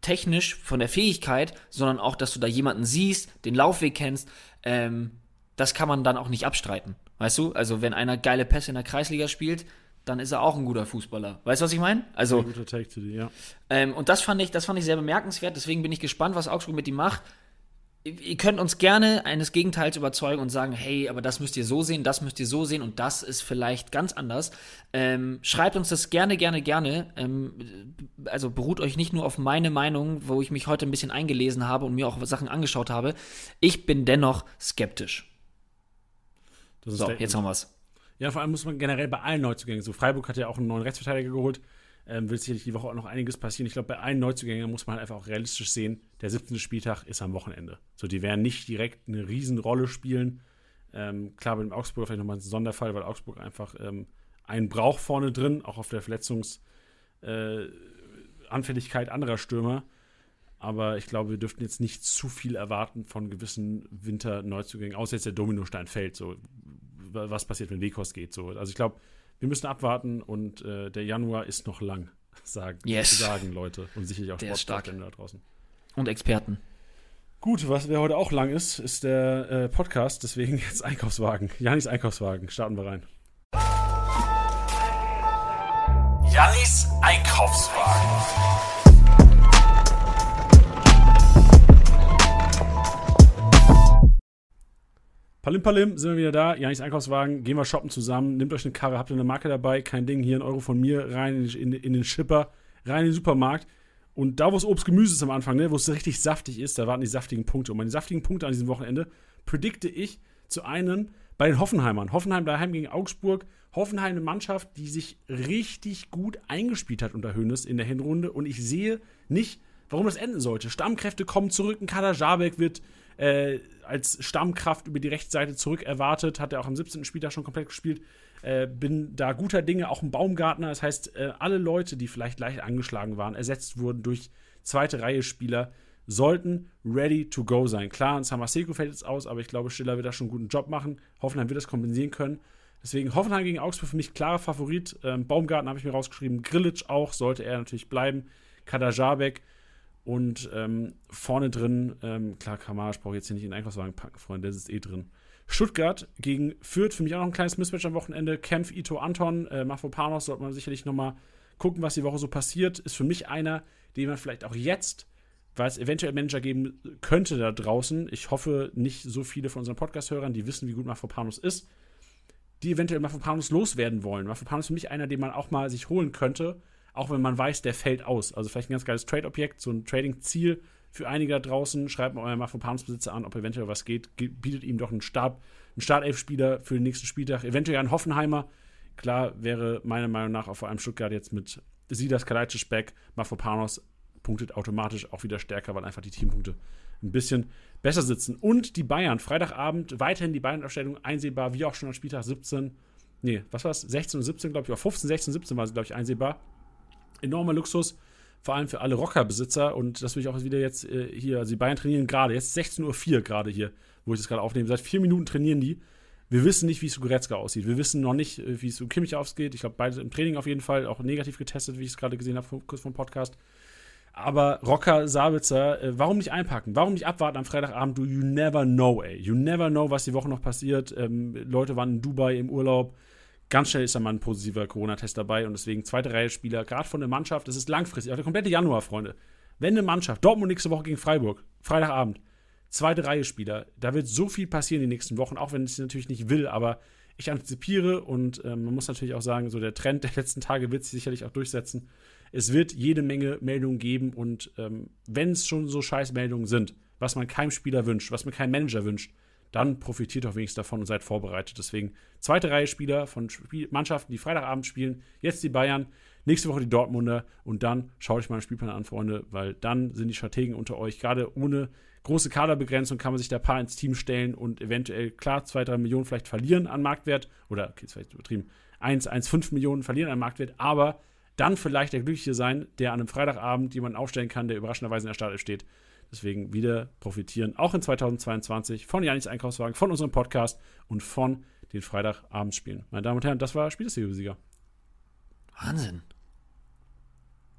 technisch von der Fähigkeit, sondern auch, dass du da jemanden siehst, den Laufweg kennst, ähm, das kann man dann auch nicht abstreiten. Weißt du? Also, wenn einer geile Pässe in der Kreisliga spielt, dann ist er auch ein guter Fußballer. Weißt du, was ich meine? Also, ein guter Take to the, ja. Ähm, und das fand ich, das fand ich sehr bemerkenswert. Deswegen bin ich gespannt, was Augsburg mit ihm macht. Ihr könnt uns gerne eines Gegenteils überzeugen und sagen, hey, aber das müsst ihr so sehen, das müsst ihr so sehen und das ist vielleicht ganz anders. Ähm, schreibt uns das gerne, gerne, gerne. Ähm, also beruht euch nicht nur auf meine Meinung, wo ich mich heute ein bisschen eingelesen habe und mir auch Sachen angeschaut habe. Ich bin dennoch skeptisch. So, jetzt haben wir es. Ja, vor allem muss man generell bei allen Neuzugängen, so Freiburg hat ja auch einen neuen Rechtsverteidiger geholt, ähm, wird sicherlich die Woche auch noch einiges passieren. Ich glaube, bei allen Neuzugängen muss man halt einfach auch realistisch sehen, der 17. Spieltag ist am Wochenende. So, die werden nicht direkt eine Riesenrolle spielen. Ähm, klar, mit dem Augsburg vielleicht nochmal ein Sonderfall, weil Augsburg einfach ähm, einen braucht vorne drin, auch auf der Verletzungsanfälligkeit äh, anderer Stürmer. Aber ich glaube, wir dürften jetzt nicht zu viel erwarten von gewissen Winter-Neuzugängen, außer jetzt der Dominostein fällt. So, was passiert, wenn Wekos geht. So. Also ich glaube, wir müssen abwarten und äh, der Januar ist noch lang, sagen, yes. sagen Leute und sicherlich auch Sportstaaten da draußen. Und Experten. Gut, was wer heute auch lang ist, ist der äh, Podcast, deswegen jetzt Einkaufswagen. Janis Einkaufswagen, starten wir rein. Janis Einkaufswagen. Palim Palim, sind wir wieder da. Janis Einkaufswagen, gehen wir shoppen zusammen. Nehmt euch eine Karre, habt ihr eine Marke dabei, kein Ding, hier ein Euro von mir, rein in, in, den Shipper, rein in den Supermarkt. Und da, wo es Obst Gemüse ist am Anfang, ne, wo es richtig saftig ist, da warten die saftigen Punkte. Und meine saftigen Punkte an diesem Wochenende predikte ich zu einem bei den Hoffenheimern. Hoffenheim daheim gegen Augsburg. Hoffenheim eine Mannschaft, die sich richtig gut eingespielt hat unter Hönes in der Hinrunde. Und ich sehe nicht, warum das enden sollte. Stammkräfte kommen zurück, ein Kader Jabek wird äh, als Stammkraft über die Rechtsseite zurück erwartet. Hat er auch am 17. Spieltag schon komplett gespielt. Äh, bin da guter Dinge, auch ein Baumgartner. Das heißt, äh, alle Leute, die vielleicht leicht angeschlagen waren, ersetzt wurden durch zweite Reihe Spieler, sollten ready to go sein. Klar, ein Samaseko fällt jetzt aus, aber ich glaube, Stiller wird da schon einen guten Job machen. Hoffenheim wird das kompensieren können. Deswegen Hoffenheim gegen Augsburg für mich klarer Favorit. Ähm, Baumgarten habe ich mir rausgeschrieben. Grillitsch auch, sollte er natürlich bleiben. Kadajabek und ähm, vorne drin, ähm, klar, Kramaric brauche jetzt hier nicht in den Einkaufswagen packen, Freunde, der ist eh drin. Stuttgart gegen Fürth, für mich auch noch ein kleines Mismatch am Wochenende. Kempf, Ito, Anton, äh, Mafropanos, sollte man sicherlich nochmal gucken, was die Woche so passiert. Ist für mich einer, den man vielleicht auch jetzt, weil es eventuell Manager geben könnte da draußen, ich hoffe nicht so viele von unseren Podcast-Hörern, die wissen, wie gut Mafropanos ist, die eventuell Mafropanos loswerden wollen. Mafropanos ist für mich einer, den man auch mal sich holen könnte, auch wenn man weiß, der fällt aus. Also vielleicht ein ganz geiles Trade-Objekt, so ein Trading-Ziel für einige da draußen. Schreibt mal euren Mafropanus-Besitzer an, ob eventuell was geht. Bietet ihm doch einen Start, einen Startelf-Spieler für den nächsten Spieltag. Eventuell ein Hoffenheimer. Klar wäre meiner Meinung nach auch vor allem Stuttgart jetzt mit Sidas Kalajdzic back. Mafropanos punktet automatisch auch wieder stärker, weil einfach die Teampunkte ein bisschen besser sitzen. Und die Bayern, Freitagabend, weiterhin die Bayern-Aufstellung einsehbar, wie auch schon am Spieltag 17. Nee, was war es? 16 und 17, glaube ich, oder 15, 16, 17 war sie, glaube ich, einsehbar enormer Luxus, vor allem für alle Rocker-Besitzer. Und das will ich auch wieder jetzt äh, hier, also die Bayern trainieren gerade, jetzt 16.04 Uhr gerade hier, wo ich das gerade aufnehme. Seit vier Minuten trainieren die. Wir wissen nicht, wie es zu Goretzka aussieht. Wir wissen noch nicht, äh, wie es zu Kimmich ausgeht. Ich glaube, beide im Training auf jeden Fall, auch negativ getestet, wie ich es gerade gesehen habe, kurz vom Podcast. Aber Rocker, Sabitzer, äh, warum nicht einpacken? Warum nicht abwarten am Freitagabend? Du, you never know, ey. You never know, was die Woche noch passiert. Ähm, Leute waren in Dubai im Urlaub ganz schnell ist da mal ein positiver Corona-Test dabei und deswegen zweite Reihe Spieler, gerade von der Mannschaft, das ist langfristig, auch der komplette Januar, Freunde. Wenn eine Mannschaft, Dortmund nächste Woche gegen Freiburg, Freitagabend, zweite Reihe Spieler, da wird so viel passieren in den nächsten Wochen, auch wenn ich es natürlich nicht will, aber ich antizipiere und ähm, man muss natürlich auch sagen, so der Trend der letzten Tage wird sich sicherlich auch durchsetzen. Es wird jede Menge Meldungen geben und ähm, wenn es schon so scheiß Meldungen sind, was man keinem Spieler wünscht, was man keinem Manager wünscht, dann profitiert doch wenigstens davon und seid vorbereitet. Deswegen zweite Reihe Spieler von Spiel Mannschaften, die Freitagabend spielen. Jetzt die Bayern, nächste Woche die Dortmunder und dann schaut euch mal den Spielplan an, Freunde, weil dann sind die Strategen unter euch. Gerade ohne große Kaderbegrenzung kann man sich da ein paar ins Team stellen und eventuell, klar, zwei, drei Millionen vielleicht verlieren an Marktwert oder, okay, ist vielleicht übertrieben, 1, 1, 5 Millionen verlieren an Marktwert, aber dann vielleicht der Glückliche sein, der an einem Freitagabend jemanden aufstellen kann, der überraschenderweise in der Startelf steht Deswegen wieder profitieren, auch in 2022, von Janis Einkaufswagen, von unserem Podcast und von den Freitagabendspielen. Meine Damen und Herren, das war Spielesieger. Wahnsinn.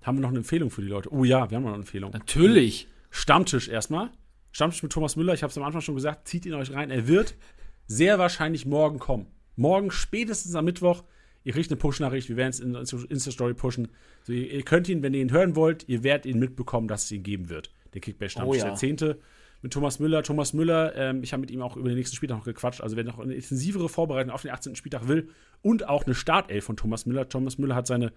Haben wir noch eine Empfehlung für die Leute? Oh ja, wir haben noch eine Empfehlung. Natürlich. Stammtisch erstmal. Stammtisch mit Thomas Müller. Ich habe es am Anfang schon gesagt. Zieht ihn euch rein. Er wird sehr wahrscheinlich morgen kommen. Morgen, spätestens am Mittwoch. Ihr kriegt eine Push-Nachricht. Wir werden es in Insta-Story pushen. So, ihr, ihr, könnt ihn, wenn ihr ihn hören wollt, ihr werdet ihn mitbekommen, dass es ihn geben wird der Kickback-Stammtisch, oh, ja. der zehnte mit Thomas Müller. Thomas Müller, ähm, ich habe mit ihm auch über den nächsten Spieltag noch gequatscht. Also wer noch eine intensivere Vorbereitung auf den 18. Spieltag will und auch eine Startelf von Thomas Müller. Thomas Müller hat seine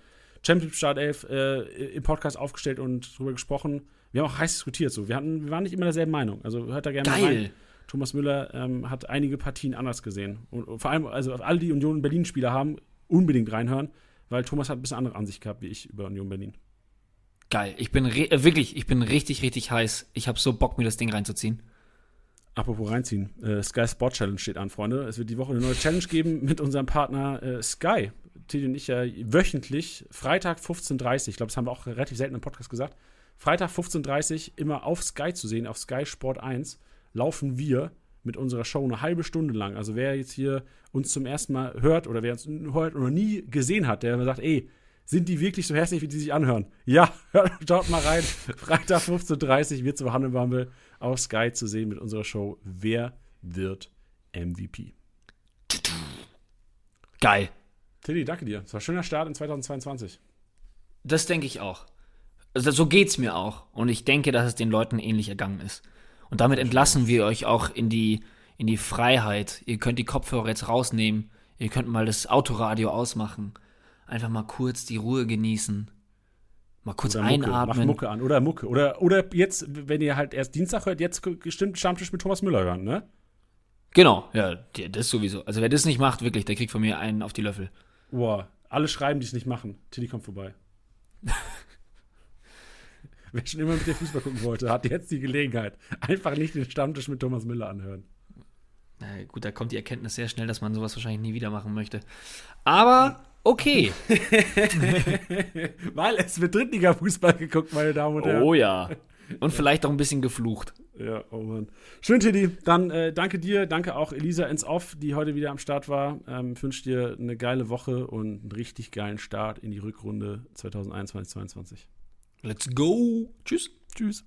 Championship-Startelf äh, im Podcast aufgestellt und darüber gesprochen. Wir haben auch heiß diskutiert. So. Wir, hatten, wir waren nicht immer derselben Meinung. Also hört da gerne Geil. mal rein. Thomas Müller ähm, hat einige Partien anders gesehen. Und vor allem, also alle, die Union Berlin-Spieler haben, unbedingt reinhören, weil Thomas hat ein bisschen andere Ansicht gehabt wie ich über Union Berlin. Geil. Ich bin äh, wirklich, ich bin richtig, richtig heiß. Ich habe so Bock, mir das Ding reinzuziehen. Apropos reinziehen, äh, Sky Sport Challenge steht an, Freunde. Es wird die Woche eine neue Challenge geben mit unserem Partner äh, Sky. Tilly und ich ja wöchentlich, Freitag 15.30 Uhr, ich glaube, das haben wir auch relativ selten im Podcast gesagt, Freitag 15.30 Uhr immer auf Sky zu sehen, auf Sky Sport 1, laufen wir mit unserer Show eine halbe Stunde lang. Also wer jetzt hier uns zum ersten Mal hört oder wer uns hört oder nie gesehen hat, der sagt, ey, sind die wirklich so hässlich, wie die sich anhören? Ja, schaut mal rein. Freitag 15.30 Uhr wird zu Handelbumble auf Sky zu sehen mit unserer Show Wer wird MVP? Geil. Tilly, danke dir. Es war ein schöner Start in 2022. Das denke ich auch. Also so geht's mir auch. Und ich denke, dass es den Leuten ähnlich ergangen ist. Und damit entlassen wir euch auch in die, in die Freiheit. Ihr könnt die Kopfhörer jetzt rausnehmen. Ihr könnt mal das Autoradio ausmachen. Einfach mal kurz die Ruhe genießen. Mal kurz Oder Mucke. einatmen. Mach Mucke an. Oder Mucke. Oder, oder jetzt, wenn ihr halt erst Dienstag hört, jetzt bestimmt Stammtisch mit Thomas Müller hören, ne? Genau, ja, der- das sowieso. Also wer das nicht macht, wirklich, der kriegt von mir einen auf die Löffel. Boah, alle schreiben, die es nicht machen. Tilly kommt vorbei. Wer schon immer mit dir Fußball gucken wollte, hat jetzt die Gelegenheit. Einfach nicht den Stammtisch mit Thomas Müller anhören. Na gut, da kommt die Erkenntnis sehr schnell, dass man sowas wahrscheinlich nie wieder machen möchte. Aber okay. Weil es wird Drittliga-Fußball geguckt, meine Damen und Herren. Oh ja. Und vielleicht auch ein bisschen geflucht. Ja, oh Mann. Schön, Tilly. Dann äh, danke dir, danke auch Elisa ins Off, die heute wieder am Start war. Ähm, ich wünsche dir eine geile Woche und einen richtig geilen Start in die Rückrunde 2021-2022. Let's go. Tschüss. Tschüss.